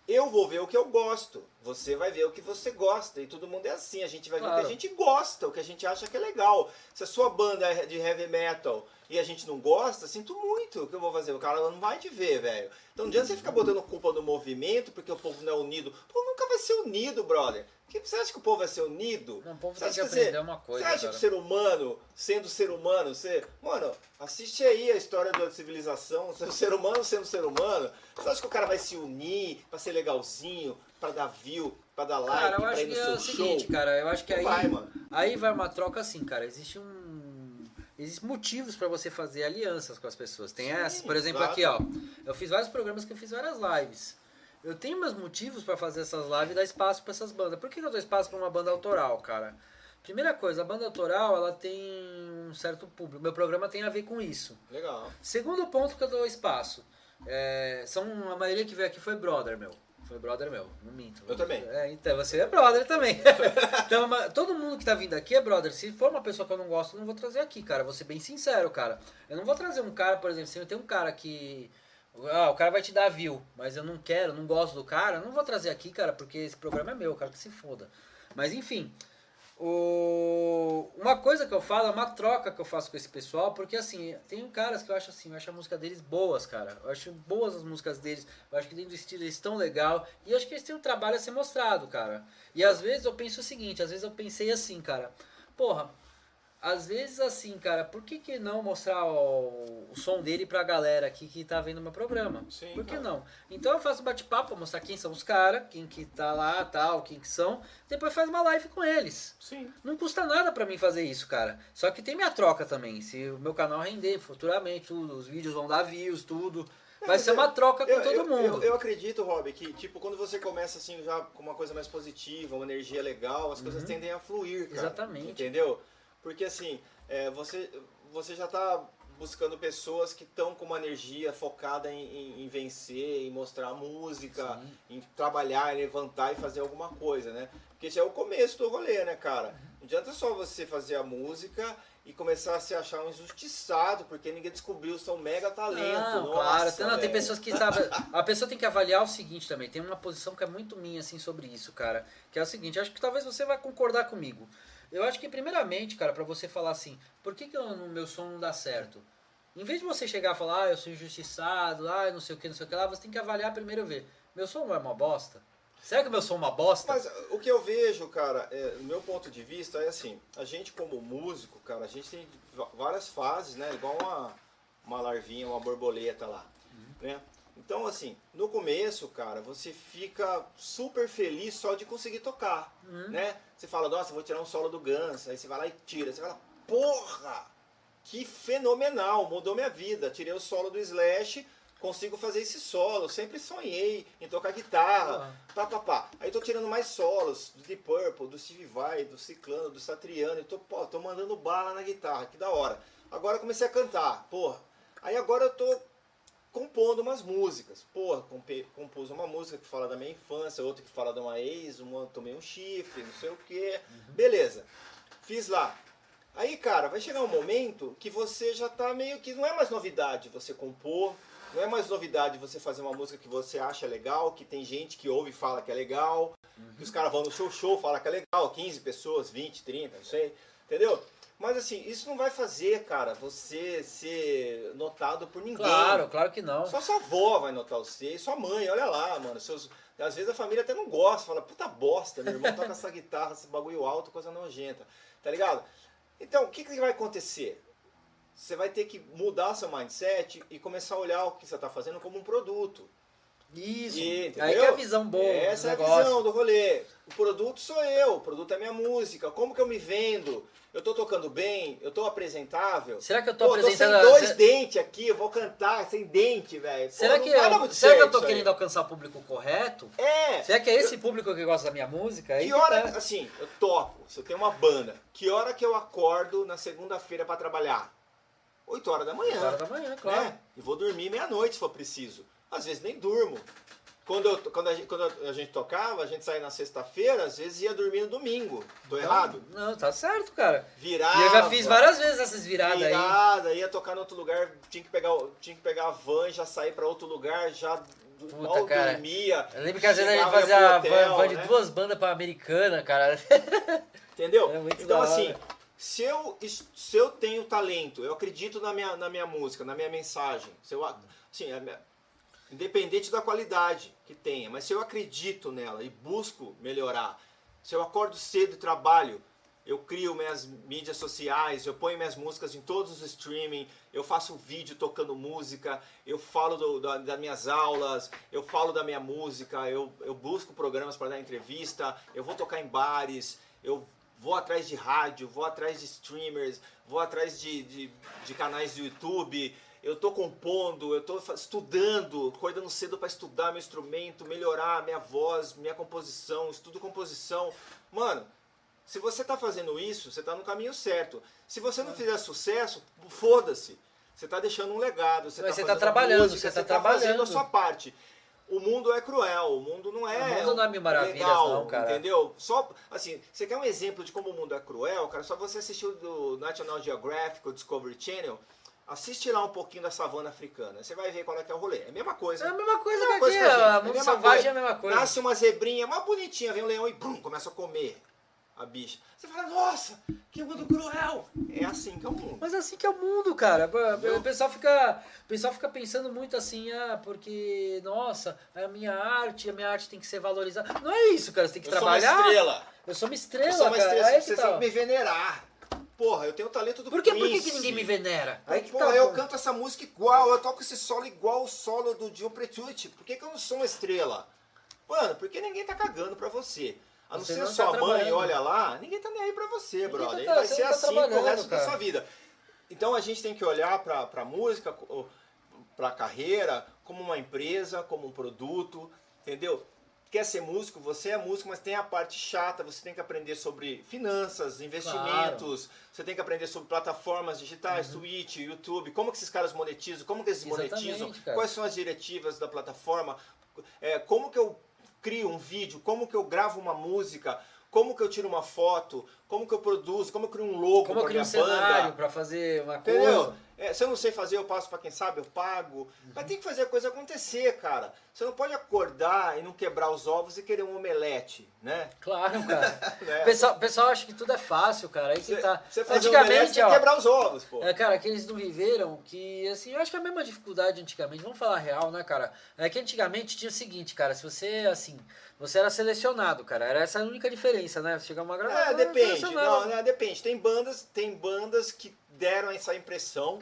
eu vou ver o que eu gosto. Você vai ver o que você gosta. E todo mundo é assim. A gente vai ver o Claro. que a gente gosta, o que a gente acha que é legal. Se a sua banda é de heavy metal e a gente não gosta, sinto muito. O que eu vou fazer? O cara não vai te ver, velho. Então não adianta você ficar botando culpa no movimento porque o povo não é unido. O povo nunca vai ser unido, brother. Que- Você acha que o povo vai ser unido? Não, o povo Você tem que você- aprender uma coisa, Você acha cara. que o ser humano, sendo ser humano, você. Mano, assiste aí a história da civilização, o ser humano sendo ser humano. Você acha que o cara vai se unir pra ser legalzinho, pra dar view, pra dar like, Cara, eu acho que é o seguinte, show? cara, eu acho que aí vai, mano. aí vai uma troca assim, cara. Existe um existem motivos pra você fazer alianças com as pessoas. Tem Sim, essa, por exemplo, exato. aqui, ó. Eu fiz vários programas que eu fiz várias lives. Eu tenho meus motivos pra fazer essas lives e dar espaço pra essas bandas. Por que eu dou espaço pra uma banda autoral, cara? Primeira coisa, a banda autoral, ela tem um certo público. Meu programa tem a ver com isso. Legal. Segundo ponto que eu dou espaço. é, são, a maioria que veio aqui foi brother, meu. Foi brother meu, não minto. Eu também. É, então, você é brother também. então, todo mundo que tá vindo aqui é brother. Se for uma pessoa que eu não gosto, eu não vou trazer aqui, cara. Vou ser bem sincero, cara. Eu não vou trazer um cara, por exemplo, se eu tenho um cara que. Ah, o cara vai te dar view, mas eu não quero, não gosto do cara, eu não vou trazer aqui, cara, porque esse programa é meu, cara, que se foda. Mas enfim. O... Uma coisa que eu falo é uma troca que eu faço com esse pessoal, porque assim, tem caras que eu acho assim, eu acho a música deles boas, cara. Eu acho boas as músicas deles, eu acho que dentro do estilo eles estão legal, e eu acho que eles têm um trabalho a ser mostrado, cara. E às vezes eu penso o seguinte, às vezes eu pensei assim, cara, porra, às vezes assim, cara, por que, que não mostrar o, o som dele pra galera aqui que tá vendo meu programa? Sim, por que cara. não? Então eu faço bate-papo pra mostrar quem são os caras, quem que tá lá, tal, quem que são, depois faz uma live com eles. Sim. Não custa nada pra mim fazer isso, cara. Só que tem minha troca também. Se o meu canal render futuramente, tudo, os vídeos vão dar views, tudo. Vai ser uma troca com Eu, todo eu- mundo. eu- eu acredito, Rob, que tipo, quando você começa assim já com uma coisa mais positiva, uma energia legal, as coisas tendem a fluir, cara. Uhum. Exatamente. Entendeu? Porque assim, é, você, você já tá buscando pessoas que estão com uma energia focada em, em- em vencer, em mostrar música, em trabalhar, em levantar e fazer alguma coisa, né? Porque esse é o começo do rolê, né, cara? Não adianta só você fazer a música e começar a se achar um injustiçado, porque ninguém descobriu o seu mega talento. Não, Nossa, claro. Tem, não, tem pessoas que sabem. A pessoa tem que avaliar o seguinte também. Tem uma posição que é muito minha, assim, sobre isso, cara. Que é o seguinte, acho que talvez você vai concordar comigo. Eu acho que, primeiramente, cara, pra você falar assim, por que, que eu- o meu som não dá certo? Em vez de você chegar e falar, ah, eu sou injustiçado, ah, não sei o que, não sei o que lá, você tem que avaliar primeiro e ver. Meu som não é uma bosta? Será que o meu som é uma bosta? Mas o que eu vejo, cara, é, do meu ponto de vista é assim, a gente como músico, cara, a gente tem várias fases, né? Igual uma, uma larvinha, uma borboleta lá, né? Então, assim, no começo, cara, você fica super feliz só de conseguir tocar, né? Você fala, nossa, vou tirar um solo do Guns, aí você vai lá e tira, você fala, porra, que fenomenal, mudou minha vida, tirei o solo do Slash, consigo fazer esse solo, sempre sonhei em tocar guitarra, pá, pá, pá. Aí tô tirando mais solos, do Deep Purple, do Steve Vai, do Ciclano, do Satriano, e tô, pô, tô mandando bala na guitarra, que da hora. Agora comecei a cantar, porra. Aí agora eu tô compondo umas músicas. Porra, compe- compus uma música que fala da minha infância, outra que fala de uma ex, uma tomei um chifre, não sei o quê. Beleza. Fiz lá. Aí, cara, vai chegar um momento que você já tá meio que. Não é mais novidade você compor, não é mais novidade você fazer uma música que você acha legal, que tem gente que ouve e fala que é legal, que os caras vão no seu show, fala que é legal, 15 pessoas, 20, 30, não sei, entendeu? Mas assim, isso não vai fazer, cara, você ser notado por ninguém. Claro, claro que não. Só sua avó vai notar você e sua mãe, olha lá, mano. Seus, às vezes a família até não gosta, fala, puta bosta, meu irmão toca essa guitarra, esse bagulho alto, coisa nojenta. Tá ligado? Então, o que, que vai acontecer? Você vai ter que mudar seu mindset e começar a olhar o que você está fazendo como um produto. Isso. E, Aí que é a visão boa. Essa é a visão do rolê. O produto sou eu, o produto é minha música. Como que eu me vendo? Eu tô tocando bem? Eu tô apresentável? Será que eu tô Pô, tô sem apresentando. dois se- dentes aqui, eu vou cantar sem dente, velho. Será que, eu, será que eu tô isso aí. querendo alcançar o público correto? É. Será que é esse público que gosta da minha música? Aí Que que hora, tá. assim, eu toco, se eu tenho uma banda, que hora que eu acordo na segunda-feira pra trabalhar? 8 horas da manhã. Oito horas da manhã, claro. né? E vou dormir meia-noite se for preciso. Às vezes nem durmo. Quando, eu, quando, a, gente, quando a gente tocava, a gente saía na sexta-feira, às vezes ia dormir no domingo. Tô Então, errado? Não, tá certo, cara. Virava. E eu já fiz várias vezes essas viradas aí. virada, ia tocar em outro lugar, tinha que pegar, tinha que pegar a van, já sair pra outro lugar, já Puta, mal cara. dormia. Eu lembro que às vezes a gente fazia van, hotel, van de né? duas bandas pra americana, cara. Entendeu? É muito então, assim, se eu, se eu tenho talento, eu acredito na minha, na minha música, na minha mensagem. Se eu, assim, a minha- independente da qualidade que tenha, mas se eu acredito nela e busco melhorar, se eu acordo cedo e trabalho, eu crio minhas mídias sociais, eu ponho minhas músicas em todos os streaming, eu faço vídeo tocando música, eu falo do- da- das minhas aulas, eu falo da minha música, eu, eu busco programas para dar entrevista, eu vou tocar em bares, eu vou atrás de rádio, vou atrás de streamers, vou atrás de, de, de canais do YouTube, eu tô compondo, eu tô estudando, acordando cedo para estudar meu instrumento, melhorar minha voz, minha composição, estudo composição. Mano, se você tá fazendo isso, você tá no caminho certo. Se você não fizer sucesso, foda-se. Você tá deixando um legado, você Mas tá tá trabalhando, música, você tá tá fazendo a sua parte. O mundo é cruel, o mundo não é. O mundo não é mil maravilhas, legal, não, cara. Entendeu? Só, assim, você quer um exemplo de como o mundo é cruel, cara? Só você assistir o do National Geographic, o Discovery Channel, assiste lá um pouquinho da savana africana. Você vai ver qual é que é o rolê. É a mesma coisa. É a mesma coisa Mesma que coisa aqui, a a É a mundo mesma selvagem coisa. é a mesma coisa. Nasce uma zebrinha mais bonitinha, vem um leão e bum, começa a comer a bicha. Você fala, nossa, que mundo cruel. É assim que é o mundo. Mas é assim que é o mundo, cara. O pessoal fica, o pessoal fica pensando muito assim, ah, porque, nossa, a minha arte, a minha arte tem que ser valorizada. Não é isso, cara. Você tem que Eu trabalhar. sou uma estrela. Eu sou uma estrela, Eu sou uma cara. estrela, que você tá. tem que me venerar. Porra, eu tenho o talento do Por que, por que, Prince. que ninguém me venera? Aí Porra, tá. eu canto essa música igual, eu toco esse solo igual o solo do Gil Pretucci. Por que, que eu não sou uma estrela? Mano, porque ninguém tá cagando pra você. A não Você ser não tá sua mãe, trabalhando. olha lá, ninguém tá nem aí pra você, Ninguém brother. tá- vai ser tá assim pro resto da cara. sua vida. Então a gente tem que olhar pra, pra música, pra carreira, como uma empresa, como um produto, entendeu? Quer ser músico, você é músico, mas tem a parte chata, você tem que aprender sobre finanças, investimentos, você tem que aprender sobre plataformas digitais, Twitch, YouTube, como que esses caras monetizam, como que eles Uhum. Monetizam, cara. quais são as diretivas da plataforma, é, como que eu crio um vídeo, como que eu gravo uma música, como que eu tiro uma foto, como que eu produzo, como eu crio um logo Como eu crio minha um cenário banda. pra fazer uma Entendeu? coisa. É, se eu não sei fazer, eu passo pra quem sabe, eu pago. Mas tem que fazer a coisa acontecer, cara. Você não pode acordar e não quebrar os ovos e querer um omelete, né? Claro, cara. Né? O pessoal, pessoal acha que tudo é fácil, cara. Aí que Você, tá. você fazer um omelete, Antigamente, tem que ó. quebrar os ovos, pô. É, cara, que eles não viveram, que, assim, eu acho que a mesma dificuldade antigamente, vamos falar real, né, cara? É que antigamente tinha o seguinte, cara, se você, assim, você era selecionado, cara, era essa a única diferença, né? Chegava uma É, gravadora, depende. Não, não, depende. Tem bandas, tem bandas que deram essa impressão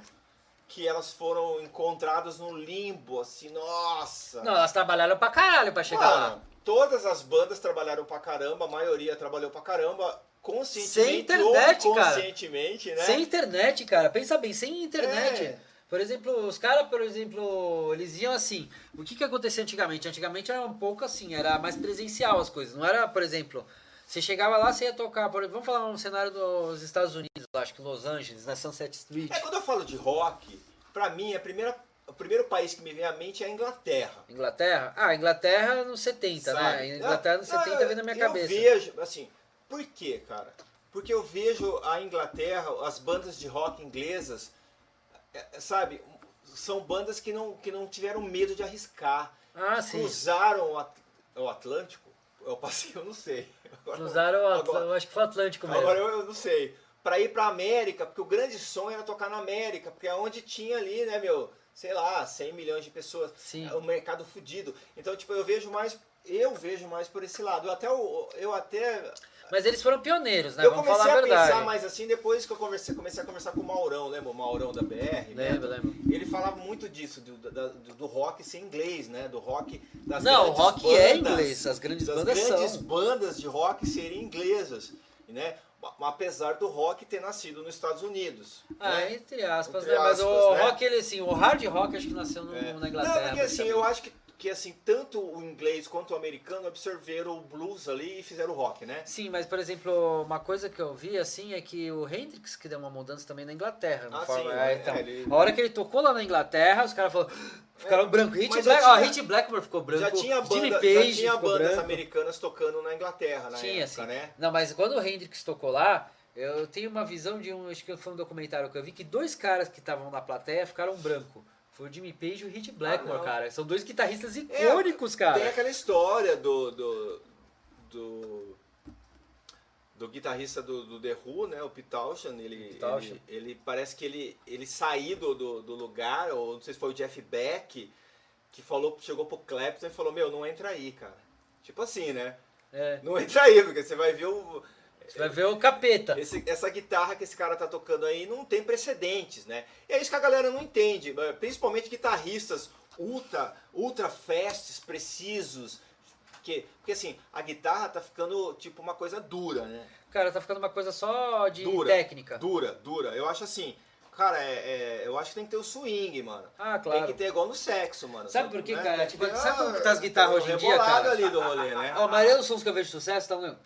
que elas foram encontradas no limbo, assim, nossa. Não, elas trabalharam pra caralho pra chegar lá. Mano, todas as bandas trabalharam pra caramba, a maioria trabalhou pra caramba, conscientemente Sem internet, ou cara. inconscientemente, né? Sem internet, cara, pensa bem, sem internet. É. Por exemplo, os caras, por exemplo, eles iam assim. O que que acontecia antigamente? Antigamente era um pouco assim, era mais presencial as coisas. Não era, por exemplo, você chegava lá, você ia tocar, por exemplo, vamos falar um cenário dos Estados Unidos, acho que Los Angeles, na Sunset Street. É, quando eu falo de rock, pra mim, a primeira, o primeiro país que me vem à mente é a Inglaterra. Inglaterra? Ah, Inglaterra nos 70, sabe? né? Inglaterra nos Não, 70 eu- vem na minha eu cabeça. vejo, assim, por quê, cara? Porque eu vejo a Inglaterra, as bandas de rock inglesas, é, é, sabe, são bandas que não, que não tiveram medo de arriscar. Ah, sim. Cruzaram o Atlântico? Eu passei, eu não sei. O Atl- agora- acho que foi o Atlântico mesmo. Agora eu, eu não sei. Pra ir pra América, porque o grande sonho era tocar na América, porque é onde tinha ali, né, meu, sei lá, 100 milhões de pessoas. Sim. É um mercado fudido. Então, tipo, eu vejo mais, eu vejo mais por esse lado. Eu até, eu até, Mas eles foram pioneiros, né? eu Vamos comecei falar a a pensar mais assim depois que eu conversei, comecei a conversar com o Maurão, lembra? O Maurão da BR, né? Lembro, lembro. Ele falava muito disso, do, do, do rock ser inglês, né? Do rock das Não, o rock é bandas, inglês, as grandes das bandas grandes são. bandas de rock serem inglesas, né? Apesar do rock ter nascido nos Estados Unidos. Ah, né? entre aspas, Entre né? Mas aspas, o né? rock, ele assim, o hard rock acho que nasceu no- É. na Inglaterra. Não, porque assim, praticamente. eu acho que, que assim, tanto o inglês quanto o americano absorveram o blues ali e fizeram o rock, né? Sim, mas por exemplo, uma coisa que eu vi assim é que o Hendrix que deu uma mudança também na Inglaterra. Ah, forma- sim, é, é, então, ele- A hora que ele tocou lá na Inglaterra, os caras falaram. Ficaram branco. Hit, Black, já ó, tinha- Hit Blackmore ficou branco. já tinha, Jimmy banda, Page já tinha bandas branco. americanas tocando na Inglaterra na Tinha, época, assim. né? Não, mas quando o Hendrix tocou lá, eu tenho uma visão de um. Acho que foi um documentário que eu vi que dois caras que estavam na plateia ficaram branco. Foi o Jimmy Page e o Hit Blackmore, não. cara. São dois guitarristas icônicos, cara. Tem aquela história do. do, do, do guitarrista do, do The Who, né? O Pete Townshend, ele, ele, ele parece que ele, ele saiu do, do, do lugar, ou não sei se foi o Jeff Beck, que falou, chegou pro Clapton e falou, meu, não entra aí, cara. Tipo assim, né? É. Não entra aí, porque você vai ver o. Você vai ver o capeta. Esse- essa guitarra que esse cara tá tocando aí não tem precedentes, né? E é isso que a galera não entende, eh, principalmente guitarristas ultra, ultra fasts, precisos, que, porque assim, a guitarra tá ficando tipo uma coisa dura, né? Cara, tá ficando uma coisa só de Dura. técnica. Dura, dura. Eu acho assim, cara, é, é- eu acho que tem que ter o swing, mano. Ah, Tem claro. que ter igual no sexo, mano. Sabe por quê, Né? cara? Tem Tipo, sabe como que ah, tá as guitarras tem hoje em dia, cara? ali do rolê, né? Ó, a maioria dos sons que eu vejo de sucesso estão.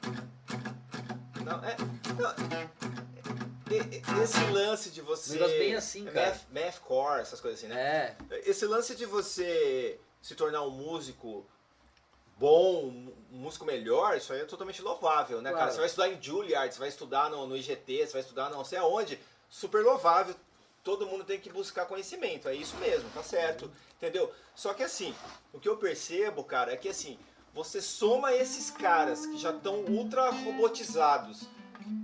Não, é, não, e- e- esse lance de você. Negócio bem assim, cara. Math, mathcore, essas coisas assim, né? É. Esse lance de você se tornar um músico bom, um músico melhor, isso aí é totalmente louvável, né, Claro. cara? Você vai estudar em Juilliard, você vai estudar no, no IGT, você vai estudar não sei aonde, super louvável. Todo mundo tem que buscar conhecimento, é isso mesmo, tá certo, entendeu? Só que assim, o que eu percebo, cara, é que assim, você soma esses caras que já estão ultra robotizados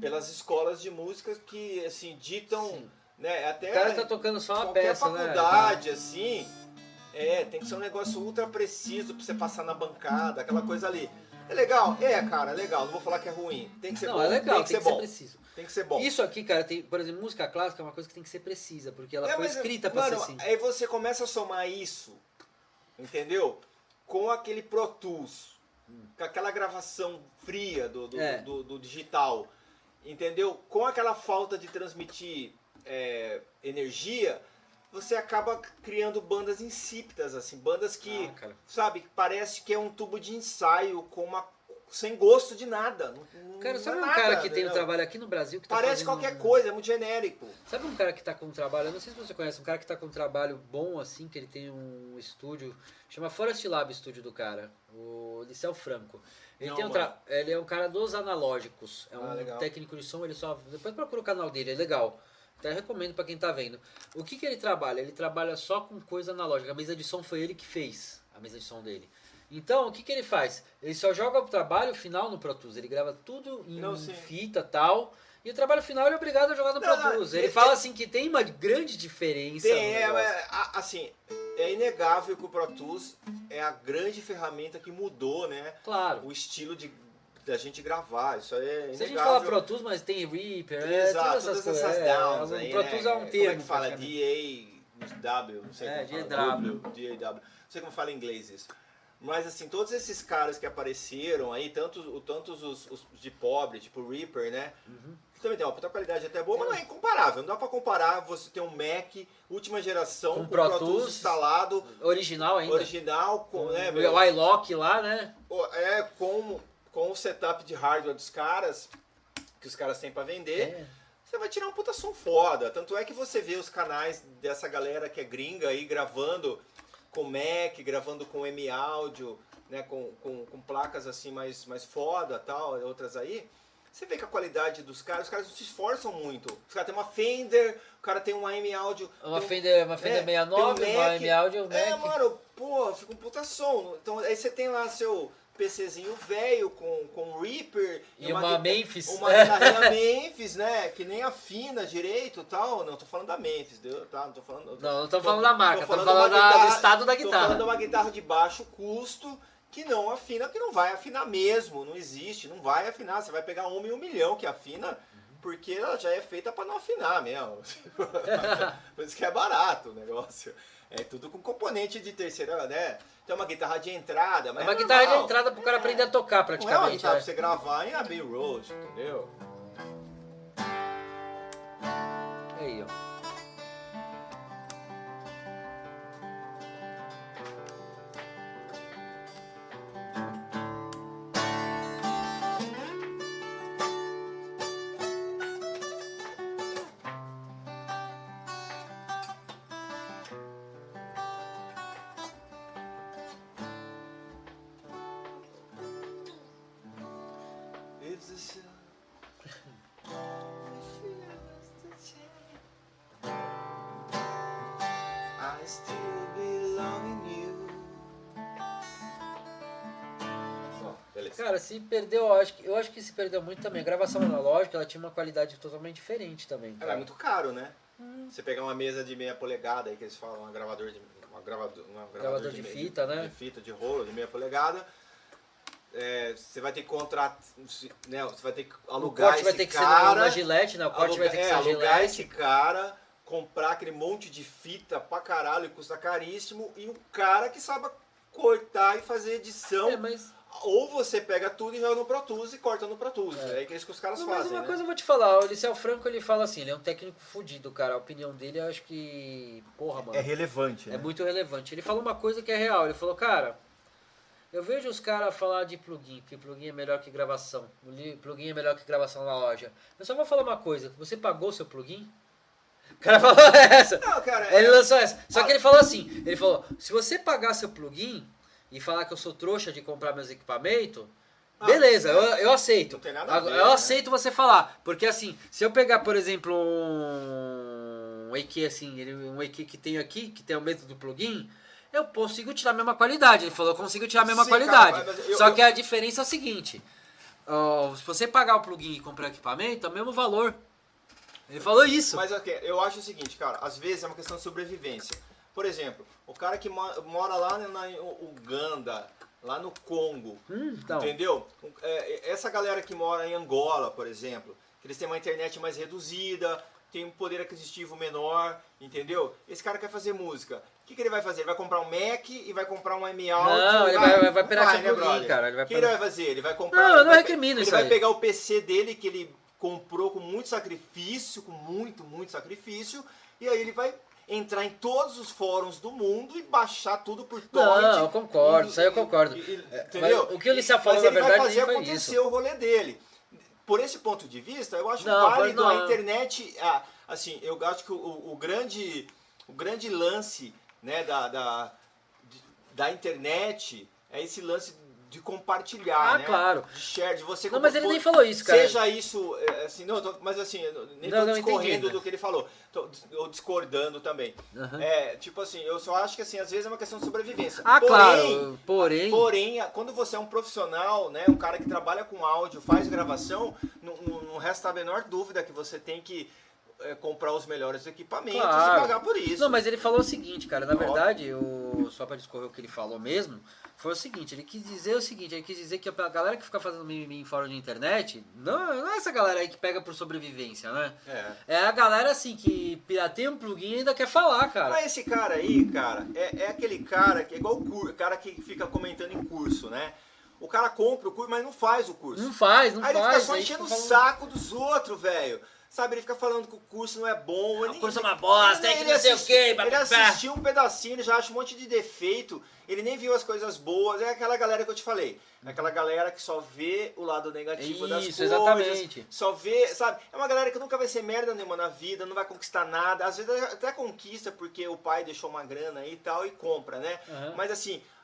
pelas escolas de música que, assim, ditam, Sim. né, até O cara tá tocando só uma peça, né? faculdade, assim, é, tem que ser um negócio ultra preciso pra você passar na bancada, aquela coisa ali. É legal? É, cara, é legal. Não vou falar que é ruim. Tem que ser Não, bom. é legal, tem que ser bom. preciso. Tem que ser bom. Isso aqui, cara, tem, por exemplo, música clássica é uma coisa que tem que ser precisa, porque ela É, foi mas, escrita mano, ser assim. Aí você começa a somar isso, entendeu? Com aquele Pro Tools, com aquela gravação fria do, do, É. do- do digital, entendeu? Com aquela falta de transmitir é, energia, você acaba criando bandas insípidas, assim, bandas que, Ah, sabe, parece que é um tubo de ensaio com uma sem gosto de nada. Não, Cara, sabe é um nada, cara que tem um entendeu? trabalho aqui no Brasil que tá Parece fazendo qualquer um- coisa, é muito genérico. Sabe um cara que tá com um trabalho, eu não sei se você conhece, um cara que tá com um trabalho bom assim, que ele tem um estúdio, chama Forest Lab Estúdio do cara, o Liceu Franco. Ele, Não, tem um tra- ele é um cara dos analógicos, é um Ah, legal. técnico de som, ele só. Depois procura o canal dele, é legal. Até recomendo pra quem tá vendo. O que, que ele trabalha? Ele trabalha só com coisa analógica. A mesa de som foi ele que fez, a mesa de som dele. Então, o que, que ele faz? Ele só joga o trabalho final no Pro Tools. Ele grava tudo em Não, fita tal. E o trabalho final ele é obrigado a jogar no Não, Pro não, Tools. ele- Ele fala assim que tem uma grande diferença. Tem, é, é, assim, é inegável que o Pro Tools é a grande ferramenta que mudou, né? Claro. O estilo de da gente gravar. Isso aí é inegável. Se a gente fala Pro Tools, mas tem Reaper, é, todas todas essas essas é, downs o aí, Pro né? Tools é um termo. Como é que fala? praticamente. DAW, não sei É, como fala. DAW. W, DAW. Não sei como fala em inglês isso. Mas assim, todos esses caras que apareceram aí, tantos, tantos os, os de pobre, tipo Reaper, né? Uhum. Também tem uma puta qualidade até boa, mas não é incomparável. Não dá pra comparar você ter um Mac última geração Com com, Pro Pro Tools instalado, Original ainda. original, com, né, meu, o iLock lá, né? é, com, com o setup de hardware dos caras, que os caras têm pra vender. É. Você vai tirar um puta som foda. Tanto é que você vê os canais dessa galera que é gringa aí gravando com Mac, gravando com M Audio, né, com, com, com placas assim mais, mais foda tal, outras aí. Você vê que a qualidade dos caras, os caras não se esforçam muito. Os caras têm uma Fender, o cara tem uma M Audio. Uma tem um- Fender, uma Fender é, 69, tem um uma Mac. M Audio, É, Mac. mano, pô, fica um puta som. Então aí você tem lá seu PCzinho velho com, com Reaper E uma guitarra- Memphis. Uma guitarrinha Memphis, né? Que nem afina direito e tal. Não, tô falando da Memphis, deu? Tá, não tô falando. Não, não tô- estamos falando da marca, tô de uma falando da- do guitarra- estado da Tô falando de guitarra. uma guitarra de baixo custo que não afina, que não vai afinar mesmo. Não existe, não vai afinar. Você vai pegar uma e um milhão que afina. Porque ela já é feita pra não afinar mesmo. Por isso que é barato o negócio. É tudo com componente de terceira, né? Tem uma guitarra de entrada, É mas uma é guitarra de entrada pro cara aprender a tocar, Não é uma praticamente. guitarra né? pra você gravar em Abbey Road, entendeu? Perdeu, eu acho, que, eu acho que se perdeu muito também. A gravação analógica, ela tinha uma qualidade totalmente diferente também. Ela cara. é muito caro, né? Você pegar uma mesa de meia polegada aí que eles falam, um gravador de uma gravador, um gravador, Gravador de meia- fita, né? De fita, de rolo, de meia polegada. é, você vai ter que contratar, né? Você vai ter que O alugar corte vai esse ter que ser cara, na, né? O corte vai ter que é, ser alugar esse cara, comprar aquele monte de fita pra caralho e custa caríssimo, e um cara que saiba cortar e fazer edição. É, mas, Ou você pega tudo e joga no Pro Tools e corta no Pro Tools. É, é isso que os caras não, mas fazem, uma né? coisa eu vou te falar, o Liceu Franco ele fala assim, ele é um técnico fudido, cara. A opinião dele eu acho que. Porra, mano. É relevante, É né? muito relevante. Ele falou uma coisa que é real. Ele falou, cara, eu vejo os caras falar de plugin, que plugin é melhor que gravação. Plugin é melhor que gravação na loja. Eu só vou falar uma coisa. Você pagou seu plugin? O cara falou essa. Não, cara, Ele é- lançou essa. Só que ele falou assim, ele falou, se você pagar seu plugin e falar que eu sou trouxa de comprar meus equipamentos, Ah, beleza, eu, eu aceito. A ver, eu né? aceito você falar. Porque assim, se eu pegar, por exemplo, um EQ assim, um EQ que tenho aqui, que tem o método do plugin, eu consigo tirar a mesma qualidade. Ele falou, eu consigo tirar a mesma Sim, qualidade. cara, eu- Só eu- que a diferença é o seguinte. ó, se você pagar o plugin e comprar o equipamento, é o mesmo valor. Ele falou isso. Mas ok, eu acho o seguinte, cara, às vezes é uma questão de sobrevivência. Por exemplo, o cara que mo- mora lá na Uganda, lá no Congo, Hum, então. entendeu? É, essa galera que mora em Angola, por exemplo, que eles têm uma internet mais reduzida, tem um poder aquisitivo menor, entendeu? Esse cara quer fazer música. O que, que ele vai fazer? Ele vai comprar um Mac e vai comprar um M Audio? Não, ele vai- vai- vai Não piratear né, plugin, brother? cara, ele vai O que ele vai fazer? Ele vai comprar... Não, eu ele não vai- recrimino Ele isso vai aí. pegar o PC dele que ele comprou com muito sacrifício, com muito, muito sacrifício, e aí ele vai entrar em todos os fóruns do mundo e baixar tudo por torrent. Não, eu concordo, E- isso aí eu concordo. e- e- É, entendeu? mas o que o Liceu falou, Mas na ele verdade, vai fazer acontecer isso. o rolê dele. Por esse ponto de vista, eu acho Não, válido não. a internet. ah, assim, eu acho que o, o grande, o grande lance né, da, da, da internet é esse lance de compartilhar, Ah, né? claro. De share, de você Não, mas ele nem falou isso, cara. Seja isso, é, assim, não, tô- mas assim, eu nem Não, tô não, discorrendo entendi. do que ele falou, tô ou discordando também. Aham. É, tipo assim, eu só acho que assim, às vezes é uma questão de sobrevivência. Ah, Porém, claro. Porém. Porém, quando você é um profissional, né, um cara que trabalha com áudio, faz gravação, não, não- resta a menor dúvida que você tem que é, comprar os melhores equipamentos Claro. e pagar por isso. Não, mas ele falou o seguinte, cara. Na Óbvio. verdade, o... só pra discorrer o que ele falou mesmo, foi o seguinte: ele quis dizer o seguinte, ele quis dizer que a galera que fica fazendo mimimi em fórum de internet, não, não é essa galera aí que pega por sobrevivência, né? É. É a galera assim que pirateia um plugin e ainda quer falar, cara. Mas esse cara aí, cara, é, é aquele cara que é igual o cur- cara que fica comentando em curso, né? O cara compra o curso, mas não faz o curso. Não faz, não aí ele faz. fica só aí enchendo o saco dos outros, velho. Sabe, ele fica falando que o curso não é bom. O curso é uma bosta, é que não sei o quê, Ele assistiu um pedacinho, ele já acha um monte de defeito. Ele nem viu as coisas boas. É aquela galera que eu te falei. É aquela galera que só vê o lado negativo das Isso, coisas. exatamente. Só vê, sabe? É uma galera que nunca vai ser merda nenhuma na vida, não vai conquistar nada. Às vezes até conquista porque o pai deixou uma grana aí e tal e compra, né? Aham. Mas assim, ah,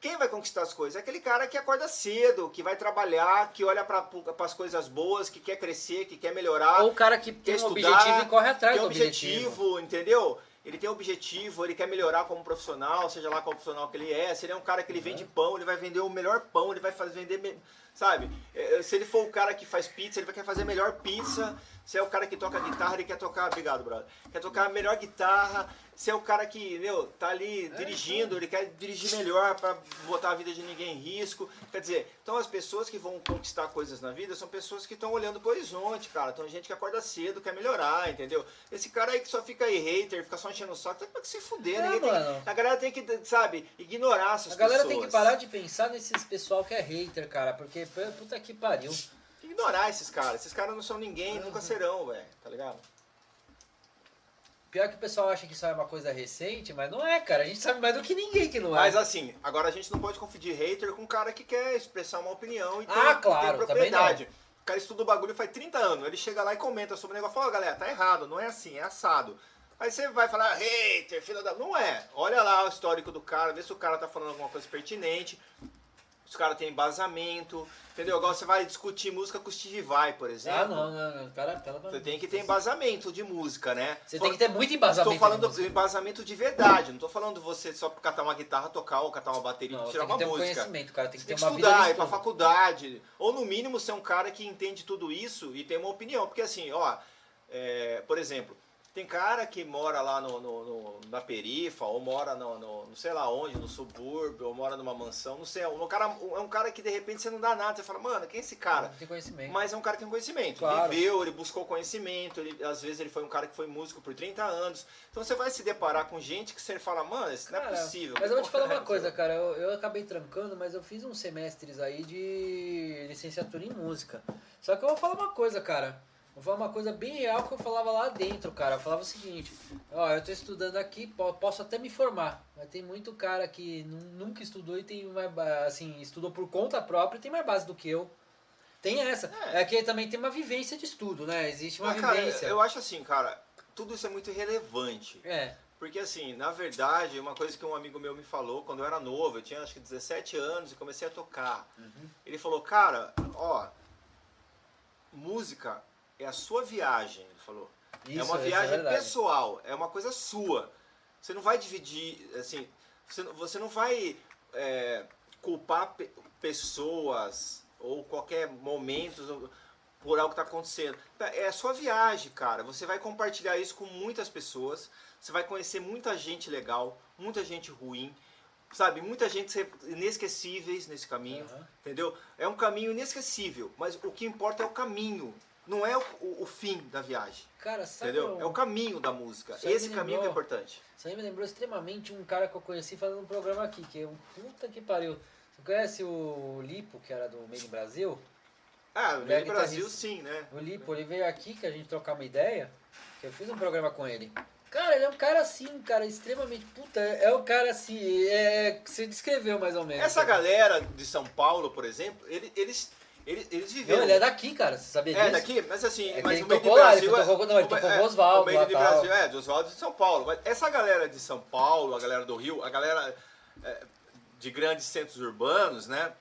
quem vai conquistar as coisas? É aquele cara que acorda cedo, que vai trabalhar, que olha para as coisas boas, que quer crescer, que quer melhorar Ou o cara que tem quer um estudar, objetivo e corre atrás tem do um objetivo. objetivo, entendeu? Ele tem um objetivo, ele quer melhorar como profissional, seja lá qual profissional que ele é. Se ele é um cara que ele vende pão, ele vai vender o melhor pão, ele vai fazer, vender, sabe? Eh, Se ele for o cara que faz pizza, ele vai querer fazer a melhor pizza. Se é o cara que toca guitarra, ele quer tocar, obrigado, brother. Quer tocar a melhor guitarra. Se é o cara que, meu, tá ali dirigindo, ele quer dirigir melhor pra botar a vida de ninguém em risco. Quer dizer, então as pessoas que vão conquistar coisas na vida são pessoas que estão olhando pro horizonte, cara. Então gente que acorda cedo, quer melhorar, entendeu? Esse cara aí que só fica aí hater, fica só enchendo o saco, tem que se fuder, É, tem- mano. A galera tem que, sabe, ignorar essas A galera pessoas. tem que parar de pensar nesses pessoal que é hater, cara, porque puta que pariu. Ignorar esses caras. Esses caras não são ninguém, nunca serão, velho. Tá ligado? Pior que o pessoal acha que isso é uma coisa recente, mas não é, cara. A gente sabe mais do que ninguém que não é. Mas assim, agora a gente não pode confundir hater com um cara que quer expressar uma opinião e Ah, tem, claro, também propriedade. O cara estuda o bagulho faz 30 anos, ele chega lá e comenta sobre o negócio, fala, "Ó, galera, tá errado, não é assim, é assado. Aí você vai falar, hater, filho da... Não é. Olha lá o histórico do cara, vê se o cara tá falando alguma coisa pertinente, os caras têm embasamento, entendeu? Agora você vai discutir música com o Steve Vai, por exemplo. Ah, não, não, não. Cara, amor Você tem que ter embasamento de música, né? Você tem que ter muito embasamento. Estou falando de música. embasamento de verdade, não estou falando você só catar uma guitarra, tocar ou catar uma bateria Não, e tem tirar que uma ter um música. conhecimento, cara. Tem que Você ter tem que uma estudar, ir pra faculdade. Ou no mínimo ser um cara que entende tudo isso e tem uma opinião. Porque assim, ó, é, por exemplo, tem cara que mora lá no, no- no- na perifa, ou mora no, no- não sei lá onde, no subúrbio, ou mora numa mansão, não sei. Um cara, é um cara que de repente você não dá nada, você fala, mano, quem é esse cara? Não tem conhecimento. Mas é um cara que tem conhecimento. Claro. Viveu, ele buscou conhecimento, ele, às vezes ele foi um cara que foi músico por 30 anos. Então você vai se deparar com gente que você fala, mano, isso não é Cara, possível. Mas eu vou te falar uma coisa, cara. Eu, eu acabei trancando, mas eu fiz uns semestres aí de licenciatura em música. Só que eu vou falar uma coisa, cara. Vou falar uma coisa bem real que eu falava lá dentro, cara. Eu falava o seguinte: Ó, eu tô estudando aqui, po- posso até me formar. Mas tem muito cara que nu- nunca estudou e tem mais, assim, estudou por conta própria e tem mais base do que eu. Tem essa. É. É, que também tem uma vivência de estudo, né? Existe uma cara, vivência. eu acho assim, cara, tudo isso é muito irrelevante. É. Porque assim, na verdade, uma coisa que um amigo meu me falou quando eu era novo, eu tinha acho que 17 anos e comecei a tocar. Uhum. Ele falou, cara, ó, música é a sua viagem, ele falou. é Isso, uma é viagem verdade. pessoal, é uma coisa sua. Você não vai dividir, assim, você, não- você não vai é, culpar pe- pessoas ou qualquer momento por algo que está acontecendo. É a sua viagem, cara. Você vai compartilhar isso com muitas pessoas. Você vai conhecer muita gente legal, muita gente ruim, sabe? Muita gente inesquecíveis nesse caminho, Aham. entendeu? É um caminho inesquecível, mas o que importa é o caminho, não é o, o- o fim da viagem, Cara, sabe entendeu? um- É o caminho da música. Esse caminho que é importante. Isso aí me lembrou extremamente um cara que eu conheci fazendo um programa aqui, que é um puta que pariu. Você conhece o Lipo, que era do Made in Brasil? Ah, Ele é meio do Brasil sim, né? O Lipo, ele veio aqui, que a gente trocar uma ideia, que eu fiz um programa com ele. Cara, ele é um cara assim, cara, extremamente. Puta, é o cara assim, é. que Você descreveu mais ou menos. Essa galera de São Paulo, por exemplo, ele- eles, eles, eles viveram. Não, ele é daqui, cara, você sabia disso? É, daqui, mas assim, É mas ele o meio tocou lá, ele Brasil. tocou- não, ele tocou é, com o Oswaldo O meio tal. Brasil, é, de Oswaldo de São Paulo. Mas essa galera de São Paulo, a galera do Rio, a galera é, de grandes centros urbanos, né?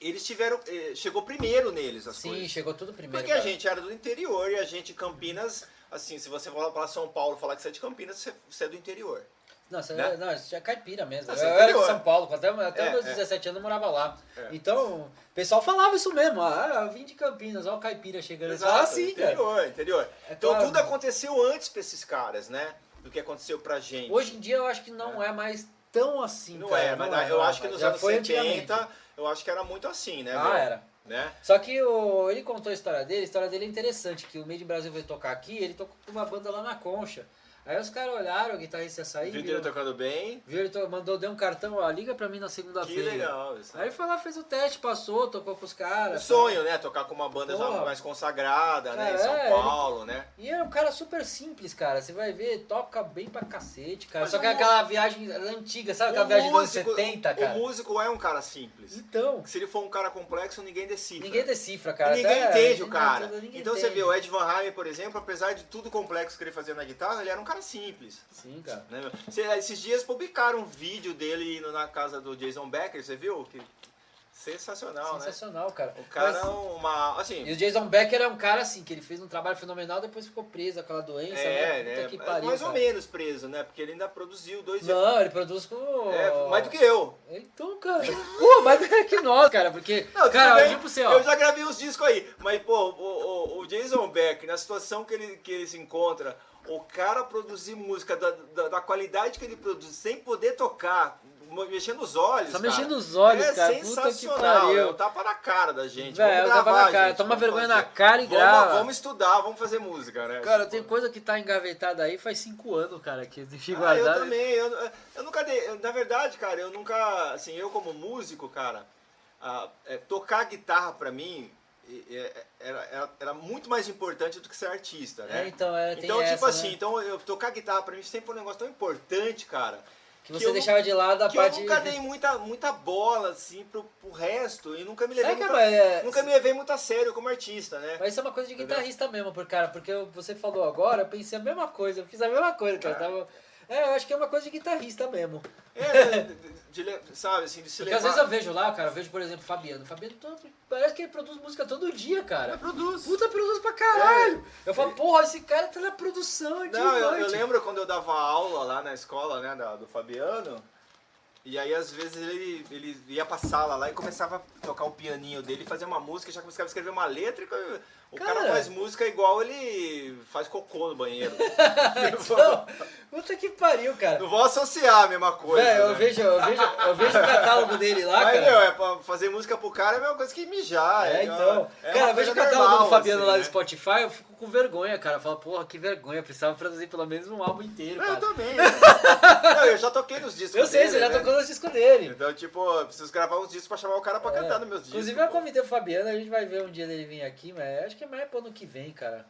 eles tiveram. eh, Chegou primeiro neles as Sim, coisas. chegou tudo primeiro. Porque a cara. gente era do interior e a gente, Campinas, assim, se você falar para São Paulo falar que você é de Campinas, você, você é do interior. Não, você né? não, isso é caipira mesmo. Não, eu você é era de interior. São Paulo, até, até É, meus é. 17 anos eu morava lá. É. Então, o pessoal falava isso mesmo. Ah, eu vim de Campinas, olha o caipira chegando. Falavam assim, cara. interior, interior. É então claro. tudo aconteceu antes pra esses caras, né? Do que aconteceu pra gente. Hoje em dia eu acho que não é, mais tão assim, não cara. é, mas não eu não acho que nos anos foi 70, antigamente. eu acho que era muito assim, né? Ah, meu? era. Né? Só que o, ele contou a história dele, a história dele é interessante, que o Made Brasil veio tocar aqui, ele tocou com uma banda lá na Concha. Aí os caras olharam, o guitarrista ia sair, Viu ele tocando bem. viu ele to- mandou, deu um cartão, ó, liga pra mim na Que segunda-feira. legal. Isso. Aí ele foi lá, fez o teste, passou, tocou com os caras. sonho, né? Tocar com uma banda já Porra. mais consagrada, né? Em Cara, São é, Paulo, né? E é um cara super simples, cara. Você vai ver, toca bem pra cacete, cara. Mas Só que é aquela viagem antiga, sabe? Aquela viagem dos anos músico- 70, cara. O músico é um cara simples. Então, Se ele for um cara complexo, ninguém decifra. ninguém decifra, cara. E ninguém Até- entende o cara. Então você entende. vê, o Ed Van Halen, por exemplo, apesar de tudo complexo que ele fazia na guitarra, ele era um cara simples. Sim, cara. né, meu? Cê- esses dias publicaram um vídeo dele indo na casa do Jason Becker, você viu? Que sensacional, né? Sensacional, cara. O cara Mas- é uma. Assim, E o Jason Becker é um cara assim, que ele fez um trabalho fenomenal, depois ficou preso aquela doença, é, né? Né? que pariu, mais ou cara. menos preso, né? Porque ele ainda produziu dois Não, ele produz com. É, mais do que eu. Então, cara. Pô, mais do que nós, cara. Porque. Não, cara, tudo eu digo você, ó. eu já gravei uns discos aí, mas pô, o, o, o Jason Beck, na situação que ele, que ele se encontra, o cara produzir música da, da, da qualidade que ele produz sem poder tocar, mexendo os olhos. Só cara, mexendo os olhos, é cara. Puta que sensacional. É um tapa na cara da gente. Velho, vamos tapa gravar, na cara, gente, toma vergonha fazer. na cara e vamos, grava. Vamos estudar, vamos fazer música, né? Cara, tem coisa que tá engavetada aí faz cinco anos, cara, que deixei Ah, eu guardado. também. Eu, eu nunca dei. eu- na verdade, cara, eu nunca. Assim, eu como músico, cara, ah, é, tocar guitarra pra mim era, era, era muito mais importante do que ser artista, né? É, então, é, então, essa, tipo assim, né? então eu tocar guitarra pra mim sempre foi um negócio tão importante, cara. Que você eu deixava de lado a que parte. eu nunca dei muita, muita bola, assim, pro, pro resto. E nunca me levei que a- é, nunca me levei muito a sério como artista, né? Mas isso é uma coisa de Entendeu? guitarrista mesmo, por cara, porque você falou agora, eu pensei a mesma coisa, eu fiz a mesma coisa, cara. É. Tava... É, eu acho que é uma coisa de guitarrista mesmo. É, de, de- de- sabe, assim, de se Porque levar. às vezes eu vejo lá, cara, eu vejo, por exemplo, Fabiano. Fabiano todo- parece que ele produz música todo dia, cara. produz. Puta, produz pra caralho. Eu falo, porra, esse cara tá na produção. É. Não, eu, eu lembro quando eu dava aula lá na escola, né, da- do Fabiano. E aí, às vezes, ele, ele ia pra sala lá e começava a tocar o pianinho dele, fazer uma música, já começava a escrever uma letra. E o cara, Cara. faz música igual ele faz cocô no banheiro. Então, puta que pariu, cara. Não vou associar a mesma coisa. Velho, eu né? vejo, eu vejo, eu vejo o catálogo dele lá, Mas, cara. meu, é pra fazer música pro cara é a mesma coisa que mijar. É, uma- então. é cara, eu vejo o catálogo normal, do Fabiano assim, lá né? no Spotify, eu fico com vergonha, cara. Eu falo, porra, que vergonha, precisava produzir pelo menos um álbum inteiro, Eu também. né? Não, eu já toquei nos discos Eu sei, dele, você já né? tocou nos discos dele. Então, tipo, eu preciso gravar uns discos pra chamar o cara pra É. cantar nos meus discos. Inclusive eu convidei o Fabiano, a gente vai ver um dia dele vir aqui, mas acho que é mais pro ano que vem, cara.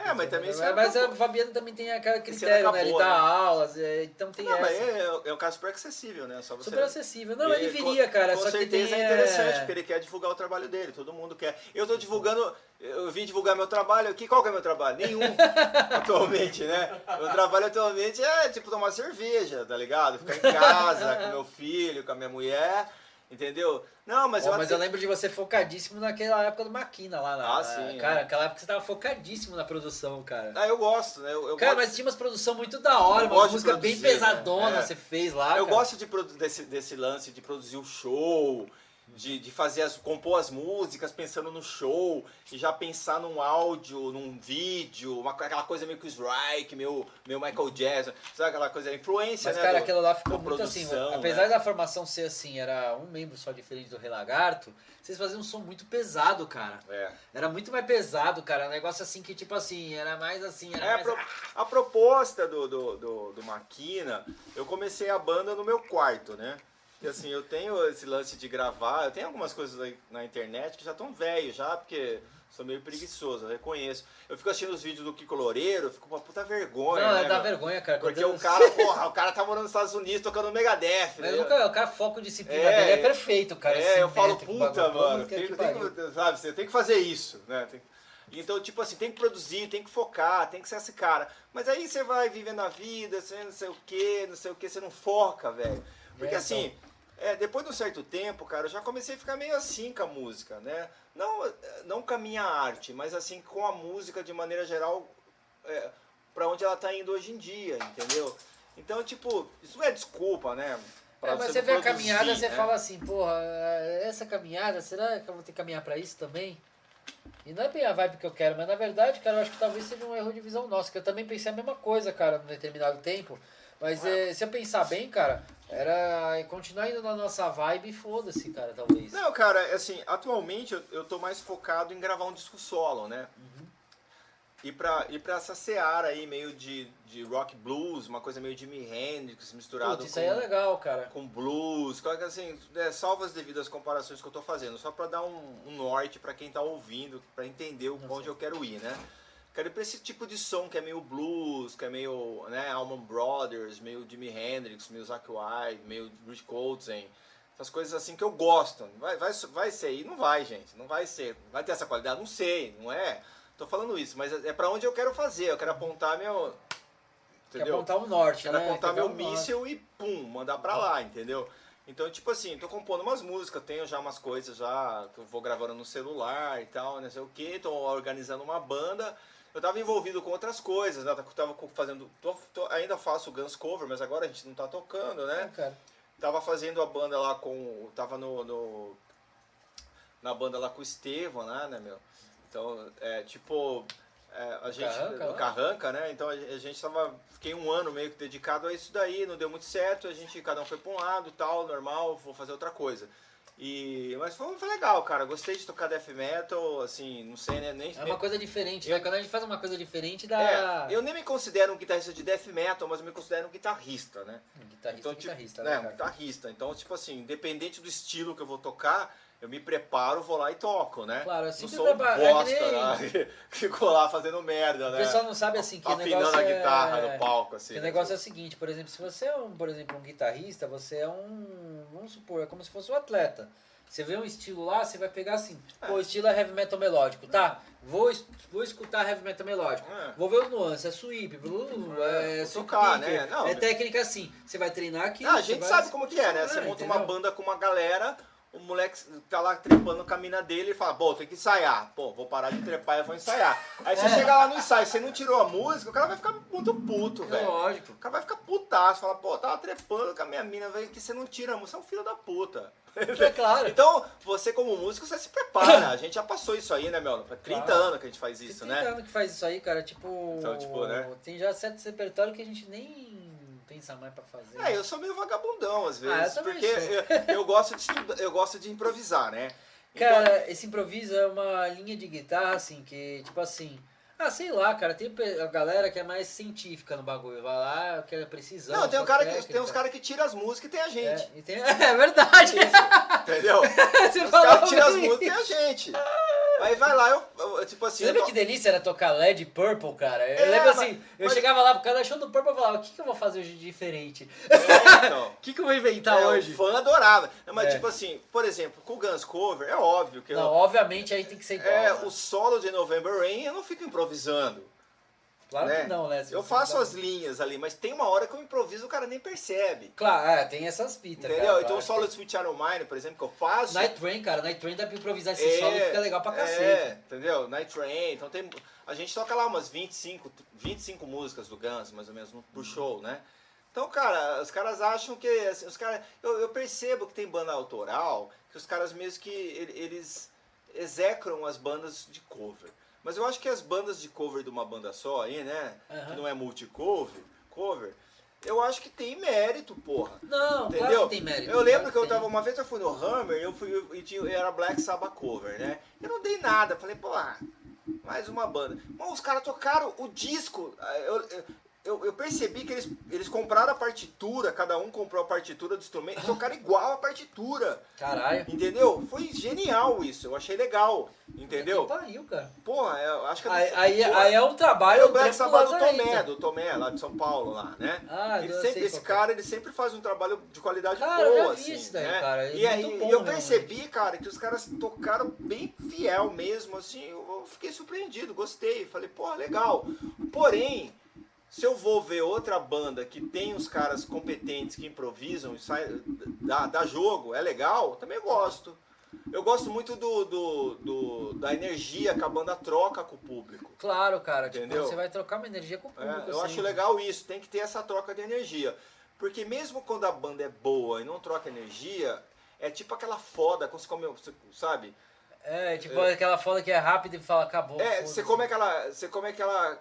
É, mas também Mas, ano mas acabou. o Fabiano também tem aquele critério, ano né? Ele acabou, dá né? aulas, é, então tem Não, essa. mas é, é um caso super acessível, né? Só você... Super acessível. Não, ele E viria, cara, Com só que certeza tem... é interessante, é, porque ele quer divulgar o trabalho dele, todo mundo quer. Eu tô divulgando, eu vim divulgar meu trabalho aqui, qual que é meu trabalho? Nenhum, atualmente, né? Meu trabalho atualmente é, tipo, tomar cerveja, tá ligado? Ficar em casa, com meu filho, com a minha mulher, entendeu? Não, mas Pô, eu... mas eu lembro de você focadíssimo naquela época do Maquina lá. Na, Ah, sim, Cara, é. aquela época você tava focadíssimo na produção, cara. Ah, eu gosto, né? Eu, eu Cara, gosto... mas tinha umas produção muito da hora, Eu uma música bem produzir, pesadona né? É. você fez lá, Eu cara. gosto de desse, desse lance de produzir o show, de, de fazer as, compor as músicas pensando no show, e já pensar num áudio, num vídeo, uma, aquela coisa meio que o Strike, meu, meu Michael Jackson, sabe aquela coisa, a influência, Mas, né? cara, do- aquilo lá ficou muito assim. produção, Apesar né? da formação ser assim, era um membro só diferente do Relagarto, vocês faziam um som muito pesado, cara. É. Era muito mais pesado, cara. Um negócio assim que, tipo assim, era mais assim, era É, a, mais. pro- a proposta do, do, do, do Maquina, eu comecei a banda no meu quarto, né? E assim, eu tenho esse lance de gravar, eu tenho algumas coisas na internet que já estão velhos já, porque sou meio preguiçoso, eu reconheço. Eu fico assistindo os vídeos do Kiko Loureiro, fico com uma puta vergonha, Não, né, dá meu? vergonha, cara. Porque o cara, porra, o cara tá morando nos Estados Unidos tocando Megadeth, Mas né? nunca, o cara foco disciplina É, dele é perfeito, cara. É, eu falo, puta, mano, tem, que sabe, você tem que fazer isso, né? Tem- então, tipo assim, tem que produzir, tem que focar, tem que ser esse cara. Mas aí você vai vivendo a vida, você não sei o que, não sei o que, você não foca, velho. Porque É, assim, é, É, depois de um certo tempo, cara, eu já comecei a ficar meio assim com a música, né? Não, não com a minha arte, mas assim com a música de maneira geral, é, para onde ela tá indo hoje em dia, entendeu? Então, tipo, isso não é desculpa, né? É, mas você você vê a caminhada, você né? fala assim, porra, essa caminhada, será que eu vou ter que caminhar pra isso também? E não é bem a vibe que eu quero, mas na verdade, cara, eu acho que talvez seja um erro de visão nossa, que eu também pensei a mesma coisa, cara, num determinado tempo. Mas eh, se eu pensar bem, cara, era continuar indo na nossa vibe e foda-se, cara, talvez. Não, cara, assim, atualmente eu, eu tô mais focado em gravar um disco solo, né? Uhum. E pra, ir pra essa seara aí, meio de, de rock blues, uma coisa meio Jimi Hendrix misturado Putz, isso com, aí é legal, cara. com blues, que, assim, é, salvo as devidas comparações que eu tô fazendo, só pra dar um, um norte pra quem tá ouvindo, pra entender o- onde eu quero ir, né? Quero ir pra esse tipo de som que é meio blues, que é meio, né, Allman Brothers, meio Jimi Hendrix, meio Zakk Wylde, meio Rich Coltrane, essas coisas assim que eu gosto. Vai, vai, vai ser, e não vai, gente, não vai ser, vai ter essa qualidade, não sei, não é? Tô falando isso, mas é pra onde eu quero fazer, eu quero apontar meu... Quer apontar um norte, Quero né? apontar Quer meu míssil e pum, mandar pra lá, entendeu? Então, tipo assim, tô compondo umas músicas, tenho já umas coisas já que eu vou gravando no celular e tal, não sei o que, tô organizando uma banda. Eu tava envolvido com outras coisas, né? Eu tava fazendo. tô- tô- ainda faço Guns Cover, mas agora a gente não tá tocando, né? É. Tava fazendo a banda lá com. Tava no. no- na banda lá com o Estevam, né, né, meu? Então, é tipo. é, a gente. Carranca? Carranca, né? Então a a gente tava. Fiquei um ano meio que dedicado a isso daí, não deu muito certo, a gente, cada um foi pra um lado tal, normal, vou fazer outra coisa. E, mas foi, foi legal, cara. Gostei de tocar death metal, assim, não sei, né? Nem, É uma coisa diferente, Eu- né? Quando a gente faz uma coisa diferente, dá. é, eu nem me considero um guitarrista de death metal, mas eu me considero um guitarrista, né? Guitarrista, Então, tipo, guitarrista, né, né, um guitarrista. Então, tipo assim, independente do estilo que eu vou tocar, eu me preparo, vou lá e toco, né? Claro, eu não sou um preparo- é que bosta nem- que ficou lá fazendo merda, O né? pessoal não sabe assim que o Afinando negócio a guitarra é... no palco, assim. Que o negócio é o seguinte, por exemplo, se você é um, por exemplo, um guitarrista, você é um, vamos supor, é como se fosse um atleta. Você vê um estilo lá, você vai pegar assim, pô, o estilo é heavy metal melódico, tá? Vou, es- vou escutar heavy metal melódico. É. Vou ver os nuances, é sweep, blues, É, é, vou tocar, né? Não, é técnica assim. Você vai treinar aqui. Ah, a gente sabe como que é, né? Você monta uma banda com uma galera, o moleque tá lá trepando com a mina dele e fala, pô, tem que ensaiar. Pô, vou parar de trepar e vou ensaiar. Aí você chega lá no ensaio, você não tirou a música, o cara vai ficar muito puto, É velho. lógico. O cara vai ficar putaço, fala, pô, tava trepando com a minha mina, velho, que você não tira a música, você é um filho da puta. É claro. Então, você como músico, você se prepara. A gente já passou isso aí, né, meu? Há 30 Claro. anos que a gente faz isso, tem né? 30 anos que faz isso aí, cara, tipo... Então, tipo, né? Tem já certo repertório que a gente nem pensa mais pra fazer. É, eu sou meio vagabundão às vezes, Ah, eu porque eu, eu gosto de estudar, eu gosto de improvisar, né? Então, Cara, esse improviso é uma linha de guitarra, assim, que, tipo assim. Ah, sei lá, cara, tem a galera que é mais científica no bagulho. Vai lá, que é precisão. não, tem, um cara que, técnica. tem uns caras que tiram as músicas e tem a gente, É, tem- é verdade! entendeu? Você Os caras tiram as músicas e tem a gente. Aí vai lá, eu, eu- tipo assim... Você eu lembra que delícia era tocar LED Purple, cara? Eu É, lembro mas- assim, eu mas- chegava lá pro cara show do Purple e falava, o que, que eu vou fazer hoje de diferente? É, então. O que, que eu vou inventar É, hoje? O fã adorava. Mas, É. tipo assim, por exemplo, com o Guns Cover, é óbvio que eu, Não, obviamente aí tem que ser igual. É, né? o solo de November Rain eu não fico improvisando. Claro né? que não, né? Eu faço dá- as linhas ali, mas tem uma hora que eu improviso o cara nem percebe. Claro, é, tem essas fitas, Entendeu? cara, então o solo de Sweet Child O' Mine, por exemplo, que eu faço. Night Train, cara, Night Train dá pra improvisar esse é, solo e fica legal pra cacete. É, entendeu? Night Train. Então tem. A gente toca lá umas 25, 25 músicas do Guns, mais ou menos, no- por show, né? Então, cara, os caras acham que. assim, os caras, eu, eu percebo que tem banda autoral, que os caras mesmo que ele- eles execram as bandas de cover. Mas eu acho que as bandas de cover de uma banda só aí, né? Aham. Que não é multi-cover, cover, eu acho que tem mérito, porra. Não, Entendeu? claro que tem mérito. Eu lembro claro que eu tem. tava, uma vez eu fui no Hammer, eu fui e tinha, era Black Sabbath cover, né? Eu não dei nada, falei, pô, ah, mais uma banda. Mas os caras tocaram o disco. ah, Eu, eu, eu, eu percebi que eles, eles compraram a partitura, cada um comprou a partitura do instrumento e tocaram igual a partitura. Caralho. Entendeu? Foi genial isso, eu achei legal. Entendeu? Que pariu, cara. Porra, eu acho que Aí, aí, porra, aí é um trabalho. Aí um o Black Sabbath do. Tomé, do Tomé, lá de São Paulo, lá, né? Ah, Ele sempre, esse é. cara, ele sempre faz um trabalho de qualidade Cara, boa, assim, isso daí, né? cara, é E aí bom, eu realmente. percebi, cara, que os caras tocaram bem fiel mesmo, assim, eu fiquei surpreendido, gostei, falei, porra, legal. Porém, Se eu vou ver outra banda que tem uns caras competentes que improvisam e sai, dá, dá jogo, é legal, também gosto. Eu gosto muito do, do, do- da energia que a banda troca com o público. Claro, cara. Tipo, Entendeu? você vai trocar uma energia com o É, público. eu assim. acho legal isso, tem que ter essa troca de energia. Porque mesmo quando a banda é boa e não troca energia, é tipo aquela foda, quando você come, sabe? É, tipo aquela foda que é rápida e fala, acabou. É, você come aquela. Você come aquela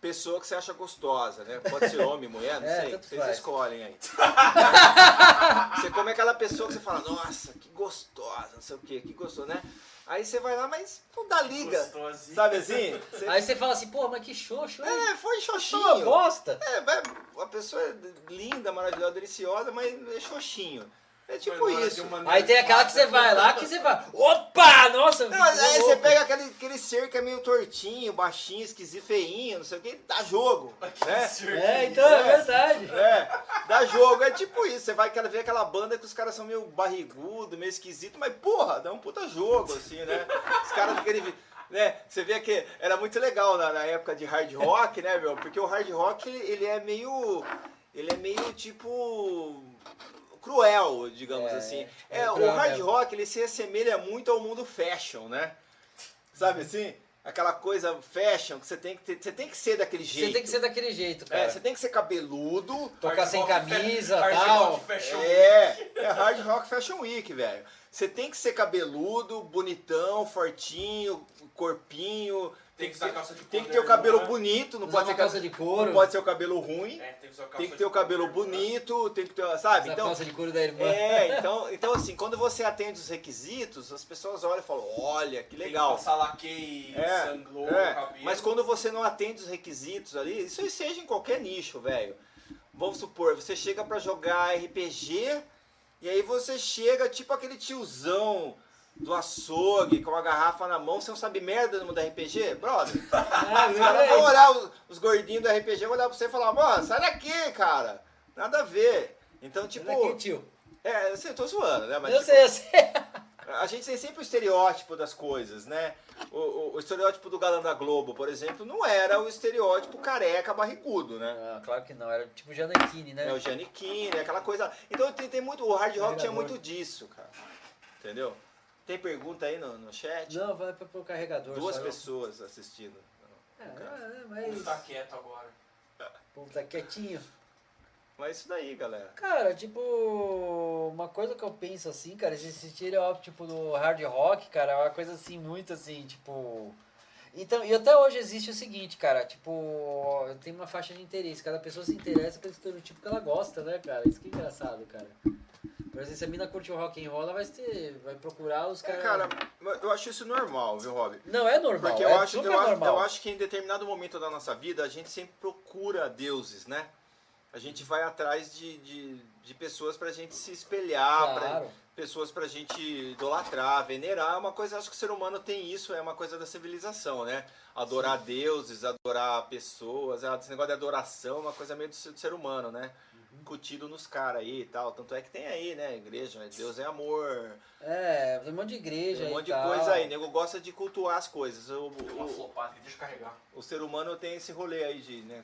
pessoa que você acha gostosa, né? Pode ser homem, mulher, não É, sei. Vocês faz. escolhem aí. você come aquela pessoa que você fala, nossa, que gostosa, não sei o quê, que gostoso, né? Aí você vai lá, mas não dá liga. Gostosinho. Sabe assim? Você- Aí você fala assim, porra, mas que xoxo, hein? É, foi xoxinho. bosta. É, vai- a pessoa é linda, maravilhosa, deliciosa, mas é xoxinho. É tipo isso. Aí tem aquela que você vai lá, que você vai, opa, nossa, Não, mas aí você pega aquele, aquele ser que é meio tortinho, baixinho, esquisito, feinho, não sei o que, dá jogo. Né? É, então, é verdade. É, dá jogo, é tipo isso. Você vai ver aquela banda que os caras são meio barrigudo, meio esquisito, mas porra, dá um puta jogo, assim, né? Os caras aquele. Né? Você vê que era muito legal na, na época de hard rock, né, meu? Porque o hard rock ele, ele é meio. Ele é meio tipo. Cruel, digamos É, assim. é É, o hard mesmo. rock ele se assemelha muito ao mundo fashion, né? Sabe assim? Aquela coisa fashion que você tem que ter, você tem que ser daquele jeito. Você tem que ser daquele jeito, cara. É, você tem que ser cabeludo, Tocar sem camisa fa- hard tal. rock fashion é, é Hard Rock Fashion Week, velho. Você tem que ser cabeludo, bonitão, fortinho, corpinho. Tem que usar calça de Tem que couro, ter o cabelo né? bonito, não pode, ser, calça de couro. não pode ser o cabelo ruim. É, tem que usar calça Tem que de ter o cabelo couro, né? bonito, tem que ter, sabe? Então, calça de couro da irmã. é, então, então assim, quando você atende os requisitos, as pessoas olham e falam: "Olha, que Tem que legal". passar laque, É, sanglou, é, cabelo. mas quando você não atende os requisitos ali, isso aí seja em qualquer nicho, velho. Vamos supor, você chega pra jogar RPG e aí você chega tipo aquele tiozão do açougue com uma garrafa na mão, você não sabe merda no mundo da RPG, brother. Os caras vão olhar, os, os gordinhos do RPG vão olhar pra você e falar, mano, sai daqui, cara. Nada a ver. Então, tipo. Olha aqui, tio. É, assim, eu tô zoando, né? Mas, Eu tipo, sei, eu sei. a gente tem sempre o estereótipo das coisas, né? O, o- o estereótipo do galã da Globo, por exemplo, não era o estereótipo careca barrigudo, né? Ah, claro que não, era tipo Janequine, né? É o Giannichini, aquela coisa. Então tem, tem muito. O hard rock tinha muito disso, cara. Entendeu? Tem pergunta aí no, no chat? Não, vai pra- pro carregador. Duas só. pessoas assistindo. É, é, Vamos mas. tá quieto agora. O povo tá quietinho. Mas isso daí, galera. Cara, tipo, uma coisa que eu penso assim, cara, esse estereótipo tipo do hard rock, cara, é uma coisa assim, muito assim, tipo. Então, e até hoje existe o seguinte, cara, tipo, tem uma faixa de interesse, cada pessoa se interessa pelo estereotipo que ela gosta, né, cara? Isso que é engraçado, cara. Por exemplo, se a mina curte o rock and roll, ela vai, ter, vai procurar os É, caras. cara, eu acho isso normal, viu, Rob? Não, é normal. Porque é eu acho, super eu, acho, normal. eu acho que em determinado momento da nossa vida a gente sempre procura deuses, né? A gente vai atrás de, de, de pessoas pra gente se espelhar, pra- Claro. pessoas pra gente idolatrar, venerar. É uma coisa, acho que o ser humano tem isso, é uma coisa da civilização, né? Adorar deuses, adorar pessoas, ah, esse negócio de adoração é uma coisa meio do ser humano, né? Incutido nos caras aí e tal. Tanto é que tem aí, né? Igreja, né? Deus é amor. É, tem um monte de igreja Tem um monte de tal. coisa aí. Nego gosta de cultuar as coisas. O, Uma o, flopada aqui, deixa eu carregar. o ser humano tem esse rolê aí de, né?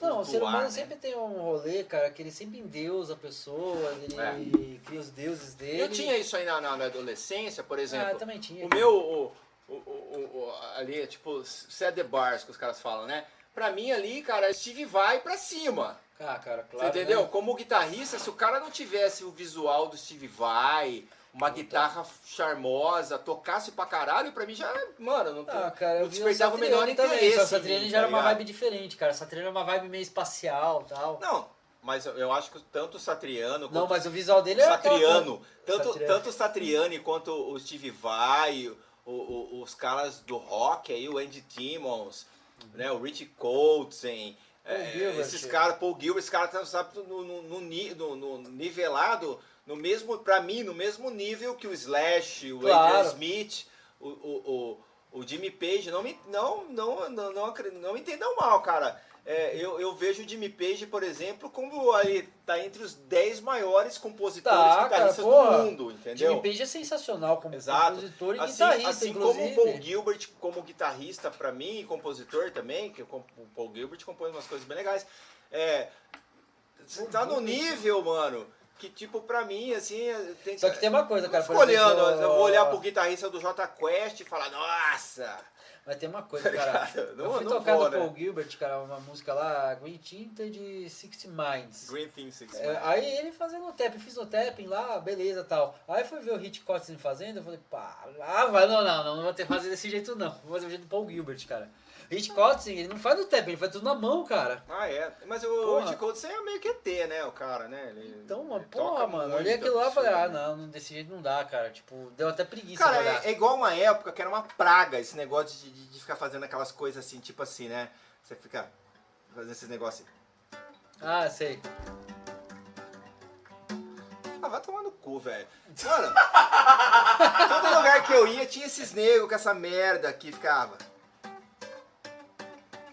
Não, o ser humano né? sempre tem um rolê, cara, que ele sempre endeusa a pessoa, ele É. cria os deuses dele. Eu tinha isso aí na, na, na adolescência, por Ah, exemplo. eu também tinha. O meu, o, o, o, o- o- ali, é tipo, set the bars que os caras falam, né? Pra mim ali, cara, Steve vai pra cima. Ah, cara, Você claro. entendeu? né? Como guitarrista, se o cara não tivesse o visual do Steve Vai, uma guitarra charmosa, tocasse pra caralho, pra mim já, mano, não, tem, Ah, cara, eu não despertava o também, interesse. Satriani mim, já era tá uma vibe diferente, cara. Satriani era uma vibe meio espacial e tal. Não, mas eu- acho que tanto o Satriano Não, mas o visual dele é aquela Satriano, tanto, Satriano. tanto o Satriani quanto o Steve Vai, o- o- os caras do rock aí, o Andy Timmons, né, o Rich Coltrane, Paul é, Gilbert. esses caras, Paul Gilbert, esses caras estão sabe, no, no, no no- nivelado, no mesmo, pra mim, no mesmo nível que o Slash, o Claro. Adrian Smith, o, o, o, o Jimmy Page, não me, não, não, não, não, acre- não me entendam mal, cara. É, eu, eu vejo o Jimmy Page, por exemplo, como aí tá entre os 10 maiores compositores Tá, guitarristas cara, do mundo, entendeu? Jimmy Page é sensacional como Exato. compositor e Assim, guitarrista, assim inclusive. como o Paul Gilbert, como guitarrista pra mim, e compositor também, que o Paul Gilbert compôs umas coisas bem legais. É, você tá no nível, mano, que tipo, pra mim, assim, tem Só que tem uma coisa, cara. Eu fico olhando, exemplo, eu vou olhar pro guitarrista do J Quest e falar, nossa! Mas tem uma coisa, cara. Tá eu Não- fui não tocar vou, do né? Paul Gilbert, cara, uma música lá, Green Tinted Sixty Minds. Green Thing Six É, aí ele fazendo o tapping, fiz o tapping lá, beleza tal. Aí fui ver o Hit Cotton fazendo, eu falei, pá, ah, vai, não, não, não, não vou ter que fazer desse jeito não. Vou fazer o jeito do Paul Gilbert, cara. Hit Cotton, ele não faz no tapping, ele faz tudo na mão, cara. Ah, é. Mas o Porra. Ed Coates é meio que ET, né, o cara, né? Ele, Então, toca porra, mano, olhei aquilo lá e falei, ah, não, desse jeito não dá, cara. Tipo, deu até preguiça Cara, é, é igual uma época que era uma praga esse negócio de, de, de ficar fazendo aquelas coisas assim, tipo assim, né? Você fica fazendo esses negócios assim. Ah, sei. Ah, vai tomar no cu, velho. Mano, todo lugar que eu ia tinha esses negros com essa merda que ficava.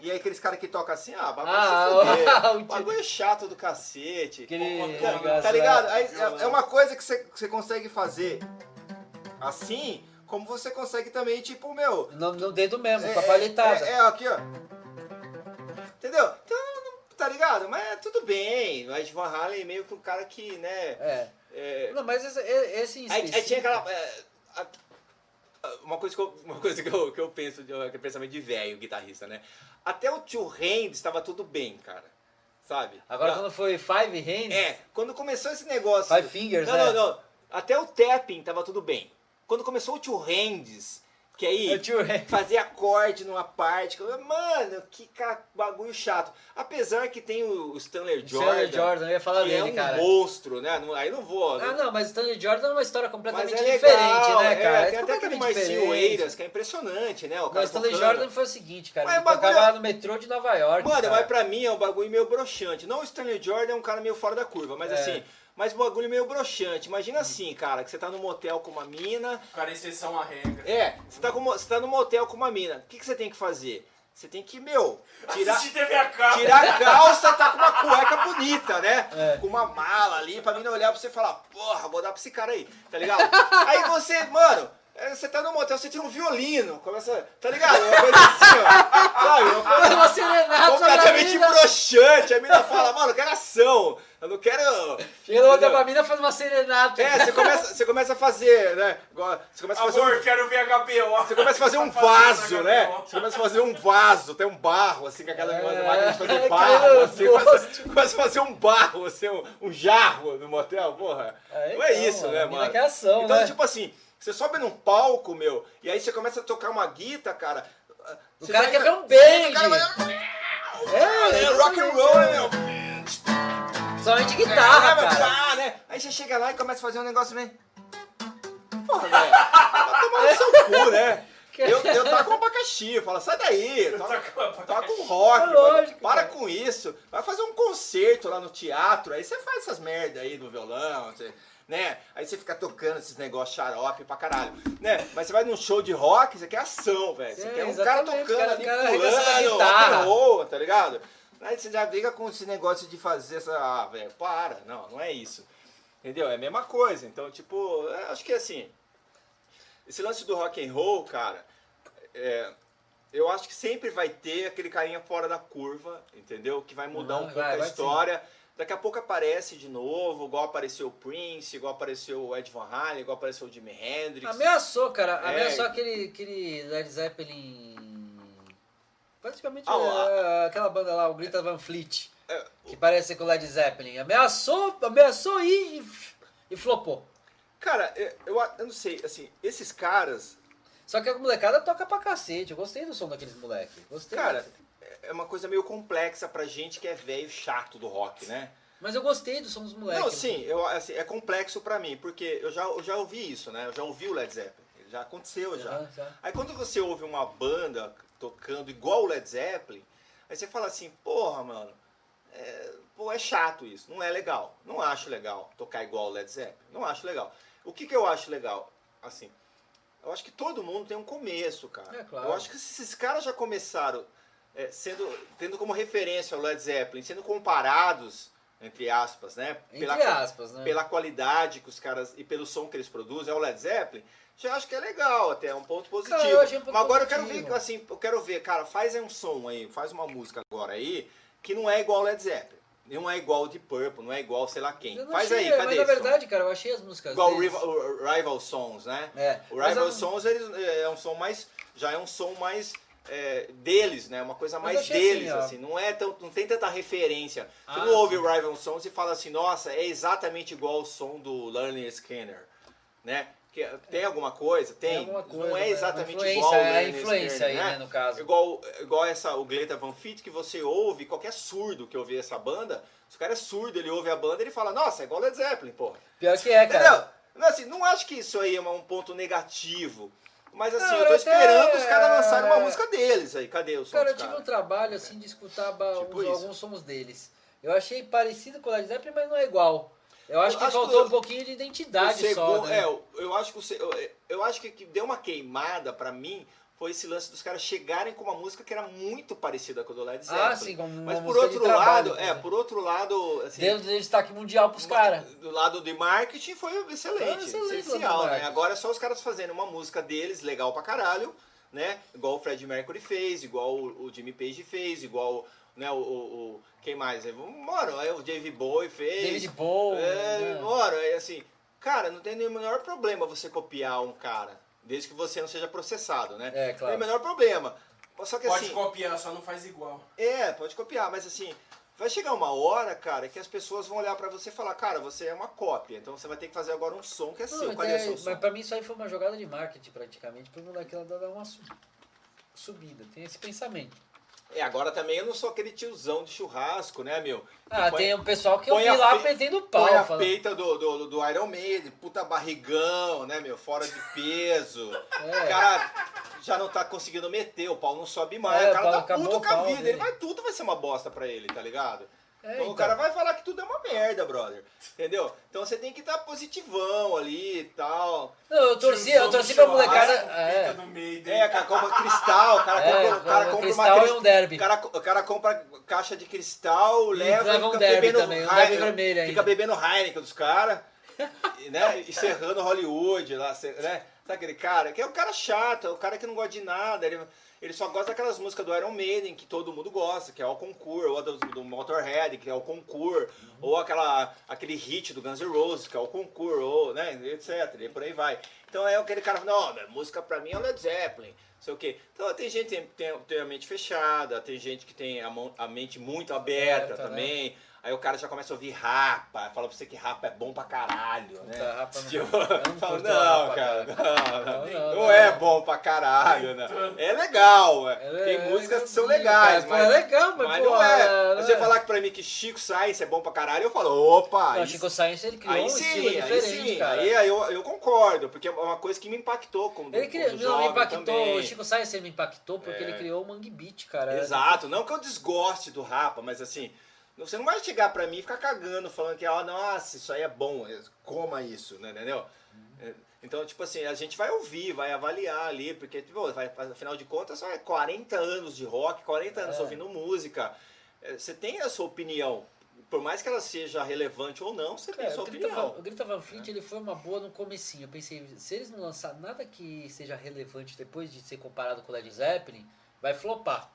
E aí aqueles caras que tocam assim, ah, bagulho Ah, se fuder. o- bagulho é chato do cacete. Aquele Tá Tá ligado? Aí, é, é uma coisa que você, que você consegue fazer assim, como você consegue também, tipo, meu. No, no dedo mesmo, com a é, palhetada. é, é, aqui, ó. Entendeu? Então, tá ligado? Mas é tudo bem. O Ed Van Halen é meio que um cara que, né. É. é, Não, mas esse, esse Aí, aí tinha aquela. é, a- uma coisa que eu, uma coisa que eu, que eu penso, que é pensamento de velho, guitarrista, né? Até o Tio Hands estava tudo bem, cara. Sabe? Agora Não, quando foi Five Hands, É, quando começou esse negócio. Five Fingers, Não, né? não, não. Até o tapping tava tudo bem. Quando começou o Tio Hands, que aí É o fazia acorde numa parte. Mano, que bagulho chato. Apesar que tem o o Stanley O Jordan, Stanley Jordan, eu ia falar dele, é um cara. monstro, né? Aí não vou. Ah, não, mas Stanley Jordan é uma história Mas completamente é legal, diferente, né, é, cara? tem até aquele Marcinho. Eiras, que é impressionante, né? O cara Stanley tocando. Jordan foi o seguinte, cara. Mas ele o bagulho tocava é- no metrô de Nova York. Mano, cara. mas pra mim é um bagulho meio broxante. Não o Stanley Jordan é um cara meio fora da curva, mas É. assim, mas um bagulho meio broxante. Imagina assim, cara, que você tá num motel com uma mina. Cara, exceção à regra. É, você tá, com, você tá num motel com uma mina. O que, que você tem que fazer? Você tem que, meu, tirar, a tirar a calça e tá com uma cueca bonita, né? É. Com uma mala ali pra mina olhar pra você e falar, porra, vou dar pra esse cara aí, tá ligado? aí você, mano, você tá no motel, você tira um violino, começa, tá ligado? Uma coisa assim, ó. Sabe? Uma coisa Uma serenata completamente pra mina. broxante. A mina fala, mano, eu quero ação. Eu não quero. Chega no Entendeu? pra mina faz uma serenata. É, você começa, você começa a fazer, né? Você começa a fazer Amor, um, quero ver HBO. você começa a fazer um Tá vaso, né? Você começa a fazer um vaso, tem um barro, assim, com aquela É, máquina de fazer barro. Assim, começa, começa a fazer um barro, assim, um, um jarro no motel, porra. É, não é então, isso, mano, né, mano? ação, então, né? tipo assim, você sobe num palco, meu, e aí você começa a tocar uma guita, cara. O você cara quer ver um bang. O cara vai... É, É, rock and roll, né, meu? Somente guitarra, É, cara. pá, né? Aí você chega lá e começa a fazer um negócio meio. Porra, velho. Vai tomar no seu cu, né? Eu, eu toco um abacaxi, fala, sai daí, toca, toca um rock, É lógico, para cara. com isso. Vai fazer um concerto lá no teatro, aí você faz essas merda aí no violão, você- né? Aí você fica tocando esses negócios xarope pra caralho, né? Mas você vai num show de rock, você quer ação, velho. Você É, quer um cara tocando cara, ali, cara pulando, rock roll, tá ligado? Aí você já briga com esse negócio de fazer essa. Ah, velho, para. Não, não é isso. Entendeu? É a mesma coisa. Então, tipo, eu acho que assim. Esse lance do rock and roll, cara, é, eu acho que sempre vai ter aquele carinha fora da curva, entendeu? Que vai mudar um Vai, pouco vai, a vai história. Daqui a pouco aparece de novo, igual apareceu o Prince, igual apareceu o Ed Van Halen, igual apareceu o Jimi Hendrix. Ameaçou, cara. É. Ameaçou aquele, aquele Led Zeppelin. Praticamente Ah, o- é, aquela banda lá, o Greta Van Fleet. É, Que parece com o Led Zeppelin. Ameaçou, ameaçou e, e flopou. Cara, eu, eu, eu não sei, assim, esses caras, Só que a molecada toca pra cacete. Eu gostei do som daqueles moleques. Gostei. cara, é uma coisa meio complexa pra gente que é velho chato do rock, né? Mas eu gostei do som dos moleques. Não, sim, eu, assim, é complexo pra mim, porque eu já, eu já ouvi isso, né? Eu já ouvi o Led Zeppelin, já aconteceu já. Aham, já. Aí quando você ouve uma banda tocando igual o Led Zeppelin, aí você fala assim, porra, mano, é, pô, é chato isso, não é legal. Não acho legal tocar igual o Led Zeppelin, não acho legal. O que, que eu acho legal? Assim, eu acho que todo mundo tem um começo, cara. É, claro. Eu acho que se esses caras já começaram é, sendo, tendo como referência o Led Zeppelin, sendo comparados, entre aspas, né? Entre pela, aspas, né? pela qualidade que os caras e pelo som que eles produzem, é o Led Zeppelin, já acho que é legal, até é um ponto positivo. Cara, um ponto Mas agora eu quero positivo. ver, assim, eu quero ver, cara, faz um som aí, faz uma música agora aí, que não é igual ao Led Zeppelin. Não é igual o Deep Purple, não é igual sei lá quem. Faz achei, aí, cadê Mas na som? verdade, cara, eu achei as músicas Igual o deles- Rival, Rival Sons, né? É. O Rival Sons eles, é um som mais. Já é um som mais é, deles, né? Uma coisa mais achei deles, assim, assim. Não, é tão, não tem tanta referência. Você Ah, não ouve o Rival Sons e fala assim, nossa, é exatamente igual o som do Learning Scanner, né? Que, tem alguma coisa? Tem. Tem alguma coisa, não é né? exatamente Uma igual é a influência aí, né? né, no caso. Igual, igual essa, o Greta Van Fleet, que você ouve, qualquer surdo que ouvir essa banda, se o cara é surdo, ele ouve a banda, ele fala, nossa, é igual Led Zeppelin, porra. Pior que é, cara. Entendeu? Assim, não acho que isso aí é um ponto negativo. Mas assim, Não, eu tô eu esperando até- os caras lançarem uma música deles aí. Cadê o som Cara, eu tive um caras? trabalho assim de escutar Tipo uns- alguns sons deles. Eu achei parecido com o Led Zeppelin, mas não é igual. Eu acho Eu que acho faltou que um pouquinho de identidade só, segundo- né? é, eu, eu acho que eu, eu acho que que deu uma queimada pra mim foi esse lance dos caras chegarem com uma música que era muito parecida com a do Led Zeppelin. Ah, sim, como Mas por outro trabalho, lado, é, por outro lado, assim, Deu de destaque mundial pros caras. Do lado de marketing foi excelente, Foi excelente essencial, né? Agora é só os caras fazendo uma música deles, legal pra caralho, né? Igual o Fred Mercury fez, igual o, Jimmy Page fez, igual né, o, o- quem mais? Mano, aí o Dave Bowie fez. David Bowie. É, né? mano, é assim, cara, não tem nenhum menor problema você copiar um cara, desde que você não seja processado, né? É, claro. tem o menor problema. Só que Pode assim, copiar, só não faz igual. é, pode copiar, mas assim, vai chegar uma hora, cara, que as pessoas vão olhar pra você e falar, cara, você é uma cópia, então você vai ter que fazer agora um som que é Não, seu. mas, Cadê é- o seu som? mas pra mim isso aí foi uma jogada de marketing praticamente, pro moleque lá dar uma su- subida. Tem esse pensamento. É, agora também eu não sou aquele tiozão de churrasco, né, meu? Ah, põe- tem um pessoal que eu vi lá pe- metendo pau. Põe a falando- peita do, do, do Iron Maiden, puta barrigão, né, meu? Fora de peso. O É. cara já não tá conseguindo meter, o pau não sobe mais. É, o cara o tá puto o com a vida. Ele vai, tudo vai ser uma bosta pra ele, tá ligado? É, Então, o cara vai falar que tudo é uma merda, brother. Entendeu? Então você tem que estar positivão ali e tal. Não, eu torci, eu torci pra molecada. É, É, cara, compra cristal, o cara é, compra, o cara compra cristal uma e um derby. o cara, o cara compra caixa de cristal, E leva leva um fica derby bebendo também, um derby vermelho ainda. Fica bebendo Heineken dos caras, e, né? E serrando Hollywood lá, né? Sabe aquele cara? Que é o cara chato, é o cara que não gosta de nada. Ele, ele só gosta daquelas músicas do Iron Maiden que todo mundo gosta, que é o Concur, ou a do, do Motorhead, que é o Concur, ou aquela, aquele hit do Guns N' Roses, que é o Concur, ou, né? Etc. E por aí vai. Então é aquele cara, não, minha música pra mim é o Led Zeppelin. não Sei o quê. Então tem gente que tem, tem, tem a mente fechada, tem gente que tem a, a mente muito aberta Aberta, né? Aí o cara já começa a ouvir rapa, fala pra você que rapa é bom pra caralho, né? Puta, rapa não- Tipo, não fala, curto não, rapa, cara, não, não, Não, não, não, é não. bom pra caralho, né? É legal, é. É, tem é músicas que são legais, cara. mas, Pô, é legal, mas, mas pô, não é. é, Você é. falar pra mim que Chico Science é bom pra caralho, eu falo, opa, Não, aí, Chico Science ele criou aí um sim, estilo aí diferente, sim, cara. aí, aí eu, eu concordo, porque é uma coisa que me impactou como, Ele criou, não, me impactou, também. o Chico Science ele me impactou porque É. ele criou o Mangue Beat, cara. Exato, não que eu desgoste do rapa, mas assim, você não vai chegar pra mim e ficar cagando, falando que, ah, nossa, isso aí é bom, coma isso, né, entendeu? É, Então, tipo assim, a gente vai ouvir, vai avaliar ali, porque, tipo, vai, afinal de contas, são 40 anos de rock, 40 anos É. ouvindo música. É, Você tem a sua opinião. Por mais que ela seja relevante ou não, você tem a sua o Van, opinião. o Greta Van Fleet ele foi uma boa no comecinho. Eu pensei, se eles não lançarem nada que seja relevante depois de ser comparado com o Led Zeppelin, vai flopar.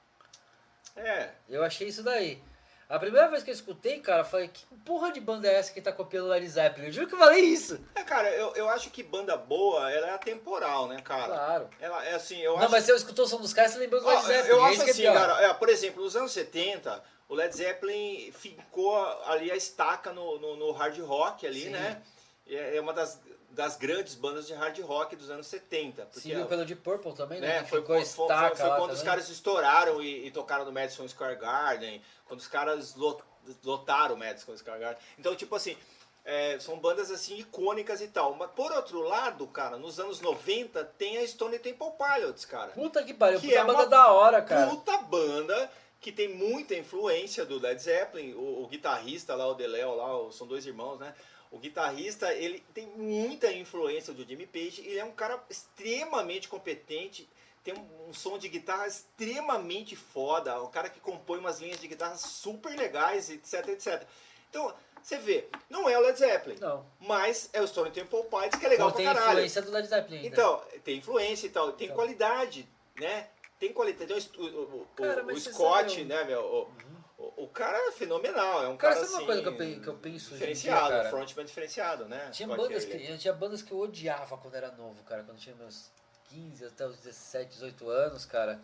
É, Eu achei isso daí. A primeira vez que eu escutei, cara, eu falei, que porra de banda é essa que tá copiando o Led Zeppelin? Eu juro que eu falei isso. é cara, eu, eu acho que banda boa, ela é atemporal, né, cara? Claro. Ela é assim, eu não, acho mas eu escutou o som dos caras, você lembrou do Led Zeppelin. eu é acho que é assim, pior. cara, é, por exemplo, nos anos 70, o Led Zeppelin ficou ali a estaca no, no, no hard rock ali, Sim. né? É é uma das, das grandes bandas de hard rock dos anos 70. Porque, Seguiu pelo Deep Purple também, né? né, foi, foi, foi, foi quando os também. caras estouraram e, e tocaram no Madison Square Garden, quando os caras lo- lotaram o Madison Square Garden. Então, tipo assim, é, são bandas assim icônicas e tal. Mas por outro lado, cara, nos anos 90 tem a Stone Temple Pilots, cara. Puta que pariu, Que puta é banda da hora, cara. Puta banda que tem muita influência do Led Zeppelin. O, o guitarrista lá, o Deléo lá, são dois irmãos, né? O guitarrista, ele tem muita influência do Jimmy Page. Ele é um cara extremamente competente, tem um, um som de guitarra extremamente foda, um cara que compõe umas linhas de guitarra super legais, etc, etc. Então, você vê, não é o Led Zeppelin, Não. mas é o Stone Temple Pilots, que é legal Não pra tem caralho. influência do Led Zeppelin ainda. Então, tem influência e tal, tem Então. qualidade, né? Tem qualidade. Tem o, o, o- Cara, o Scott, sabe, né, meu? O, o, o cara é fenomenal, é um Cara, cara, sabe uma assim, coisa que eu pe- que eu penso hoje em dia, diferenciado, cara? frontman diferenciado, né? Tinha bandas, que, tinha bandas que eu odiava quando era novo, cara. Quando tinha meus 15 até os 17, 18 anos, cara.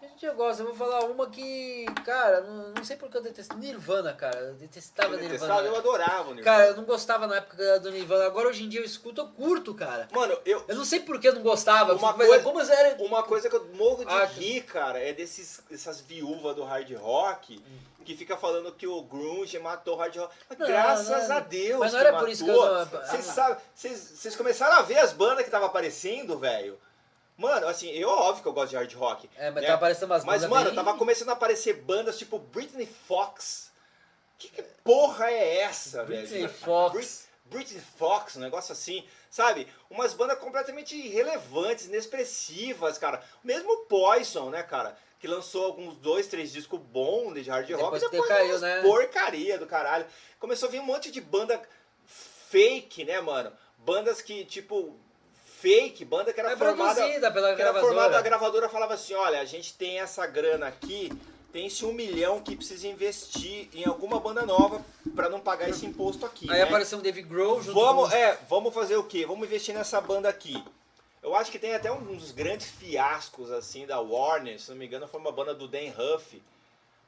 A gente eu gosto, eu vou falar uma que, cara, não, não sei porque eu detesto. Nirvana, cara. Eu detestava Eu Nirvana. detestava, eu adorava o Nirvana. Cara, eu não gostava na época do Nirvana. Agora hoje em dia eu escuto, eu curto, cara. Mano, eu, Eu não sei por que eu não gostava. Uma coisa- era. uma coisa que eu morro de Ah, rir, cara, é desses, dessas viúvas do hard rock que fica falando que o grunge matou o hard rock. Não, graças não, a Deus mas não era por matou. isso que eu Vocês Ah. vocês começaram a ver as bandas que tava aparecendo, velho? Mano, assim, eu óbvio que eu gosto de hard rock. É, mas né? tá aparecendo umas Mas, mano, bem- tava começando a aparecer bandas tipo Britney Fox. Que, que porra é essa, Britney velho? Fox. Brit- Britney Fox, um negócio assim, sabe? Umas bandas completamente irrelevantes, inexpressivas, cara. Mesmo o Poison, né, cara? Que lançou alguns dois, três discos bons de hard rock, Depois depois decaiu, umas né? porcaria do caralho. Começou a vir um monte de banda fake, né, mano? Bandas que, tipo, fake, banda que era É formada produzida pela que era gravadora. formada, a gravadora falava assim, olha, a gente tem essa grana aqui, tem-se um milhão que precisa investir em alguma banda nova pra não pagar esse imposto aqui, Aí né? apareceu um Dave Grohl junto Vamos, com... é, vamos fazer o quê? Vamos investir nessa banda aqui. Eu acho que tem até um dos grandes fiascos, assim, da Warner, se não me engano, foi uma banda do Dan Huff,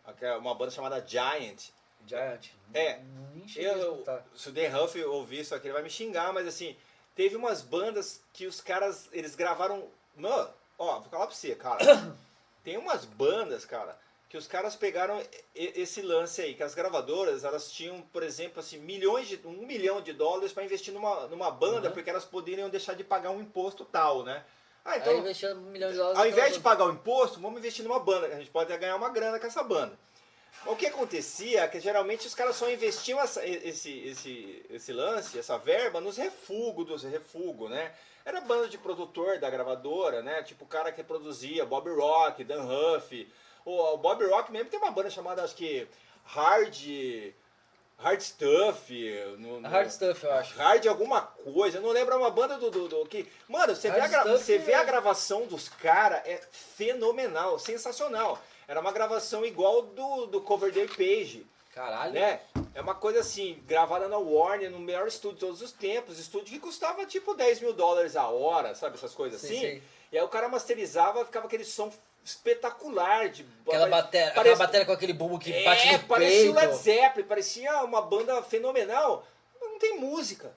aquela- uma banda chamada Giant. Giant. É, Nem Eu, se o Dan Huff ouvir isso aqui, ele vai me xingar, mas assim, teve umas bandas que os caras, eles gravaram. Mano, ó, vou falar pra você, cara. Tem umas bandas, cara, que os caras pegaram esse lance aí, que as gravadoras, elas tinham, por exemplo, assim, milhões de. um milhão de dólares pra investir numa, numa banda, Uhum. porque elas poderiam deixar de pagar um imposto tal, né? Ah, então. Um dólares. Ao invés de pagar o imposto, vamos investir numa banda, que a gente pode ganhar uma grana com essa banda. O que acontecia é que geralmente os caras só investiam essa- esse, esse, esse lance, essa verba, nos refugos dos refugos, né? Era banda de produtor da gravadora, né? Tipo o cara que produzia Bob Rock, Dan Huff. O, o Bob Rock mesmo tem uma banda chamada, acho que Hard. Hard Stuff. No, no- Hard Stuff, eu acho. Hard alguma coisa, eu não lembro é uma banda do, do, do- que. Mano, você, vê a, você vê a é- gravação dos caras, é fenomenal, sensacional. Era uma gravação igual do, do Cover Day Page, Caralho. né? É uma coisa assim, gravada na Warner, no melhor estúdio de todos os tempos, estúdio que custava tipo 10 mil dólares a hora, sabe? Essas coisas Sei, assim. sei. E aí o cara masterizava, ficava aquele som espetacular de Aquela bateria, aquela bateria com aquele bumbo que bate é, no parecia o peito. Led Zeppelin, parecia uma banda fenomenal. Não tem música.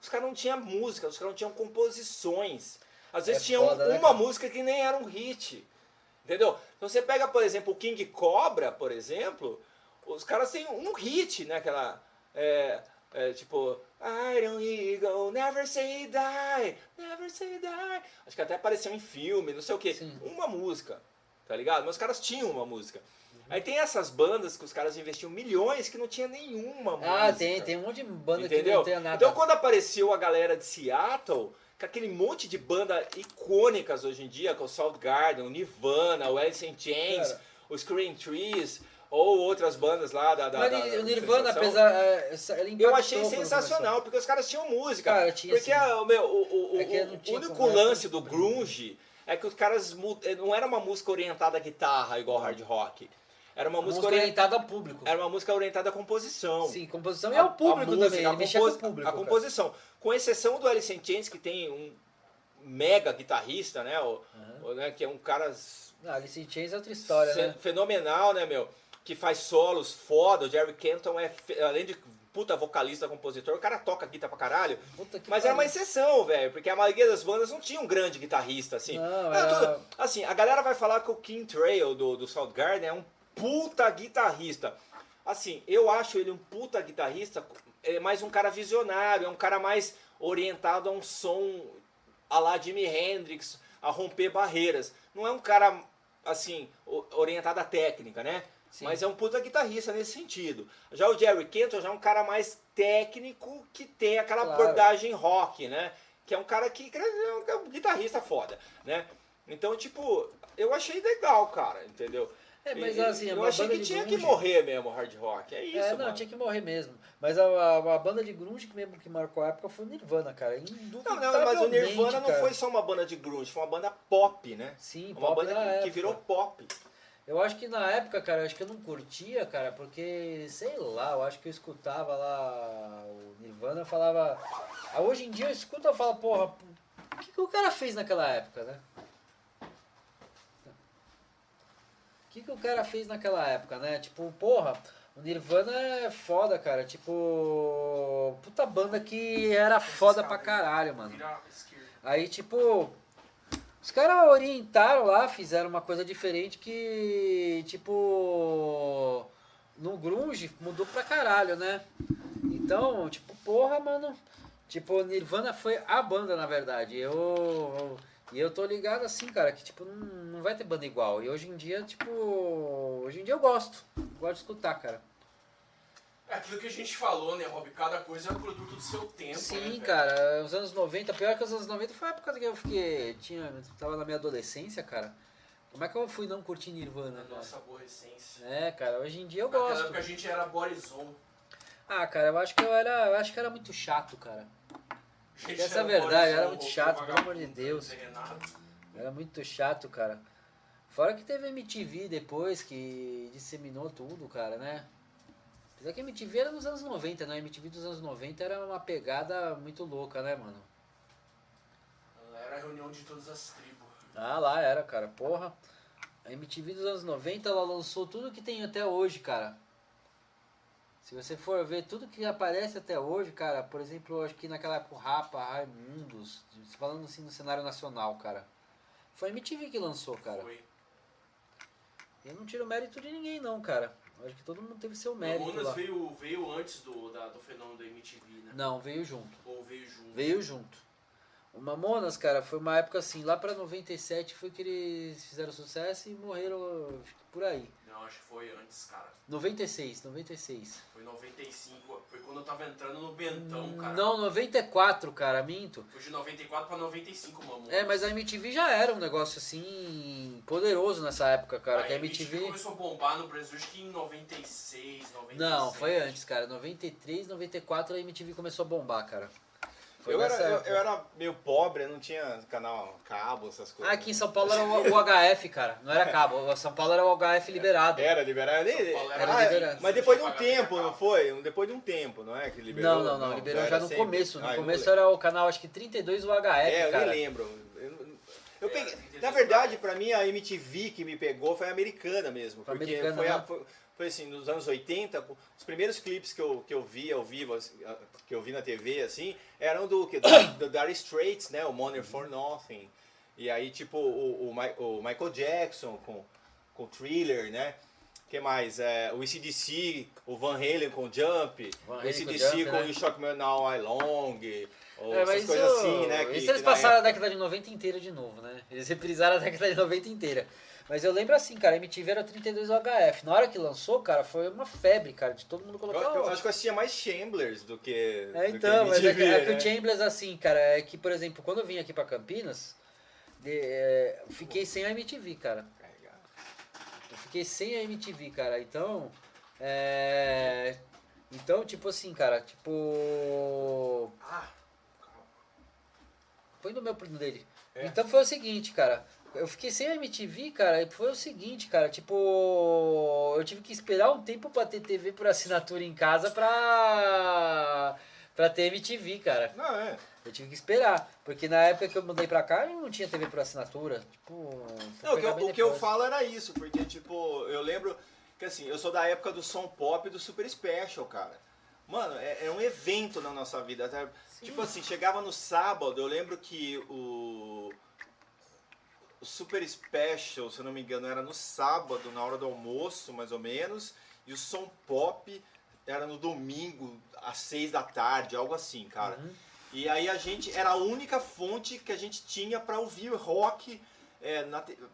Os caras não tinham música, os caras não tinham composições. Às vezes É tinham foda, né, uma cara? música que nem era um hit. Entendeu? Então você pega, por exemplo, o King Cobra, por exemplo, os caras têm um hit, né? Aquela. É, é, tipo. Iron Eagle, never say die, never say die. Acho que até apareceu em filme, não sei o que. Uma música, tá ligado? Mas os caras tinham uma música. Aí tem essas bandas que os caras investiam milhões que não tinha nenhuma música. Ah, tem, tem um monte de banda que Entendeu? não tem nada. Então quando apareceu a galera de Seattle, com aquele monte de banda icônicas hoje em dia, com o Soundgarden, o Nirvana, o Alice in Chains, Cara. o Screaming Trees, ou outras bandas lá da, da, Mas da- o Nirvana, apesar. é, Eu achei sensacional, porque os caras tinham música. Cara, tinha porque sim. a- o, meu, o, o, É que o- o único né? lance do grunge é que os caras eh, não era uma música orientada à guitarra igual hard rock. Era uma música, Música orien- orientada ao público. era uma música orientada à composição. Sim, composição e ao público música, também. a mexia com compos- público. A cara. composição. Com exceção do Alice in Chains, que tem um mega guitarrista, né? O, Aham. o, né que é um cara Não, Alice in Chains é outra história, né? fenomenal, né, meu? Que faz solos foda. O Jerry Kenton é, além de puta vocalista, compositor, o cara toca guitarra pra caralho. Puta Mas era uma exceção, velho, porque a maioria das bandas não tinha um grande guitarrista, assim. Não, É tudo- assim, a galera vai falar que o King Trail do, do Soundgarden é um puta guitarrista. Assim, eu acho ele um puta guitarrista, é mais um cara visionário, é um cara mais orientado a um som a lá Jimi Hendrix, a romper barreiras. Não é um cara, assim, orientado à técnica, né? Sim. Mas é um puta guitarrista nesse sentido. Já o Jerry Kenton já é um cara mais técnico que tem aquela Claro. abordagem rock, né? Que é um cara que é um- é guitarrista foda, né? Então, tipo, eu achei legal, cara, entendeu? É, mas assim, eu achei que tinha grunge- que morrer mesmo o hard rock. É isso, É, não, mano. tinha que morrer mesmo. Mas a, a, a banda de grunge que mesmo que marcou a época foi o Nirvana, cara. Não, não, mas o Nirvana não cara. foi só uma banda de grunge, foi uma banda pop, né? Sim, Uma pop banda da que, que virou pop. Eu acho que na época, cara, eu acho que eu não curtia, cara, porque, sei lá, eu acho que eu escutava lá o Nirvana e falava. Ah, Hoje em dia eu escuto e falo, porra, o que, que o cara fez naquela época, né? O que, que o cara fez naquela época, né? Tipo, porra, o Nirvana é foda, cara. Tipo, puta banda que era foda pra caralho, mano. Aí, tipo, os caras orientaram lá, fizeram uma coisa diferente que, tipo, no grunge mudou pra caralho, né? Então, tipo, porra, mano, tipo, Nirvana foi a banda, na verdade. Eu e eu tô ligado assim, cara, que tipo, não, não vai ter banda igual. E hoje em dia, tipo, hoje em dia eu gosto. Gosto de escutar, cara. É aquilo que a gente falou, né, Rob? Cada coisa é um produto do seu tempo, né, Sim, velho? cara, os anos 90, pior que os anos 90 foi a época que eu fiquei. Tinha, tava na minha adolescência, cara. Como é que eu fui não curtir Nirvana? Na cara? nossa aborrecência. É, cara, hoje em dia eu Naquela gosto. época a gente era Borizon. Ah, cara, eu acho que eu era. Eu acho que era muito chato, cara. Gente Essa é a verdade, Borizon, era muito chato, pelo amor de Deus. Era muito chato, cara. Fora que teve MTV depois que disseminou tudo, cara, né? Apesar que MTV era nos anos 90, né? MTV dos anos 90 era uma pegada muito louca, né, mano? Era a reunião de todas as tribos. Ah, lá era, cara. Porra. A MTV dos anos 90, ela lançou tudo que tem até hoje, cara. Se você for ver tudo que aparece até hoje, cara, por exemplo, acho que naquela época o Rapa, Raimundos, falando assim no cenário nacional, cara. Foi a MTV que lançou, cara. Foi. Eu não tiro mérito de ninguém, não, cara. Acho que todo mundo teve seu mérito Mamonas lá. veio, veio antes do, da- do fenômeno da MTV, né? Não, veio junto. Ou veio junto. Veio junto. O Mamonas, cara, foi uma época assim, lá pra 97 foi que eles fizeram sucesso e morreram por aí. Não, acho que foi antes, cara. 96, 96. Foi 95. Foi quando eu tava entrando no Bentão, cara. Não, 94, cara, minto. Foi de 94 pra 95, Mamonas. É, mas a MTV já era um negócio assim poderoso nessa época, cara, que a MTV MTV começou a bombar no Brasil, acho que em 96, 97. Não, foi antes, cara. 93, 94 a MTV começou a bombar, cara. Foi Eu era, eu, eu era meio pobre, não tinha canal cabo, essas coisas. Ah, aqui em São Paulo era o, o HF, cara. Não era cabo. O São Paulo era o HF liberado. Era liberado. Paulo era Ah, liberado. Mas depois de um tempo, não foi? Depois de um tempo, não é? Que liberou? Não, não, não. Liberou já era no sempre. começo. No Ah, não começo era o canal, acho que 32 UHF, É, eu cara. nem lembro. Eu, peguei- 32 na verdade, pra mim, a MTV que me pegou foi a americana mesmo. Foi Porque americana, foi, a- né? foi, foi assim, nos anos 80, os primeiros clipes que eu, que eu vi ao vivo, que eu vi na TV, assim, eram do, que, do, do Dire Straits, né? O Money for Nothing. E aí, tipo, o, o, o Michael Jackson com, com Thriller, né? que mais? É, o ECDC, o Van Halen com Jump, Van o Halen com ECDC Jump, com né? You Shock Me Now I Long, ou É, essas coisas assim, né? que- isso eles passaram a época- década de 90 inteira de novo, né? Eles reprisaram a década de 90 inteira. Mas eu lembro assim, cara, a MTV era 32 UHF. Na hora que lançou, cara, foi uma febre, cara, de todo mundo Eu, colocar. eu acho que eu assistia mais Chamblers do que. É, do então, que mas é que, MTV, é que né? o Chambliss, assim, cara, é que, por exemplo, quando eu vim aqui pra Campinas, de- é, eu fiquei sem a MTV, cara. Eu fiquei sem a MTV, cara. Então, é... Então, tipo assim, cara, tipo... Ah, Põe no meu primo dele. É. Então foi o seguinte, cara. Eu fiquei sem a MTV, cara, e foi o seguinte, cara, tipo, eu tive que esperar um tempo pra ter TV por assinatura em casa pra, pra ter MTV, cara. Não, é. Eu tive que esperar, porque na época que eu mudei pra cá, eu não tinha TV por assinatura. Tipo, Não, o que, eu, o que eu falo era isso, porque, tipo, eu lembro que, assim, eu sou da época do som pop e do Super Special, cara. Mano, é, é um evento na nossa vida. tá? Tipo assim, chegava no sábado, eu lembro que o, o Super Special, se eu não me engano, era no sábado, na hora do almoço, mais ou menos, e o som pop era no domingo, às seis da tarde, algo assim, cara. Uhum. E aí a gente era a única fonte que a gente tinha para ouvir rock, é,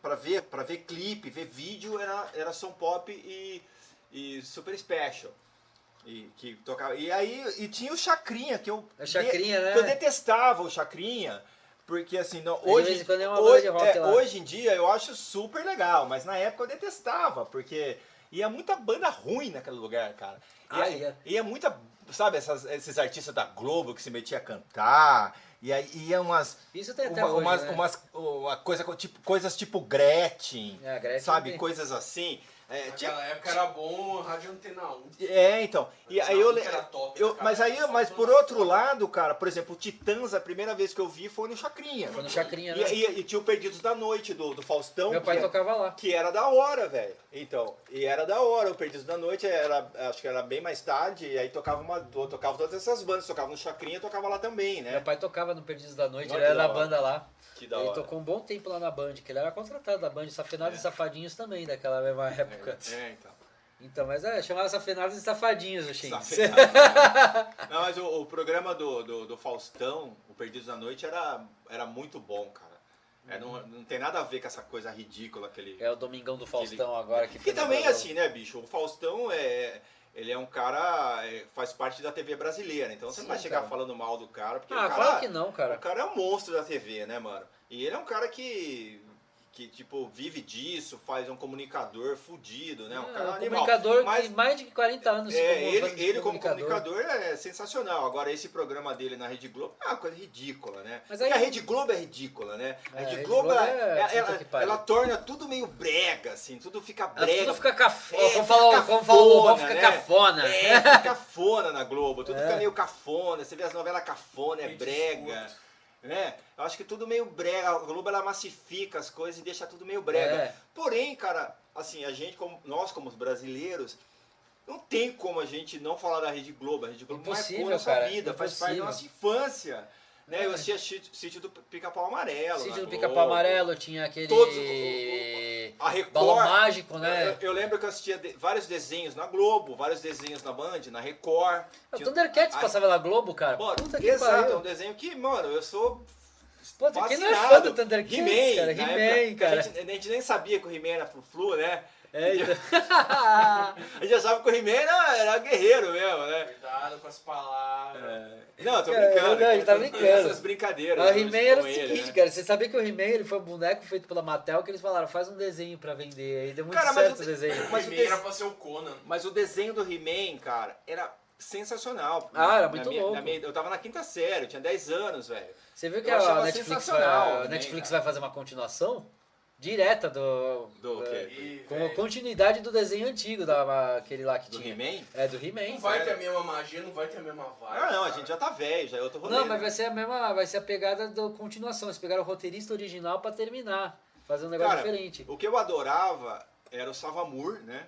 pra ver, para ver clipe, ver vídeo, era, era som pop e, e super special. E, que tocava, e aí e tinha o Chacrinha, que eu, A Chacrinha, de- né? que eu detestava o Chacrinha, Porque assim, não, hoje, é hoje, é, hoje em dia eu acho super legal, mas na época eu detestava, porque ia muita banda ruim naquele lugar, cara. Ah, Ia, ia. ia muita, sabe, essas- esses artistas da Globo que se metia a cantar, e aí ia umas, Isso tem até uma- hoje, umas, né? umas uma coisa, co- tipo, coisas tipo Gretchen, É, Gretchen sabe, tem. coisas assim. É, tinha- Naquela época era bom Rádio Antena 1. é, então. E aí eu, Que era top, eu cara. mas aí, mas por outro lado, cara, por exemplo, o Titãs, a primeira vez que eu vi foi no Chacrinha. Foi no Chacrinha, E, né? e- e tinha o Perdidos da Noite do, do Faustão. Meu pai que, é- tocava lá. que era da hora, velho. Então, e era da hora. O Perdidos da Noite era, acho que era bem mais tarde, e aí tocava uma, tocava todas essas bandas, tocava no Chacrinha, tocava lá também, né? Meu pai tocava no Perdidos da Noite, Olha ele era da banda lá. Que da Ele hora. tocou um bom tempo lá na Band, que ele era contratado da Band, Safenados e Safadinhos também, daquela mesma época. É, então. Então, mas é, chamava Safenados e Safadinhos, o Shin. Safetado. Não, mas o, o programa do, do, do Faustão, o Perdidos da Noite, era, era muito bom, cara. É, não, não tem nada a ver com essa coisa ridícula que ele. É o Domingão do Faustão agora que Que também, agora. assim, né, bicho? O Faustão é. Ele é um cara. é, faz parte da TV brasileira. Então você Sim, não vai chegar cara. falando mal do cara, porque Ah, o cara. claro que não, O cara. cara é um monstro da TV, né, mano? E ele é um cara que. Que, tipo, vive disso, faz um comunicador fudido, né? Um É, cara um animal. comunicador Mas- que mais de 40 anos É, ele, ele como comunicador é sensacional. Agora, esse programa dele na Rede Globo é uma coisa ridícula, né? Mas Porque aí- a Rede Globo é ridícula, né? A É, Rede a Rede Globo, Globo ela, é ela, ela- ela torna tudo meio brega, assim, tudo fica Ela brega. tudo fica cafona. É, como falou, como falou o Lobão, cafona, fica né? cafona. É, fica cafona na Globo, tudo É. fica meio cafona. Você vê as novelas cafona, é brega. Né? Eu acho que tudo meio brega. A Globo ela massifica as coisas e deixa tudo meio brega. É. Porém, cara, assim, a gente, como, nós como brasileiros, não tem como a gente não falar da Rede Globo. A Rede Globo Impossível, marcou nossa cara, vida, faz parte da impossível. nossa infância. Né? Eu É. assistia Sítio- Sítio do Pica-Pau Amarelo. Sítio do. Pica-Pau Amarelo, tinha aquele. Todos A Record. Balão Mágico, né? Eu, eu lembro que eu assistia de- vários desenhos na Globo, vários desenhos na Band, na Record. O Thundercats a- passava na Globo, cara. Mano, Puta que exato, é um pariu. desenho que, mano, eu sou Puta, quem não é fã do Thundercats, He-Man, cara? He-Man, época, cara. A gente, a gente nem sabia que o He-Man era flu-flu, né? É, então. A gente já sabe que o He-Man era, era guerreiro mesmo, né? Cuidado com as palavras. Não, tô Cara, brincando. não, ele tá tem brincando. Essas brincadeiras. O He-Man era o seguinte, né? cara. Você sabia que o He-Man ele foi um boneco feito pela Mattel que eles falaram, faz um desenho pra vender. Aí deu muito Cara, mas certo o o de- desenho. Mas o He-Man era pra ser o Conan. Mas o desenho do He-Man, cara, era sensacional. Ah, era muito minha- louco. minha- eu tava na quinta série, eu tinha 10 anos, velho. Você viu que Eu a Netflix, vai, a Netflix cara. vai fazer uma continuação direta do. Do é, quê? Com a continuidade do desenho antigo, da, aquele lá que Do tinha. He-Man? É, do He-Man. Não vai ter a mesma magia, não vai ter a mesma vibe. Ah, não, a gente já tá velho, já é outro rolê. Não, né? mas vai ser a mesma, vai ser a pegada da continuação. Eles pegaram o roteirista original pra terminar. Fazer um negócio Cara, diferente. O que eu adorava era o Savamur, né?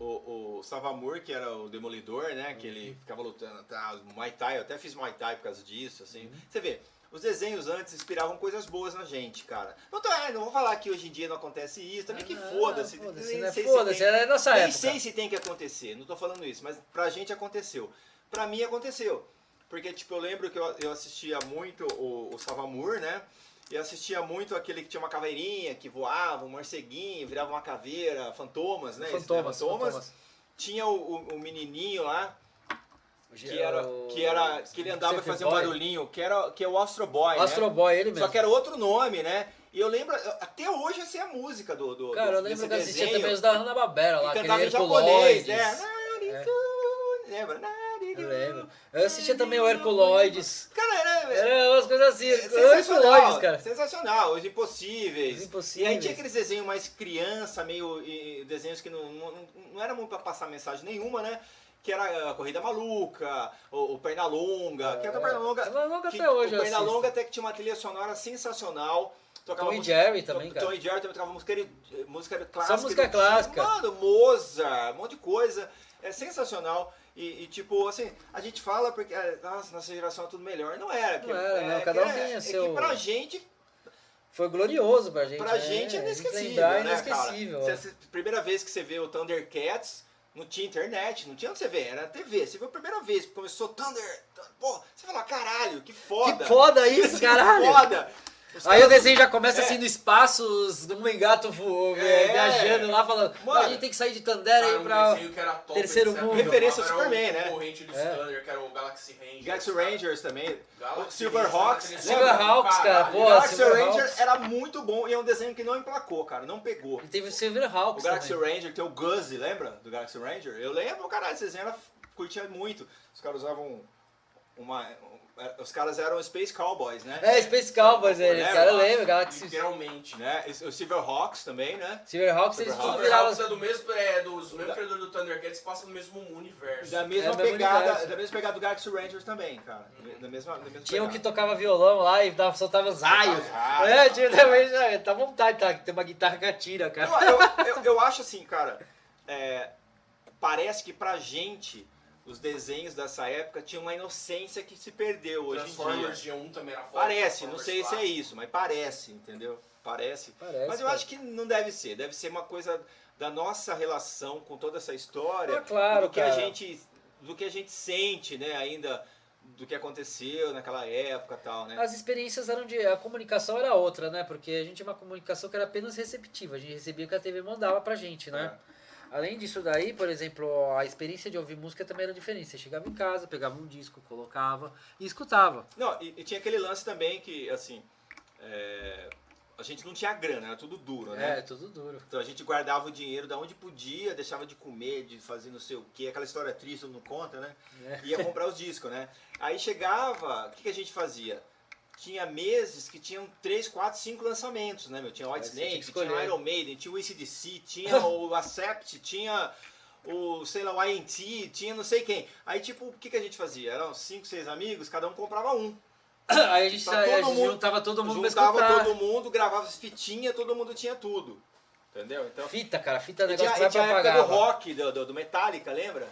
O, o Savamur, que era o Demolidor, né? Que ele ficava lutando, tá, Muay Thai, eu até fiz Muay Thai por causa disso, assim. Você vê, os desenhos antes inspiravam coisas boas na gente, cara. Não, tô, ah, não vou falar que hoje em dia não acontece isso, também que foda-se. foda-se, né? sei se Foda-se, tem- é nossa Nem época. sei se tem que acontecer, não tô falando isso, mas pra gente aconteceu. Pra mim aconteceu. Porque, tipo, eu lembro que eu, eu assistia muito o, o Savamur, né? E assistia muito aquele que tinha uma caveirinha, que voava, um morceguinho, virava uma caveira, fantomas, né? Né? Fantomas, fantomas. fantomas. Tinha o, o- o menininho lá, que era, que era que ele andava e fazia um barulhinho, que, era, que é o Astro Boy, né? Astro Boy, ele mesmo. Só que era outro nome, né? E eu lembro, até hoje essa é a música do, do Cara, eu lembro que assistia também os da Hanna-Barbera lá, E aquele cantava em japonês, né? Lembra? Eu lembro. Eu assistia também o Herculoides. Cara, era, Era umas coisas assim, é Herculoides, sensacional, cara. sensacional, os impossíveis. Os Impossíveis. E aí tinha aqueles desenhos mais criança, meio desenhos que não, não, não era muito pra passar mensagem nenhuma, né? Que era a Corrida Maluca, o, o Pernalonga, que era o Pernalonga. Pernalonga que- até hoje O Pernalonga até que tinha uma trilha sonora sensacional. Tocava Tom e Jerry também, Tom- cara. Tom e Jerry também tocava música, música clássica. música do- clássica. Mano, Mozart, um monte de coisa. É sensacional. E, e, tipo, assim, a gente fala porque, ah, nossa, nossa geração é tudo melhor. Não era. que- Não era, é, não, cada um tem é, o é seu- que pra gente, Foi glorioso pra gente. pra né? gente é inesquecível, é né, inesquecível. cara? é. Você- primeira vez que você vê o Thundercats, não tinha internet, não tinha onde você ver, era TV. Você viu a primeira vez que começou Thunder, pô, você fala, caralho, que foda. Que foda isso, Que caralho! foda. Aí o desenho já começa É. assim no espaço, os- um engato voou, É. viajando lá, falando, Mano. a gente tem que sair de Tandera aí um pra... desenho que era top, terceiro eles mundo. Referência ao era Superman, o né? concorrente do É. Thunder, que era o Galaxy Rangers. Galaxy. Rangers também. Galaxy O Silverhawks. Rangers? Silverhawks, cara, pô, Galaxy Silverhawks. Ranger era muito bom e é um desenho que não emplacou, cara. Não pegou. E teve o Silver O Galaxy também. Ranger tem o Guzzy, lembra do Galaxy Ranger? Eu lembro, caralho, esse desenho era, curtia muito. Os caras usavam uma. Um- Os caras eram Space Cowboys, né? É, Space Cowboys, ele, Lembra? cara, lembra, Galaxy... Literalmente. Né? O Silverhawks também, né? Silverhawks, eles tudo viravam... é do mesmo, é, dos mesmos criadores do Thundercats que passam no mesmo universo. Da mesma É, mesmo pegada, universo. da mesma pegada do Galaxy Rangers também, cara. Da mesma, da mesma Tinha um que tocava violão lá e dava, soltava os raios. raios, É, tinha também, já, tá à vontade, tá? Tem uma guitarra que atira, cara. Eu, eu, eu, eu acho assim, cara, é, parece que pra gente os desenhos dessa época tinham uma inocência que se perdeu hoje em dia. Transformers G1 também era foda. Parece, não sei se é isso, mas parece, entendeu? Parece. Parece, mas eu cara. acho que não deve ser, deve ser uma coisa da nossa relação com toda essa história, Ah, claro, do que a cara. gente, do que a gente sente, né, ainda do que aconteceu naquela época, e tal, né? As experiências eram de. A comunicação era outra, né? Porque a gente tinha uma comunicação que era apenas receptiva. A gente recebia o que a TV mandava pra gente, né? É. Além disso daí, por exemplo, a experiência de ouvir música também era diferente. Você chegava em casa, pegava um disco, colocava e escutava. Não, e, e tinha aquele lance também que, assim, é, a gente não tinha grana, era tudo duro, né? É, tudo duro. Então a gente guardava o dinheiro da onde podia, deixava de comer, de fazer não sei o que, aquela história triste não conta, né? É. Ia comprar os discos, né? Aí chegava, o que, que a gente fazia? Tinha meses que tinham 3, 4, 5 lançamentos, né, meu? Tinha White tinha Snake, tinha escolher. Iron Maiden, tinha o ACDC, tinha o Accept, tinha o, sei lá, o INT, tinha não sei quem. Aí, tipo, o que, que a gente fazia? Eram 5, 6 amigos, cada um comprava um. Aí a gente, a todo gente mundo- juntava todo mundo Juntava todo mundo, gravava as fitinhas, todo mundo tinha tudo. Entendeu? Então, Fita, cara, fita é negócio tinha, que vai tinha a pra época do pagar. rock, do, do, do Metallica, lembra?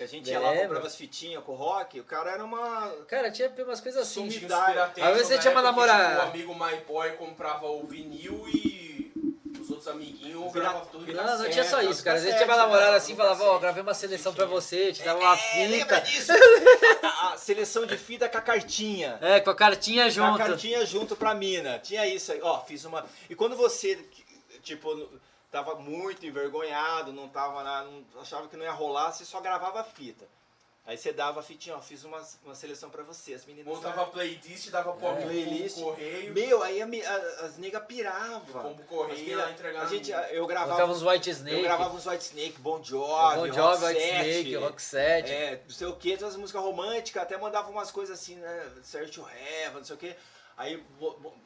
Que a gente ia lá, Lembro. comprava as fitinhas com o rock, o cara era uma... Cara, tinha umas coisas assim. Às vezes você tinha uma namorada. tipo, O amigo My Boy comprava o vinil e os outros amiguinhos gravavam tudo Não, não cassete. tinha só isso, cara. Às vezes tinha uma namorada né? assim, No falava, ó, gravei uma seleção pra você, te dava uma É, lembra fita. disso? a, a seleção de fita com a cartinha. É, com a cartinha Com a junto. cartinha junto pra mina. Tinha isso aí. Ó, fiz uma... E quando você, tipo, tava muito envergonhado, não tava na... Não, achava que não ia rolar, você só gravava a fita. Aí você dava a fitinha, ó, fiz uma, uma seleção pra você. As meninas... Montava a playlist, dava pro É. Playlist. correio. Meu, aí a a- as nega pirava. Combo correio lá entregar a gente, eu gravava, Colocava uns White eu Snake. gravava uns White Snake, Bon Jovi, Bon Jovi, White Snake, Roxette. é, não sei o que, todas as músicas românticas, até mandava umas coisas assim, né, Search to Heaven, não sei o que. Aí,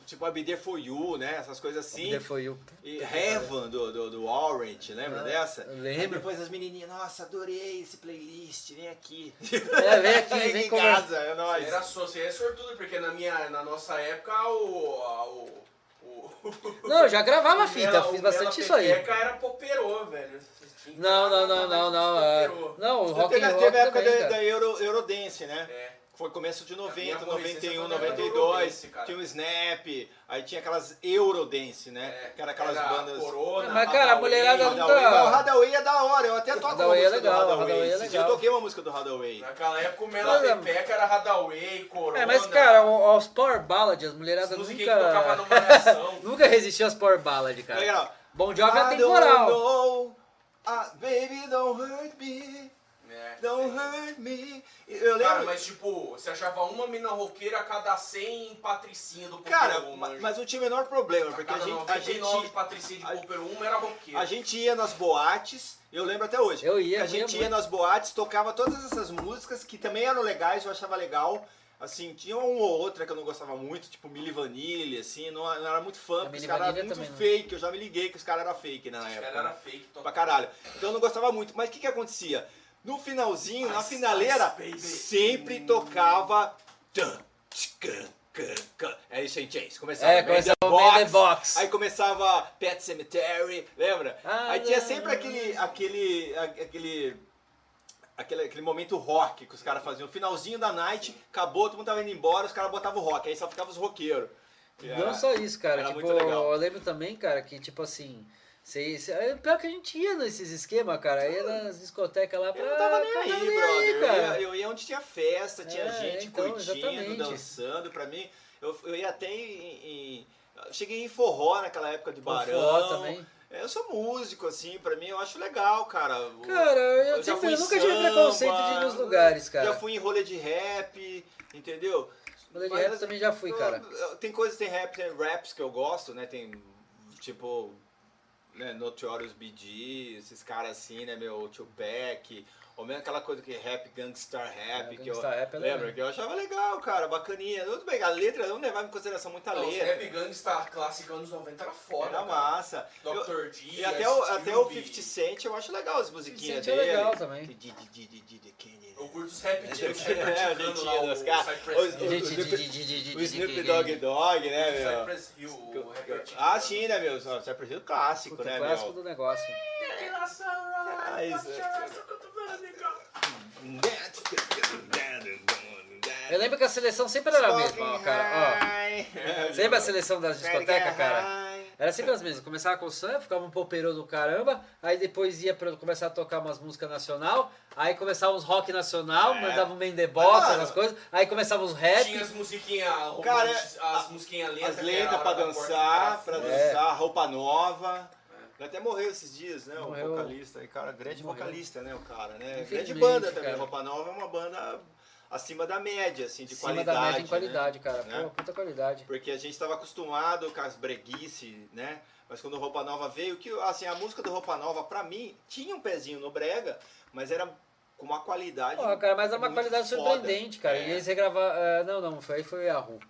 tipo, a Be There For You, né, essas coisas assim. There foi o. E Heaven, do, do, do Orange, lembra Ah, dessa? lembro. Aí depois as menininhas, nossa, adorei esse playlist, vem aqui. É, vem aqui, Vem vem em casa, é nóis. Era só, você é sortudo, porque na, minha, na nossa época o. o, o Não, eu já gravava o fita, Mela- fiz o bastante isso aí. Pepeca era poperô, velho. Não, não, não, não, não. é-. Não, o rock and roll teve a época também, da, da Euro, Eurodance, né? É. Foi começo de A minha 90, adolescência 91, foi na 92, Eurodance, cara. tinha o Snap, aí tinha aquelas Eurodance, né? É, que era aquelas era bandas... Corona, Mas, cara, a mulherada nunca- o Hadaway é da hora, eu até toco Hadaway uma é música legal, do Hadaway. É dia eu legal. toquei uma música do Hadaway. Naquela época o Mela Mas, é- Pepeca era Hadaway, Corona. É, mas, cara, os Power Ballad, as mulheradas as músicas que tocava nunca. numa reação. nunca resistiu às Power Ballad, cara. ó, Bon Jovi é temporal. know, baby, don't hurt me, É. don't hurt me. Eu Cara, lembro... mas tipo, você achava uma mina roqueira a cada 100 patricinha do Popero Cara, 1, ma- manja. mas não tinha o menor problema, porque a cada gente, a 99 gente, patricinha de a- Popero 1 era roqueira. a gente ia nas boates, eu lembro até hoje. Eu ia, a gente ia ia nas boates, tocava todas essas músicas que também eram legais, eu achava legal. Assim, tinha uma ou outra que eu não gostava muito, tipo Milli Vanilli, assim, não, não era muito fã, A porque os caras eram muito também não. fake, eu já me liguei que os caras eram fake na Os época. caras era né? fake Pra total. caralho. Então eu não gostava muito. Mas o que que acontecia? No finalzinho, na finaleira, sempre tocava... É isso, gente, Chase. Começava É, começava the o Man the Box. Aí começava Pet Cemetery, lembra? Ah, aí tinha sempre aquele, aquele, aquele, aquele, aquele momento rock que os caras faziam. Finalzinho da night, acabou, todo mundo tava indo embora, os caras botavam o rock, aí só ficava os roqueiros. Não era- só isso, cara. era Tipo, muito legal. eu lembro também, cara, que tipo assim. Cê, cê, é pior que a gente ia nesses esquemas, cara. Ia nas discotecas lá pra. Eu não tava nem cara, aí, nem brother. aí, eu, cara. ia, eu ia onde tinha festa, tinha É, gente então, curtindo, exatamente. dançando. Pra mim, Eu, eu ia até em, em- Cheguei em forró naquela época de barão. Forró também. É, Eu sou músico, assim, pra mim eu acho legal, cara. Cara, eu, já sempre, fui eu nunca tive samba, preconceito de ir nos lugares, cara. Já fui em rolê de rap, entendeu? Rolê de Mas, rap também já fui, eu- cara. eu- Tem coisas, tem rap, tem raps que eu gosto, né? Tem, tipo, né, Notorious B.G., esses caras assim, né, meu, Tupac, ou mesmo aquela coisa que é rap, Gangstar Rap, É, que eu Gangsta Rap é legal. lembro, que eu achava legal, cara, bacaninha. Tudo bem, a letra não levava em consideração muita Não, letra. Rap Gangsta clássico anos 90 era foda. Era cara. massa. Eu- Dr. D, e até o, até o Cube. 50 Cent eu acho legal as musiquinhas 50 é dele. legal também. Eu curto os rap É, o o- de- de- de- de- de- O de- Snoop de- Dogg Dogg, né, meu? O. Ah, sim, né, meu? Cypress Hill clássico, né, clássico meu? do negócio. Ah, isso. Eu lembro que a seleção sempre era a mesma, ó, cara. Ó. Sempre a seleção das discotecas, cara. Era sempre as mesmas. Começava com o samba, ficava um poperô do caramba, aí depois ia pra começar a tocar umas músicas nacional, aí começava uns rock nacional, É. mandava um mendebox, essas coisas, aí começava os rap. Tinha as musiquinhas, Cara, as musiquinhas lentas. As a pra dançar, pra É. dançar, roupa nova. Ele até morreu esses dias, né? Morreu. O vocalista. E, cara, grande Morreu. vocalista, né? O cara, né? Grande banda também. cara. Roupa Nova é uma banda acima da média, assim, de Acima qualidade. da média em né? qualidade, cara. Né? Pô, puta qualidade. Porque a gente estava acostumado com as breguice, né? Mas quando Roupa Nova veio, que assim, a música do Roupa Nova, pra mim, tinha um pezinho no brega, mas era com uma qualidade. Pô, cara, mas é uma qualidade foda. surpreendente, cara. É. E eles regravaram. não, não, foi, aí foi o Yahoo.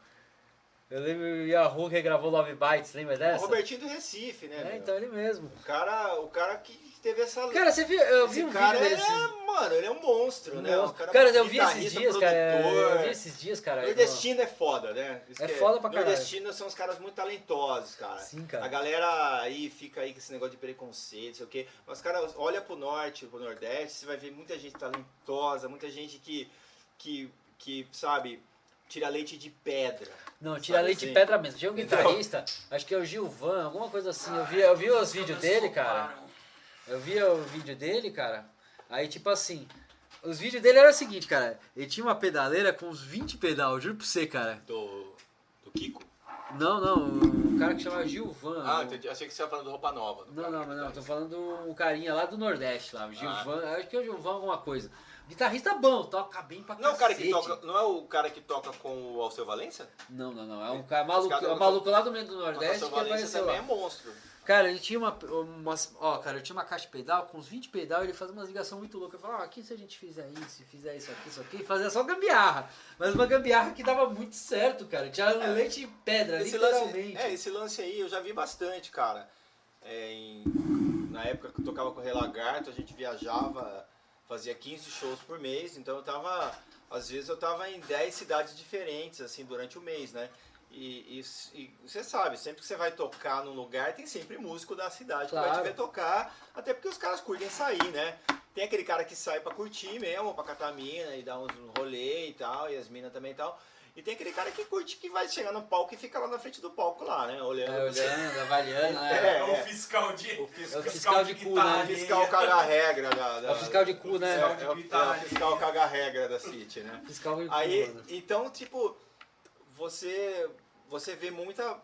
Eu lembro o Yahoo regravou Love Bites, lembra O dessa? Robertinho do Recife, né? É, meu? então ele mesmo. O cara, o cara que teve essa. Cara, você viu? Eu vi esse um cara vídeo dele. é, mano, ele é um monstro, né? Um cara, cara, eu vi esses dias, cara. produtor. Eu vi esses dias, cara. Nordestino é foda, né? Isso É que foda pra caralho. Nordestino são os caras muito talentosos, cara. Sim, cara. A galera aí fica aí com esse negócio de preconceito, sei o quê. Mas, cara, olha pro norte, pro nordeste, você vai ver muita gente talentosa, muita gente que, que, que sabe, tira leite de pedra. Não, tira leite de assim? pedra mesmo. Tinha um Então- guitarrista, acho que é o Gilvan, alguma coisa assim. Eu vi, eu vi os vídeos dele, cara. Eu vi o vídeo dele, cara. Aí, tipo assim, os vídeos dele era o seguinte, cara. Ele tinha uma pedaleira com uns 20 pedal, juro pra você, cara. Do, do Kiko? Não, não, um cara que chama Gilvan. Ah, o- entendi. Achei que você ia falando do Roupa Nova. do Não, cara não, mas não, tá- tô falando o carinha lá do Nordeste lá, o Gilvan. Ah. Acho que é o Gilvan alguma coisa. Guitarrista bom, toca bem pra Não é o cara que toca. Não é o cara que toca com o Alceu Valença? Não, não, não. É um cara maluco, caras é um maluco lá do meio do O Nordeste Alceu que Valença também lá. é monstro. Cara, ele tinha uma, umas. Ó, cara, eu tinha uma caixa de pedal com uns 20 pedal ele fazia umas ligações muito loucas. Eu falava, ó, aqui se a gente fizer isso, fizer isso aqui, isso aqui, fazia só gambiarra. Mas uma gambiarra que dava muito certo, cara. Tinha leite e pedra, Esse lance, literalmente. é, esse lance aí eu já vi bastante, cara. É, em- na época que eu tocava com o Relagarto, a gente viajava, fazia 15 shows por mês, então eu tava. Às vezes eu tava em 10 cidades diferentes, assim, durante o mês, né? E, e- e você sabe, sempre que você vai tocar num lugar, tem sempre músico da cidade que vai Claro. te ver tocar, até porque os caras curtem sair, né? Tem aquele cara que sai pra curtir mesmo, pra catar mina e dar uns rolê e tal, e as minas também e tal. E tem aquele cara que curte que vai chegar no palco e fica lá na frente do palco lá, né? Olhando. É, olhando, avaliando, né? É, É, o fiscal de. O fis- É o fiscal de cu, guitarra, né? O fiscal caga a regra da, da- É o fiscal de cu, É, né? é, o- é o fiscal caga a regra da City, né? Fiscal de cu, Aí, então, tipo, você você vê muita.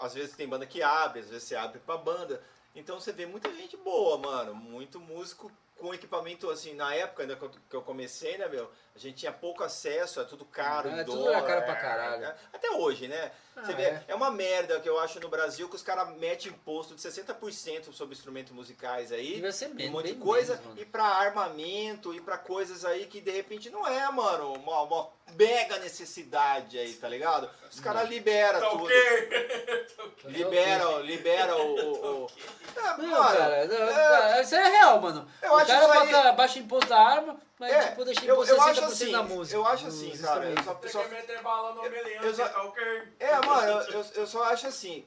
Às vezes tem banda que abre, às vezes você abre pra banda. Então você vê muita gente boa, mano. Muito músico com equipamento, assim, na época ainda que eu- comecei, né, meu? A gente tinha pouco acesso, é tudo caro, É, em tudo dólar. era caro pra caralho. é, Até hoje, né? Você Ah, vê, é. é. uma merda que eu acho no Brasil que os caras metem imposto de 60% sobre instrumentos musicais aí Devia ser um menos, monte de coisa menos, e pra armamento e pra coisas aí que de repente não é, mano, uma, uma mega necessidade aí, tá ligado? Os caras liberam Tá tudo. ok? Liberam, liberam o. o, o... Ah, Não, mano, cara, não, é- cara, isso é real, mano. Eu o acho cara isso aí- bota, baixa imposto da arma, mas É, tipo, deixa eu, imposto eu acho 60% assim, da música. eu acho assim, cara. Eu só, eu Tem só- que meter bala no meliante, eu só- tá ok? É, mano, eu, eu, eu só acho assim,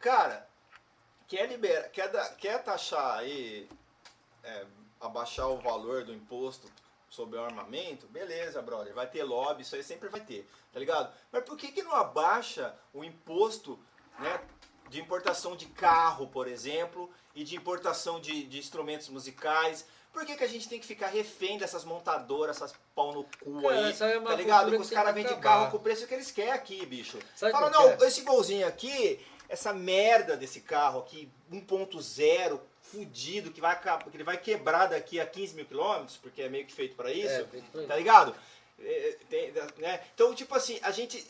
cara, quer liberar, quer, dar- quer taxar aí, é, abaixar o valor do imposto sobre o armamento, beleza, brother, vai ter lobby, isso aí sempre vai ter, tá ligado? Mas por que que não abaixa o imposto, né, de importação de carro, por exemplo, e de importação de, de instrumentos musicais? Por que, que a gente tem que ficar refém dessas montadoras, essas pau no cu Cara, aí? é tá ligado? Que os caras vendem carro com o preço que eles querem aqui, bicho. Sabe Fala, não, é? esse golzinho aqui, essa merda desse carro aqui, 1.0, fudido, que, vai, acabar- que ele vai quebrar daqui a 15 mil quilômetros, porque é meio que feito pra isso, É, feito pra tá isso. ligado? É, tem, né? Então, tipo assim, a gente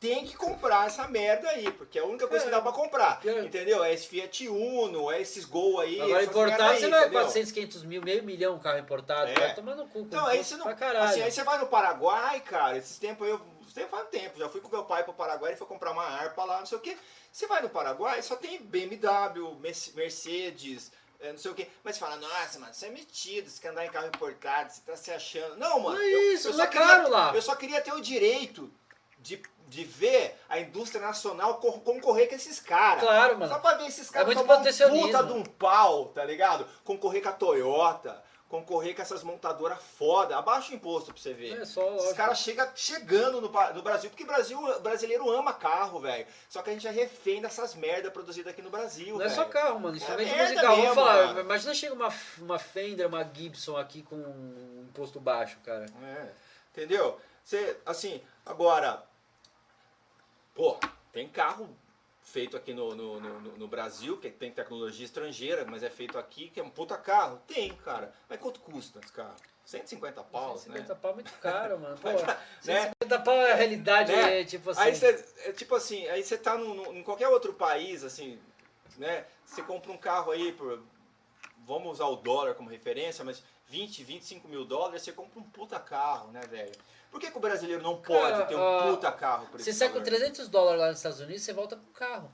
tem que comprar essa merda aí, porque é a única coisa É. que dá pra comprar, Pior- entendeu? É esse Fiat Uno, é esses Gol aí, Agora importado, aí, você vai entendeu? 400, 500 mil, meio milhão um carro importado. É. Vai tomar no cu. Então, aí você não. Pra caralho. Assim, aí você vai no Paraguai, cara, esses tempos eu. Tempo faz tempo, já fui com meu pai pro Paraguai, ele foi comprar uma harpa lá, não sei o quê. Você vai no Paraguai, só tem BMW, Mercedes, eh, não sei o quê. Mas você fala, nossa, mano, você é metido, você quer andar em carro importado, você tá se achando. Não, mano. Não é eu- isso, eu não só é queria- caro lá. Eu só queria ter o direito de, de ver a indústria nacional cor- concorrer com esses caras. Claro, mano. Só pra ver esses caras muito tomar um puta de um pau, tá ligado? Concorrer com a Toyota, concorrer com essas montadoras foda. Abaixa o imposto pra você ver. É só Esses caras chegam chegando no, no Brasil, porque o Brasil, brasileiro ama carro, velho. Só que a gente é refém dessas merda produzidas aqui no Brasil, Não é velho. só carro, mano. Isso É também é. Vamos mesmo, falar. mano. Imagina chega uma, uma Fender, uma Gibson aqui com um imposto baixo, cara. É, entendeu? Você, assim, agora, pô, tem carro feito aqui no, no, no, no Brasil, que tem tecnologia estrangeira, mas é feito aqui, que é um puta carro. Tem, cara. Mas quanto custa esse carro? 150 pau, 150 né? pau é muito caro, mano. Pô, Né? 150 pau é a realidade, Né? é tipo assim. Aí você, é tipo assim, aí você tá num, num- em qualquer outro país, assim, né? Você compra um carro aí por, vamos usar o dólar como referência, mas 20, 25 mil dólares, você compra um puta carro, né, velho? Por que, que o brasileiro não pode Cara, ter um ah, puta carro Você sai com valor? 300 dólares lá nos Estados Unidos, você volta com o carro.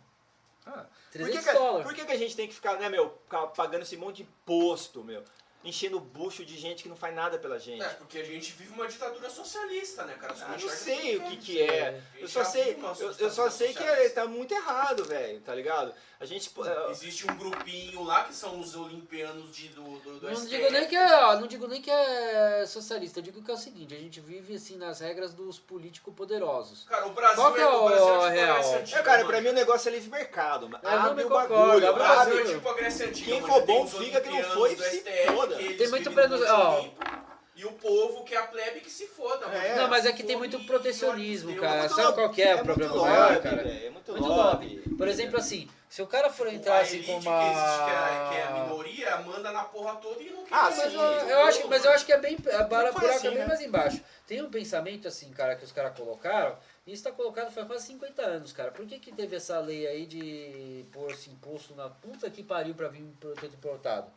Ah, por que, 300 que, dólares. por que, que a gente tem que ficar, né, meu, pagando esse monte de imposto, meu? Enchendo o bucho de gente que não faz nada pela gente. É, porque a gente vive uma ditadura socialista, né, cara? Você Ah, não enxerga sei o tudo que que é. Eu só sei, vive uma eu, eu ditadura só sei que é, tá muito errado, velho, tá ligado? A gente, é, Existe um grupinho lá que são os olimpianos de, do, do, do Não STF. digo, nem que é, ó, não digo nem que é socialista, eu digo que é o seguinte, a gente vive assim nas regras dos políticos poderosos. Cara, o Brasil Qual que é o o Brasil é tipo real? É, cara, mano. pra mim o negócio é livre mercado. mano. Eu não Abre o bagulho, abre O Brasil é tipo a Grécia Antiga. Quem for bom, fica, quem não foi, se STF, foda. que Tem muito. Olimpo, E o povo, que é a plebe, que se foda, mano. É. não, mas é que tem Fome muito protecionismo, ódio, cara. Sabe lobby. qual que é, o muito problema lobby, maior, cara? velho, É muito, Muito lobby. lobby. Por exemplo, assim, se o cara for entrar a assim com que uma... existe, que é, que é a minoria, manda na porra toda e não quer Ah, sim, Mas eu, eu acho, mas eu acho que é bem. A bara foi buraco assim, é bem né? mais embaixo. Tem um pensamento assim, cara, que os caras colocaram, e isso tá colocado faz quase 50 anos, cara. Por que, que teve essa lei aí de pôr esse imposto na puta que pariu pra vir um produto importado?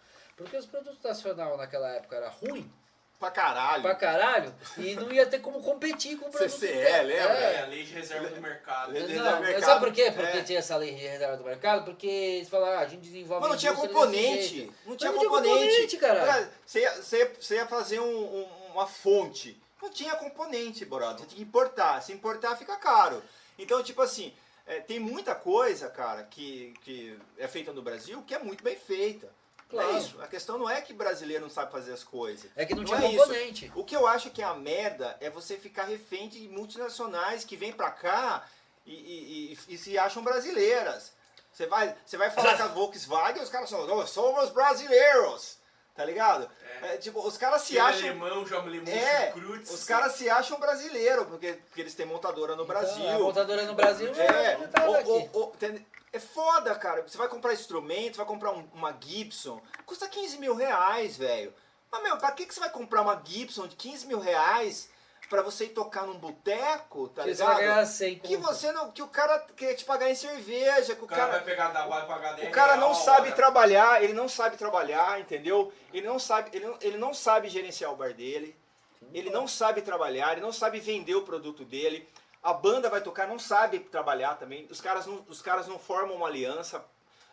Porque os produtos nacional naquela época era ruim Pra caralho. pra caralho e não ia ter como competir com o produto. CCE, lembra? É, É. a lei de reserva do mercado. Lei de Não, reserva do mas mercado. sabe por quê? Porque É. tinha essa lei de reserva do mercado? Porque eles falaram, ah, a gente desenvolve. Mas não tinha componente. Não tinha não tinha componente. componente, cara. Você ia, você ia- você ia fazer um- um- uma fonte. Não tinha componente, brother. Você tinha que importar. Se importar, fica caro. Então, tipo assim, é, tem muita coisa, cara, que, que é feita no Brasil que é muito bem feita. Não Claro. É isso. A questão não é que brasileiro não sabe fazer as coisas. É que não, Não tinha é isso. componente. O que eu acho que é a merda é você ficar refém de multinacionais que vêm pra cá e, e- e- e se acham brasileiras. Você vai, você vai falar com a Volkswagen os caras falam, "Nós somos brasileiros. Tá ligado? É, tipo, os caras se acham. alemão, já me É, Cruz. os caras se acham brasileiros, porque, porque eles têm montadora no Então, Brasil. a montadora no Brasil É, é, montada o- o- o- tem- é foda, cara. Você vai comprar instrumento, vai comprar um- uma Gibson, custa 15 mil reais, velho. Mas, meu, pra que, que você vai comprar uma Gibson de 15 mil reais pra você ir tocar num boteco, tá você vai ligado? ganhar 100 Que você não. Que o cara quer te pagar em cerveja, que o O cara, cara. vai pegar, dar, vai pagar 10 O cara não real, sabe né? trabalhar, ele não sabe trabalhar, entendeu? Ele não sabe, ele não, ele não sabe gerenciar o bar dele. Ele não sabe trabalhar, ele não sabe vender o produto dele. A banda vai tocar, não sabe trabalhar também. Os caras não, os caras não formam uma aliança.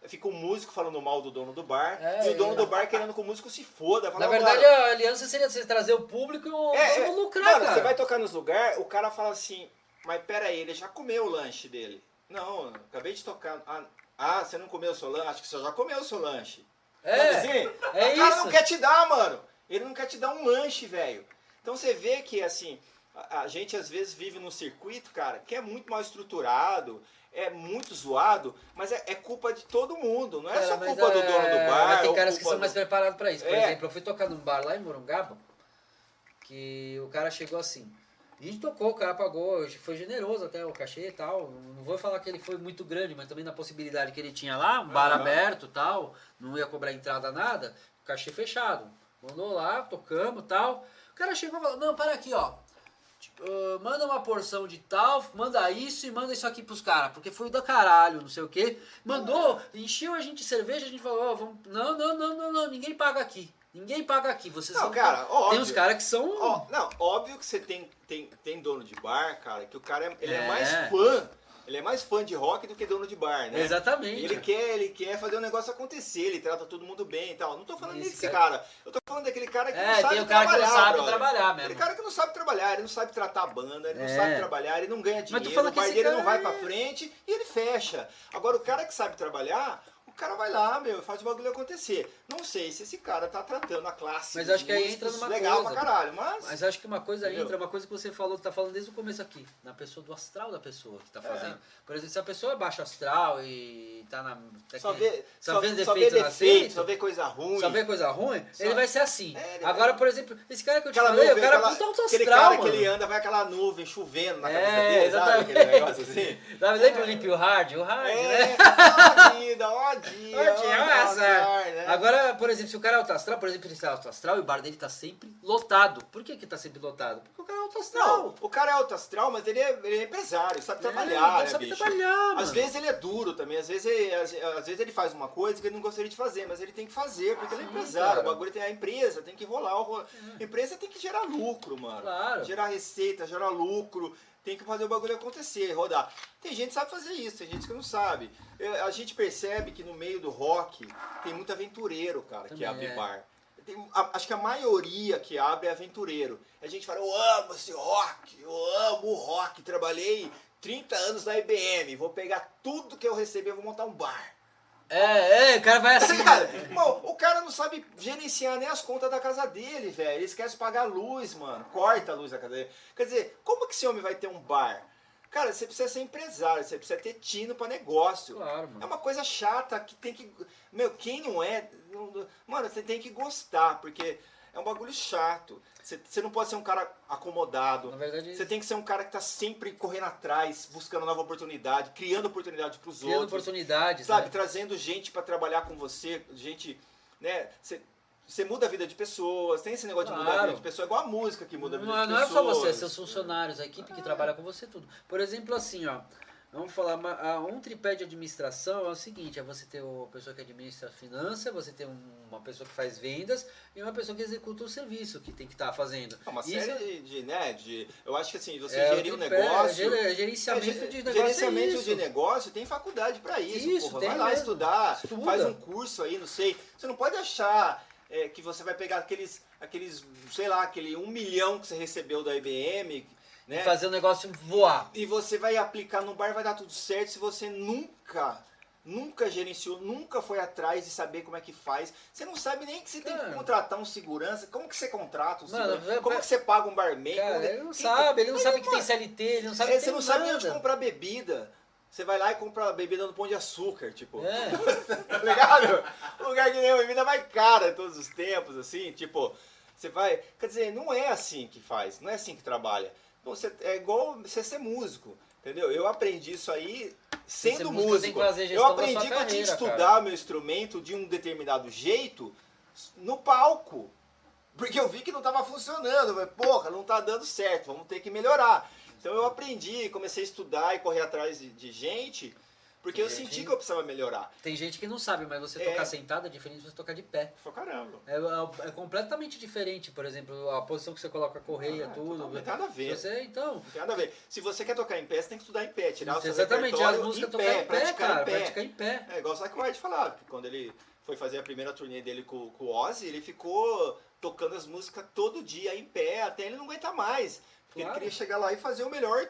Fica o músico falando mal do dono do bar. É, e o dono é. do bar querendo que o músico se foda. Fala, Na verdade, "Mano, a aliança seria você trazer o público e o é, é, lucrar, mano, cara. você vai tocar nos lugares, o cara fala assim, mas pera aí, ele já comeu o lanche dele. Não, acabei de tocar. Ah, ah, você não comeu o seu lanche? Acho que você já comeu o seu lanche. É, assim? é o cara isso. não quer te dar, mano. Ele não quer te dar um lanche, velho. Então você vê que, assim, A, a gente às vezes vive num circuito, cara, que é muito mal estruturado, é muito zoado, mas é, é culpa de todo mundo, não é só culpa do é- dono do bar. Mas tem caras que são mais do- preparados pra isso. Por É. exemplo, eu fui tocar num bar lá em Morungaba, que o cara chegou assim. A gente tocou, o cara pagou, foi generoso até o cachê e tal. Não vou falar que ele foi muito grande, mas também na possibilidade que ele tinha lá, um bar Aham. aberto tal, não ia cobrar entrada nada, cachê fechado. Mandou lá, tocamos e tal. O cara chegou e falou, não, para aqui, ó. Ah, manda uma porção de tal, manda isso e manda isso aqui pros caras, porque foi do caralho, não sei o que. Mandou, encheu a gente de cerveja, a gente falou, ó, vamos... não, não, não, não, não, ninguém paga aqui. Ninguém paga aqui, vocês Não, são... cara, óbvio. Tem uns caras que são... Ó, não, óbvio que você tem, tem, tem dono de bar, cara, que o cara é, ele é. É. mais fã. Ele é mais fã de rock do que dono de bar, né? Exatamente. Ele quer, ele quer fazer o negócio acontecer, ele trata todo mundo bem e tal. Não tô falando Esse desse cara. Eu tô falando daquele cara que não É, sabe tem o cara que não trabalhar, sabe brother. trabalhar Aquele mesmo. cara que não sabe trabalhar, ele não sabe tratar a banda, ele não É. sabe trabalhar, ele não ganha dinheiro, o bar esse dele cara não vai é- pra frente e ele fecha. Agora o cara que sabe trabalhar, cara vai lá, meu, faz o bagulho acontecer. Não sei se esse cara tá tratando a classe Mas acho que aí entra numa legal coisa. pra caralho, mas... Mas acho que uma coisa Entendeu? entra, uma coisa que você falou, tá falando desde o começo aqui, na pessoa do astral da pessoa que tá É. fazendo. Por exemplo, se a pessoa é baixo astral e tá na. tá Só que- vê, só só, vê só vê defeito defeito, feito, só vê coisa ruim. só vê coisa ruim, Só- ele vai ser assim. É, Agora, por exemplo, esse cara que eu te Aquela falei, o nuvem, cara é aquela- puta alto aquele astral, cara mano. que ele anda, vai aquela nuvem chovendo na É, cabeça dele, sabe? exatamente. Aquele negócio assim. Sabe, lembra o Limp e o Hard? O Hard, né? É, ó vida, ó dia, ó ó azar. azar, né? Agora, por exemplo, se o cara é alto astral, por exemplo, ele está alto astral e o bar dele tá sempre lotado. Por que que tá sempre lotado? Porque o cara é alto astral. Não, o cara é alto astral, mas ele é, ele é empresário, sabe É, trabalhar, ele né, sabe bicho? trabalhar, mano. Às vezes ele é duro também, às vezes, ele, às, às vezes ele faz uma coisa que ele não gostaria de fazer, mas ele tem que fazer, porque ele é empresário. cara. O bagulho tem a empresa, tem que rolar. A empresa tem que gerar lucro, mano. Claro. Gerar receita, gerar lucro, tem que fazer o bagulho acontecer, rodar. Tem gente que sabe fazer isso, tem gente que não sabe. Eu- A gente percebe que no meio do rock tem muito aventureiro, cara, que Também abre é. bar. Tem- a- acho que a maioria que abre é aventureiro. A gente fala, eu amo esse rock, eu amo o rock, trabalhei 30 anos na IBM, vou pegar tudo que eu receber e vou montar um bar. É, é, o cara vai assim. ligado? Irmão, o cara não sabe gerenciar nem as contas da casa dele, velho. Ele esquece de pagar a luz, mano. Corta a luz da casa dele. Quer dizer, como que esse homem vai ter um bar? Cara, você precisa ser empresário, você precisa ter tino pra negócio. Claro, É mano. uma coisa chata que tem que. Meu, quem não é. não- Mano, você tem que gostar, porque é um bagulho chato. Você, não pode ser um cara acomodado. Na verdade, Você tem que ser um cara que tá sempre correndo atrás, buscando nova oportunidade, criando oportunidade pros criando outros. oportunidades, Sabe, né? trazendo gente pra trabalhar com você, gente, né? Você, você muda a vida de pessoas, tem esse negócio de mudar a Claro. vida de pessoas, é igual a música que muda a vida Não, é- de não é pessoas. só você, é seus funcionários, a equipe que trabalha com você, tudo. Por exemplo, assim, ó. Vamos falar, uma- a- um tripé de administração é o seguinte, é você ter uma pessoa que administra a finança, você ter um- uma pessoa que faz vendas e uma pessoa que executa o serviço que tem que estar fazendo. É uma Isso série de, né, de... Eu acho que assim, você é o gerir um tripé, negócio... ger- gerenciamento É, ge- de negócio gerenciamento é de negócio tem faculdade pra isso, Isso, porra. Vai lá mesmo. estudar, Estuda. faz um curso aí, não sei. Você não pode achar é, que você vai pegar aqueles, aqueles, sei lá, aquele um milhão que você recebeu da IBM, né? Fazer o negócio voar. E você vai aplicar no bar, vai dar tudo certo se você nunca, nunca gerenciou, nunca foi atrás de saber como é que faz. Você não sabe nem que você tem que Cara. contratar um segurança. Como que você contrata um Mano, segurança? Como que você paga um barman? Cara, Como ele não quem- sabe, ele não sabe que tem mano, CLT, ele não sabe é, que Você tem não sabe nem nada. onde comprar bebida. Você vai lá e compra bebida no pão de açúcar, tipo. É. tá ligado? Um lugar que nem a bebida mais cara todos os tempos, assim, tipo, você vai. Quer dizer, não é assim que faz, não é assim que trabalha. Você, é igual você ser músico, entendeu? Eu aprendi isso aí sendo músico, Eu aprendi que eu tinha que estudar meu instrumento de um determinado jeito no palco. Porque eu vi que não estava funcionando. Eu falei, porra, não tá dando certo, vamos ter que melhorar. Então eu aprendi, comecei a estudar e correr atrás de, de gente, porque eu Gente. senti que eu precisava melhorar. Tem gente que não sabe, mas você É. tocar sentado é diferente de você tocar de pé. Foi caramba. É, é- é completamente diferente, por exemplo, a posição que você coloca a correia, Ah, tudo. totalmente, nada a ver. Se Você, então, Não tem nada a ver. Se você quer tocar em pé, você tem que estudar em pé, tirar o seu exatamente, as músicas tocar pé, em pé, praticar cara, em pé. praticar em pé. É igual o White falava, que quando ele foi fazer a primeira turnê dele com, com o Ozzy, ele ficou tocando as músicas todo dia em pé, até ele não aguentar mais. Porque Claro. ele queria chegar lá e fazer o melhor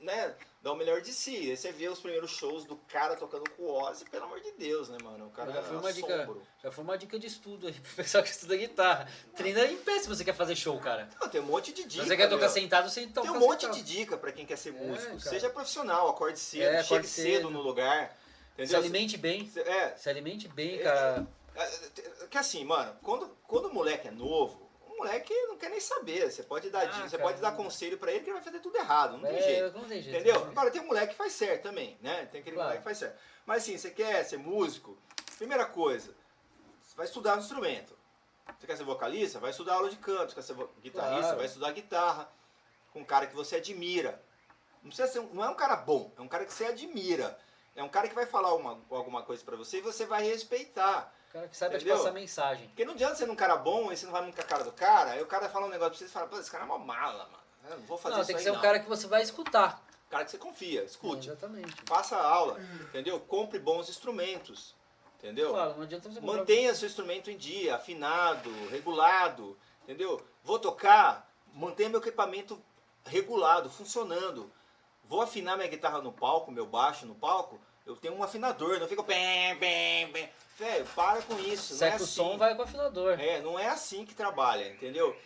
né, dar o melhor de si. Aí você vê os primeiros shows do cara tocando com o Ozzy, pelo amor de Deus, né, mano? O cara Já foi é uma dica, já foi uma dica de estudo aí pro pessoal que estuda guitarra. Treina em pé se você quer fazer show, cara. Não, tem um monte de Se dica. você quer tocar meu. sentado, você toca Tem um monte sentado. de dica pra quem quer ser É, músico. cara. Seja profissional, acorde cedo, É, chegue cedo cedo. no lugar. Se Entendeu? alimente bem. É, Se alimente bem, É, cara. é, que assim, mano, quando, quando o moleque é novo, moleque não quer nem saber. Você pode dar Ah, você pode dar conselho pra ele que ele vai fazer tudo errado, não tem É, jeito. não tem jeito. Entendeu? Agora tem um moleque que faz certo também, né? Tem aquele Claro. moleque que faz certo. Mas assim, você quer ser músico, primeira coisa, você vai estudar um instrumento. Você quer ser vocalista? Vai estudar aula de canto. Você quer ser guitarrista? Claro. Vai estudar guitarra. Com um cara que você admira. Não, precisa ser não é um cara bom, é um cara que você admira. É um cara que vai falar uma, alguma coisa pra você e você vai respeitar. O cara que sabe te Entendeu? passar mensagem. Porque não adianta ser um cara bom e você não vai muito com a cara do cara, aí o cara fala um negócio pra você e fala, pô, esse cara é uma mala, mano. Eu não vou fazer Não, isso tem que ser um não. cara que você vai escutar. Cara que você confia, escute. Exatamente. Faça aula, entendeu? Compre bons instrumentos, entendeu? Claro, não adianta você comprar- Mantenha seu instrumento em dia, afinado, regulado, entendeu? Vou tocar, mantenha meu equipamento regulado, funcionando. Vou afinar minha guitarra no palco, meu baixo no palco, eu tenho um afinador, não fico bem, bem, bem. Velho, para com isso, não é assim. o som, vai com o afinador. É, não é assim que trabalha, entendeu?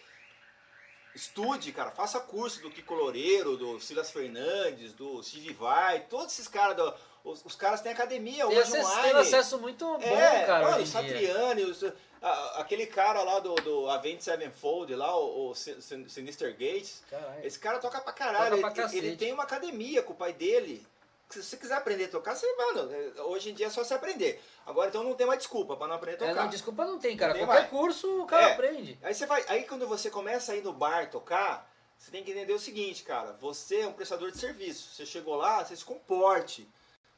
Estude, cara, faça curso do Kiko Loureiro, do Silas Fernandes, do Steve Vai, todos esses caras, do- os, os caras têm academia Tem hoje acesso, online. tem acesso muito bom, é, cara, mano, o. Satriani, os- a- aquele cara lá do, do Avenged Sevenfold, lá, o, o Sin- Sin- Sinister Gates, Caralho. esse cara toca pra caralho, Toca pra ele, ele tem uma academia com o pai dele. Se você quiser aprender a tocar, você, mano, é, hoje em dia é só você aprender. Agora então não tem mais desculpa pra não aprender a É, tocar. não, desculpa, não tem, cara. Não tem Qualquer mais. curso o cara É. aprende. Aí você vai, aí quando você começa a ir no bar tocar, você tem que entender o seguinte, cara, você é um prestador de serviço. Você chegou lá, você se comporte.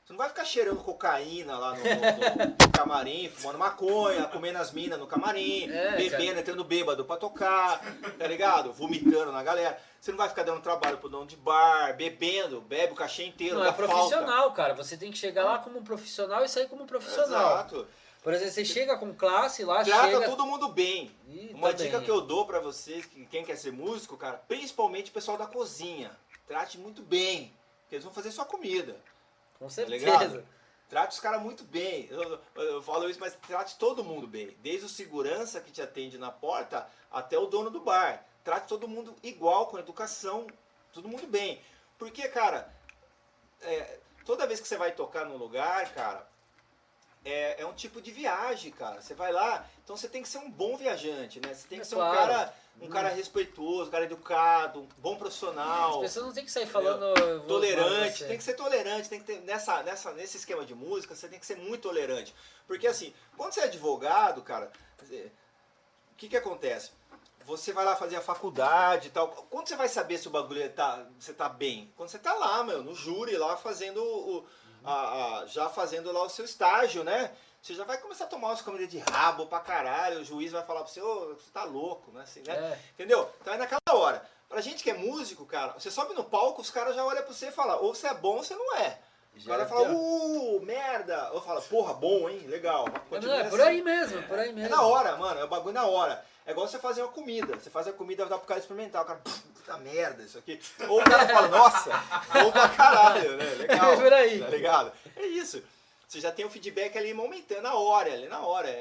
Você não vai ficar cheirando cocaína lá no, no- no camarim, fumando maconha, comendo as minas no camarim, É, bebendo, entrando bêbado pra tocar, tá ligado? Vomitando na galera. Você não vai ficar dando trabalho pro dono de bar, bebendo, bebe o cachê inteiro, Não, é profissional, cara. Você tem que chegar lá como um profissional e sair como um falta. profissional. Exato. Por exemplo, você chega com classe lá, Trata chega... todo mundo bem. Ih, Uma também. dica que eu dou pra vocês, que quem quer ser músico, cara, principalmente o pessoal da cozinha, trate muito bem, porque eles vão fazer sua comida. Com Tá certeza. ligado? Trate os caras muito bem. Eu, eu- eu falo isso, mas trate todo mundo bem. Desde o segurança que te atende na porta até o dono do bar. Trate todo mundo igual, com educação, todo mundo bem. Porque, cara, é, toda vez que você vai tocar num lugar, cara, é, é um tipo de viagem, cara. Você vai lá, então você tem que ser um bom viajante, né? Você tem que É ser claro. um cara, um cara respeitoso, um cara educado, um bom As profissional pessoas não tem que sair falando... tolerante, tem que ser tolerante, tem que ter nessa, nessa, nesse esquema de música, você tem que ser muito tolerante. Porque assim, quando você é advogado, cara, o que que acontece? Você vai lá fazer a faculdade e tal. Quando você vai saber se o bagulho tá, você tá bem? Quando você tá lá, meu, no júri lá fazendo o a- a- já fazendo lá o seu estágio, né? Você já vai começar a tomar umas comidas de rabo pra caralho, o juiz vai falar pra você, ô, você tá louco, né? Assim, né? É. Entendeu? Então é naquela hora. Pra gente que é músico, cara, você sobe no palco, os caras já olham pra você e falam, ou você é bom ou você não é. O cara é fala, uh, merda. Ou fala, porra, bom, hein? Legal. Não, Continua é por assim. aí mesmo, por aí É mesmo. na hora, mano. É o bagulho na hora. É igual você fazer uma comida. Você faz a comida, dá pro cara experimentar. O cara, "Pff, puta merda isso aqui. Ou o cara fala, nossa, bom pra caralho, né? Legal. É por aí. Tá ligado? É isso. Você já tem o feedback ali momentâneo, na hora, ali na hora. É,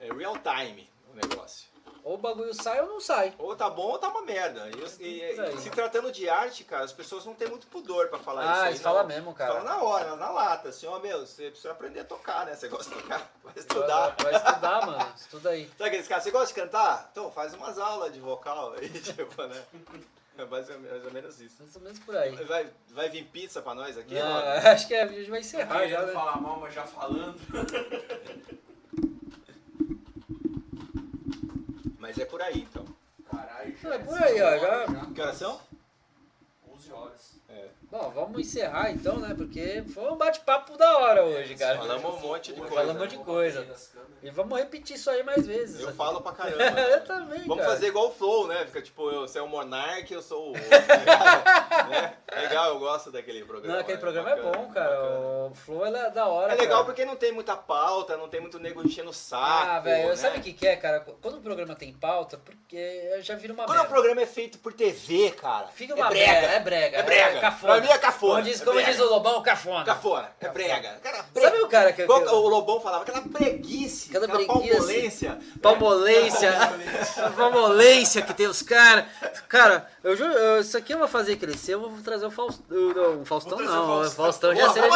é- é real time o negócio. Ou o bagulho sai ou não sai. Ou tá bom ou tá uma merda. E, e- aí. e se tratando de arte, cara, as pessoas não têm muito pudor pra falar isso. Ah, eles falam mesmo, cara. Fala na hora, na lata, assim, ó, meu, você precisa aprender a tocar, né? Você gosta de tocar, vai estudar. Vai, vai estudar, mano. Estuda aí. Sabe aqueles caras, você gosta de cantar? Então faz umas aulas de vocal aí, tipo, né? É mais ou, mais ou menos isso. Mais ou menos por aí. Vai, vai vir pizza pra nós aqui? Ah, mano? acho que a gente vai encerrar já, né? falar mal, mas já falando. Mas é por aí, então. Caralho, Não, é por aí, ó, já- Que horas são? 11 horas. É. Bom, vamos encerrar então, né? Porque foi um bate-papo da hora hoje, cara. Falamos um monte de coisa. Falamos um monte de coisa. E vamos repetir isso aí mais vezes. Eu falo pra caramba. eu né? também, Vamos cara. fazer igual o Flow, né? Fica tipo, eu, você é o Monark, eu sou o. outro, tá? Né? Legal, eu gosto daquele programa. Não, aquele é programa é bacana, bom, cara. bacana. O Flow é da hora. É legal cara. porque não tem muita pauta, não tem muito nego enchendo o saco. Ah, velho, né? sabe o que, que é, cara? Quando o programa tem pauta, porque já vira uma Quando o programa é feito por TV, cara. Fica é uma brega. merda, é brega. É brega. cafona. Pra mim é cafona, Como diz, é como brega. diz o Lobão, cafona. Cafona, é brega. Cara, Sabe o cara que- Qual- que- o Lobão falava, aquela preguice, Aquela aquela, palmolência. Palmolência, a palmolência que tem os caras. Cara, eu juro, eu- isso aqui eu vou fazer crescer, eu vou trazer o Faustão. Não, o Faustão não, o o Faustão já seria.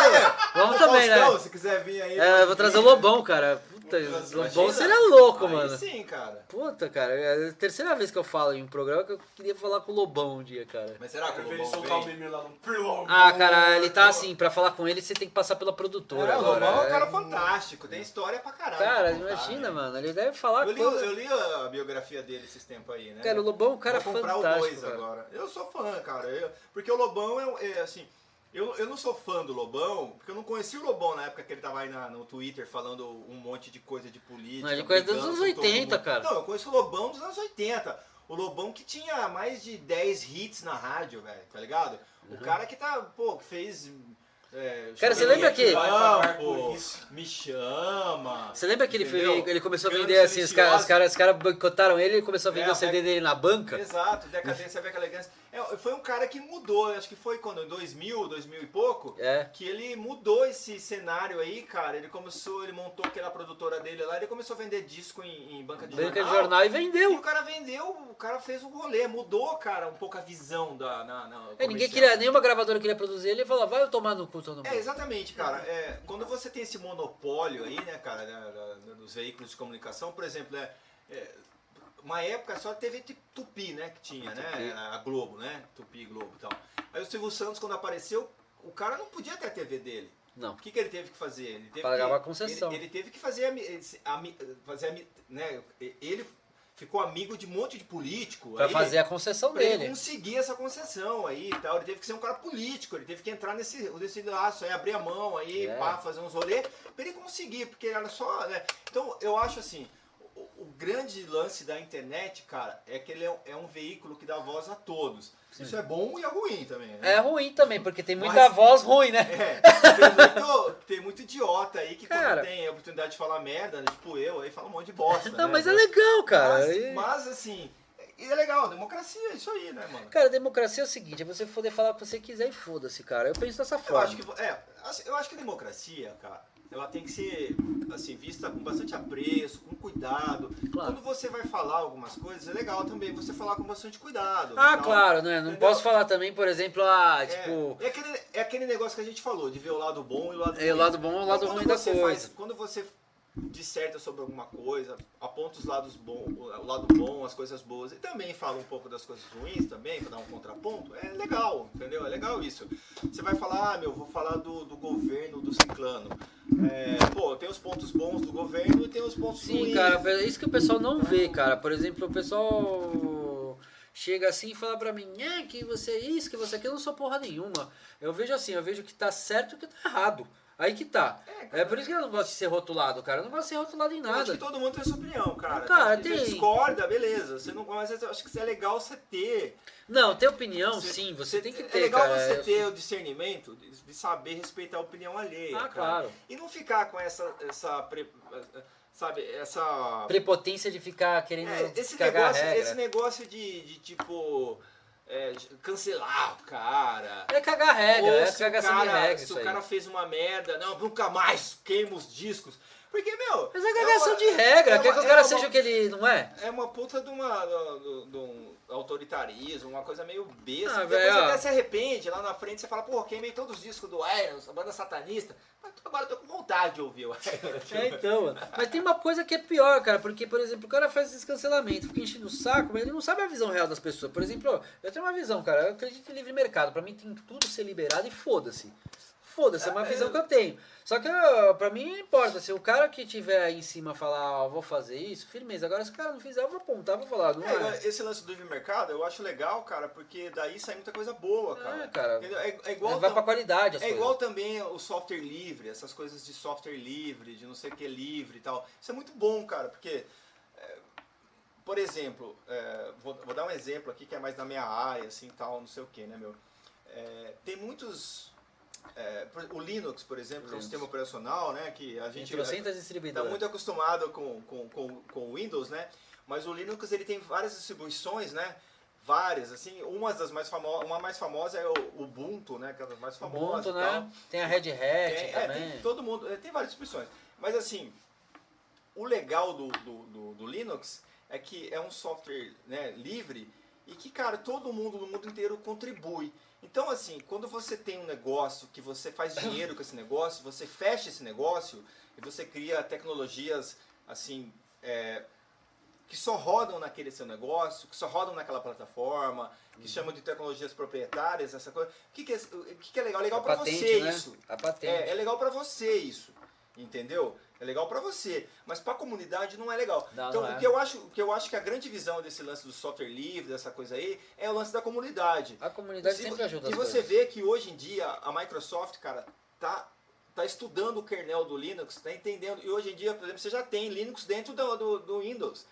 vamos também, Faustão, né? Se quiser vir aí. É, eu vou trazer o. Lobão, cara. Puta? Lobão seria louco, Aí mano. Sim, cara. Puta, cara, é a terceira vez que eu falo em um programa que eu queria falar com o Lobão um dia, cara. Mas será que o Lobão soltar o vem? meme lá no Ah, cara, ele tá assim, pra falar com ele você tem que passar pela produtora É, o agora. Lobão é um é. cara fantástico, tem história pra caralho. Cara, pra contar, imagina, né? mano, ele deve falar Eu li, coisa... eu li a biografia dele esses tempos aí, né? Cara, o Lobão é um cara Vou comprar fantástico, o 2 cara. agora. Eu sou fã, cara. Eu- porque o Lobão é, é, assim. Eu, eu não sou fã do Lobão, porque eu não conheci o Lobão na época que ele tava aí na- no Twitter falando um monte de coisa de política. Não, ele conhece dos anos com todo 80, mundo. cara. Não, eu conheço o Lobão dos anos 80. O Lobão que tinha mais de 10 hits na rádio, velho, tá ligado? O cara que tá, pô, que fez. É, Uhum. Cara, você lembra que- Campo. Me chama. Você lembra que ele, foi- ele começou a vender assim, os caras os cara, os cara boicotaram ele e começou a vender É, o CD dele na banca? Exato, decadência, Beca Elegância. É, foi um cara que mudou, acho que foi quando, em 2000, 2000 e pouco, É. que ele mudou esse cenário aí, cara. Ele começou, ele montou aquela produtora dele lá, ele começou a vender disco em, em banca de Banca de jornal. jornal e E o vendeu. cara vendeu, o cara fez um rolê, mudou, cara, um pouco a visão da. Na, na É, ninguém queria, nenhuma gravadora queria produzir ele e falou, vai eu tomar no cu todo mundo. É, exatamente, cara. É, quando você tem esse monopólio aí, né, cara, da- dos veículos de comunicação, por exemplo, é, é, uma época só a Ti- Tupi, né, que tinha, né, a Globo, né, Tupi Globo e tal. Aí o Silvio Santos, quando apareceu, o cara não podia ter a TV dele. Não. O que, que ele teve que fazer? Ele teve Pagava que, concessão. Ele, ele teve que fazer, ami- fazer né, ele ficou amigo de um monte de político. Pra aí, fazer a concessão Pra ele dele. conseguir essa concessão aí e tal. Ele teve que ser um cara político, ele teve que entrar nesse, nesse laço aí, abrir a mão aí, É. pá, fazer uns rolês, pra ele conseguir, porque era só. Né? Então eu acho assim. Grande lance da internet, cara, é que ele é, um- é um veículo que dá voz a todos. Isso é bom e é ruim também. Né? É ruim também, porque tem muita Mas- voz ruim, né? É, tem muito, tem muito idiota aí que Cara. quando tem a oportunidade de falar merda, né, tipo eu, aí fala um monte de bosta. Não, né? mas é legal, cara. Mas, E- mas, assim, e é legal, democracia, é isso aí, né, mano? Cara, democracia é o seguinte, é você poder falar o que você quiser e foda-se, cara. Eu penso dessa Eu forma. acho que, é, assim, eu acho que a democracia, cara, ela tem que ser assim, vista com bastante apreço, com cuidado. Claro. Quando você vai falar algumas coisas, é legal também você falar com bastante cuidado. Ah, tal. claro, né? Não Entendeu? posso falar também, por exemplo, ah, É, tipo, é, aquele, é aquele negócio que a gente falou, de ver o lado bom e o lado é o lado bom e o Então, lado ruim da coisa. faz- quando você disserta sobre alguma coisa, aponta os lados bons, o lado bom, as coisas boas, e também fala um pouco das coisas ruins também, para dar um contraponto, é legal, entendeu? É legal isso. Você vai falar, ah, meu, vou falar do, do governo do ciclano. É, pô, tem os pontos bons do governo e tem os pontos Sim, ruins. cara, é isso que o pessoal não vê, cara. Por exemplo, o pessoal chega assim e fala pra mim, é que você é isso, que você é aquilo, eu não sou porra nenhuma. Eu vejo assim, eu vejo o que tá certo e o que tá errado. Aí que tá. É por isso que eu não gosto de ser rotulado, cara. Eu não gosto de ser rotulado em Eu acho nada. que todo mundo tem sua opinião, cara. Cara, Você tem. discorda, beleza. Você não, mas eu acho que isso é legal você ter. Não, ter opinião, Você- sim, você tem que É ter, legal cara. você Eu- ter o discernimento de, saber respeitar a opinião alheia. Ah, cara. claro. E não ficar com essa. essa pre- sabe, essa. Prepotência de ficar querendo É, esse, negócio, esse negócio de, de tipo. É, de cancelar o cara. É cagar regra, Ou é cagação de cara, regra se o aí. cara fez uma merda, não, nunca mais queima os discos. Porque, meu. Mas é cagação uma- de regra, é quer uma- que o cara é seja uma- o que ele não é? É uma puta de, uma, do- de um autoritarismo, uma coisa meio besta. Ah, Depois ó. até se arrepende, lá na frente você fala, pô, queimei todos os discos do Iron, a banda satanista. Mas agora eu tô com vontade de ouvir o Iron. É, então, mano. Mas tem uma coisa que é pior, cara, porque, por exemplo, o cara faz esse cancelamento, fica enchendo o saco, mas ele não sabe a visão real das pessoas. Por exemplo, eu tenho uma visão, cara, eu acredito em livre mercado. Pra mim tem tudo ser liberado e foda-se. Foda-se, é uma visão que eu tenho. Só que ó, pra mim não importa, se o cara que tiver aí em cima falar, ó, vou fazer isso, firmeza. Agora se o cara não fizer, eu vou apontar, vou falar, não É, é. esse lance do livre mercado eu acho legal, cara, porque daí sai muita coisa boa, cara. É, cara. É, é igual. Vai pra qualidade É coisas. igual também o software livre, essas coisas de software livre, de não sei o que livre e tal. Isso é muito bom, cara, porque, é, por exemplo, é, vou, vou dar um exemplo aqui que é mais da minha área, assim, tal, não sei o que, né, meu. É, tem muitos... é, o Linux, por exemplo, que é um sistema operacional, né, que a gente está distribuidoras. muito acostumado com, com, com, com o Windows, né, mas o Linux ele tem várias distribuições, né, várias, assim, uma das mais famosas, uma mais famosa é o Ubuntu, né, que é uma das mais famosas Ubuntu, né? Tem a Red Hat Tem, é, também. tem todo mundo, é, tem várias distribuições. Mas assim, o legal do, do, do- do Linux é que é um software né, livre e que, cara, todo mundo no mundo inteiro contribui. Então, assim, quando você tem um negócio que você faz dinheiro com esse negócio, você fecha esse negócio e você cria tecnologias, assim, é, que só rodam naquele seu negócio, que só rodam naquela plataforma, Uhum. que chamam de tecnologias proprietárias, essa coisa. O que, que, é, o que, que é legal? É legal para você né? isso. É, é legal pra você isso, entendeu? É legal pra você, mas pra comunidade não é legal. Não, então, não é. o que eu acho, o que eu acho que a grande visão desse lance do software livre, dessa coisa aí, é o lance da comunidade. A comunidade Se- sempre ajuda E você coisas. vê que hoje em dia a Microsoft, cara, tá tá estudando o kernel do Linux, tá entendendo. E hoje em dia, por exemplo, você já tem Linux dentro do, do, do Windows.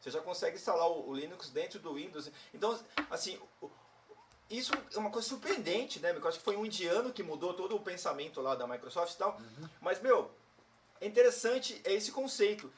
Você já consegue instalar o, o Linux dentro do Windows. Então, assim, o- isso é uma coisa surpreendente, né? Porque eu acho que foi um indiano que mudou todo o pensamento lá da Microsoft e tal. Uhum. Mas, meu, é interessante é esse conceito.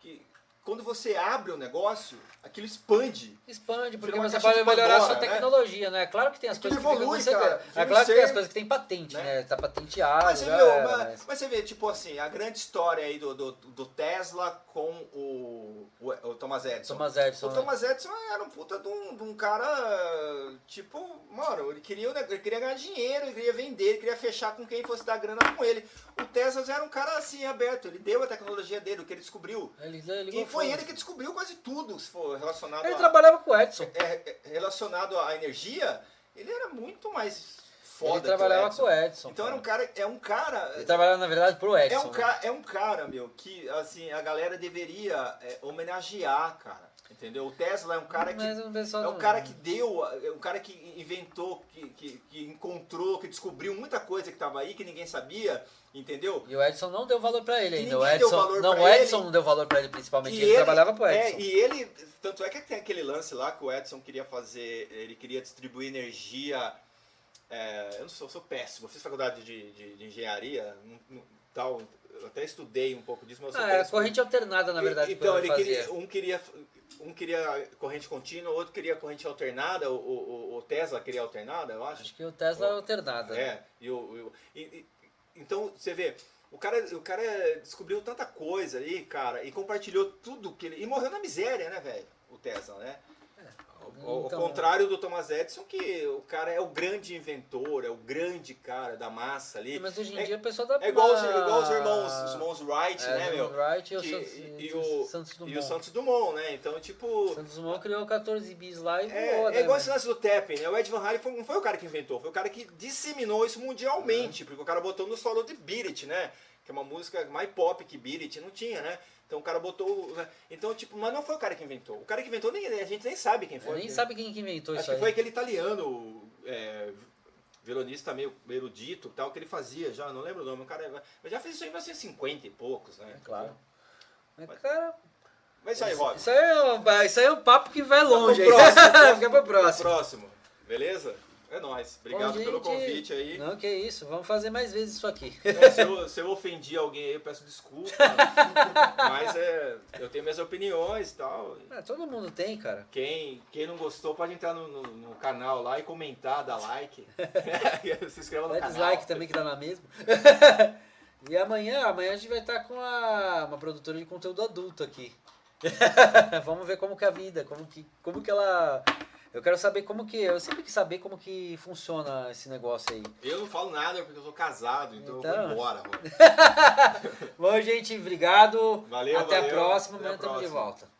Que quando você abre o negócio, aquilo expande. Expande, porque você pode de melhorar a sua né? tecnologia, né? Claro que tem as Aquilo coisas que evolui, com cara. segredo. Vira É claro que tem as coisas que tem patente, né? né? Tá patenteado, Mas você, já viu, mas, mas- mas você vê, tipo assim, a grande história aí do, do, do Tesla com o, o, o Thomas Edison. Thomas Edison. O né? Thomas Edison era um puta de um, de um cara, tipo, mano, ele queria, ele queria ganhar dinheiro, ele queria vender, ele queria fechar com quem fosse dar grana com ele. O Tesla já era um cara assim, aberto, ele deu a tecnologia dele, o que ele descobriu. Ele, ele foi ele que descobriu quase tudo, se for relacionado Ele a, trabalhava com o Edson. é, é, relacionado à energia, ele era muito mais foda Ele que o trabalhava Edison. com o Edson. Então era um cara. cara, é um cara Ele trabalhava, na verdade, pro Edson. é um, né? cara, é um cara, meu, que assim, a galera deveria é, homenagear, cara. Entendeu? O Tesla é um cara que. O É um cara que deu, é um cara que inventou, que, que, que encontrou, que descobriu muita coisa que estava aí que ninguém sabia, entendeu? E o Edson não deu valor pra ele E ainda. O ninguém deu Edson, valor não, o Edson ele. não deu valor pra ele principalmente. E Ele, trabalhava pro Edson. É, e ele, tanto é que tem aquele lance lá que o Edson queria fazer, ele queria distribuir energia. é, eu não sou, sou péssimo, eu fiz faculdade de, de, de engenharia, tal, eu até estudei um pouco disso, mas Ah, era péssimo. corrente alternada, na verdade, Então, que ele fazia. queria, um queria um queria corrente contínua, outro queria corrente alternada, o, o, o Tesla queria alternada, eu acho. Acho que o Tesla é alternada. É, e o, e o- e- e- então você vê, o cara, o cara descobriu tanta coisa aí, cara, e compartilhou tudo que ele. E morreu na miséria, né, velho? O Tesla, né? Ao, ao Então- contrário do Thomas Edison, que o cara é o grande inventor, é o grande cara da massa ali. Mas hoje em É- dia o pessoal dá É igual os, igual os irmãos, os irmãos Wright, É, né, o meu? Wright e o Que- Santos, e, e o, Santos Dumont. e o Santos Dumont, né? Então, tipo. Santos Dumont criou 14 bis lá e É, voou, é né, igual meu? esse lance do tapping, né? O Ed Van Halen foi- não foi o cara que inventou, foi o cara que disseminou isso mundialmente, porque o cara botou no solo de Beat It, né? Que é uma música mais pop que Beat It, não tinha, né? Então o cara botou. né? Então, tipo, mas não foi o cara que inventou. O cara que inventou, nem, a gente nem sabe quem foi. Nem sabe quem que inventou Acho isso que aí. foi aquele italiano, é, violonista meio erudito tal, que ele fazia já, não lembro o nome. O cara mas já fez isso aí em 1950 e poucos, né? É claro. Mas, cara, Mas isso aí, Rob. isso aí, é um, isso aí é um papo que vai longe. Pro aí. próximo. Fica pro Pro próximo. Beleza? É nóis. Obrigado Bom, pelo convite aí. Não, que isso. Vamos fazer mais vezes isso aqui. É, se, eu, se eu ofendi alguém aí, eu peço desculpa. mas é, eu tenho minhas opiniões e tal. Ah, todo mundo tem, cara. Quem, quem não gostou pode entrar no, no- no canal lá e comentar, dar like. se inscreva no Dá canal. dislike também que dá na mesma. e amanhã, amanhã a gente vai estar com a, uma produtora de conteúdo adulto aqui. Vamos ver como que é a vida, como que, como que ela. Eu quero saber como que. Eu sempre quis saber como que funciona esse negócio aí. Eu não falo nada porque eu sou casado, então, eu Então. vou embora. Rob. Bom, gente, obrigado. Valeu, Até valeu. a próxima, amanhã estamos de volta.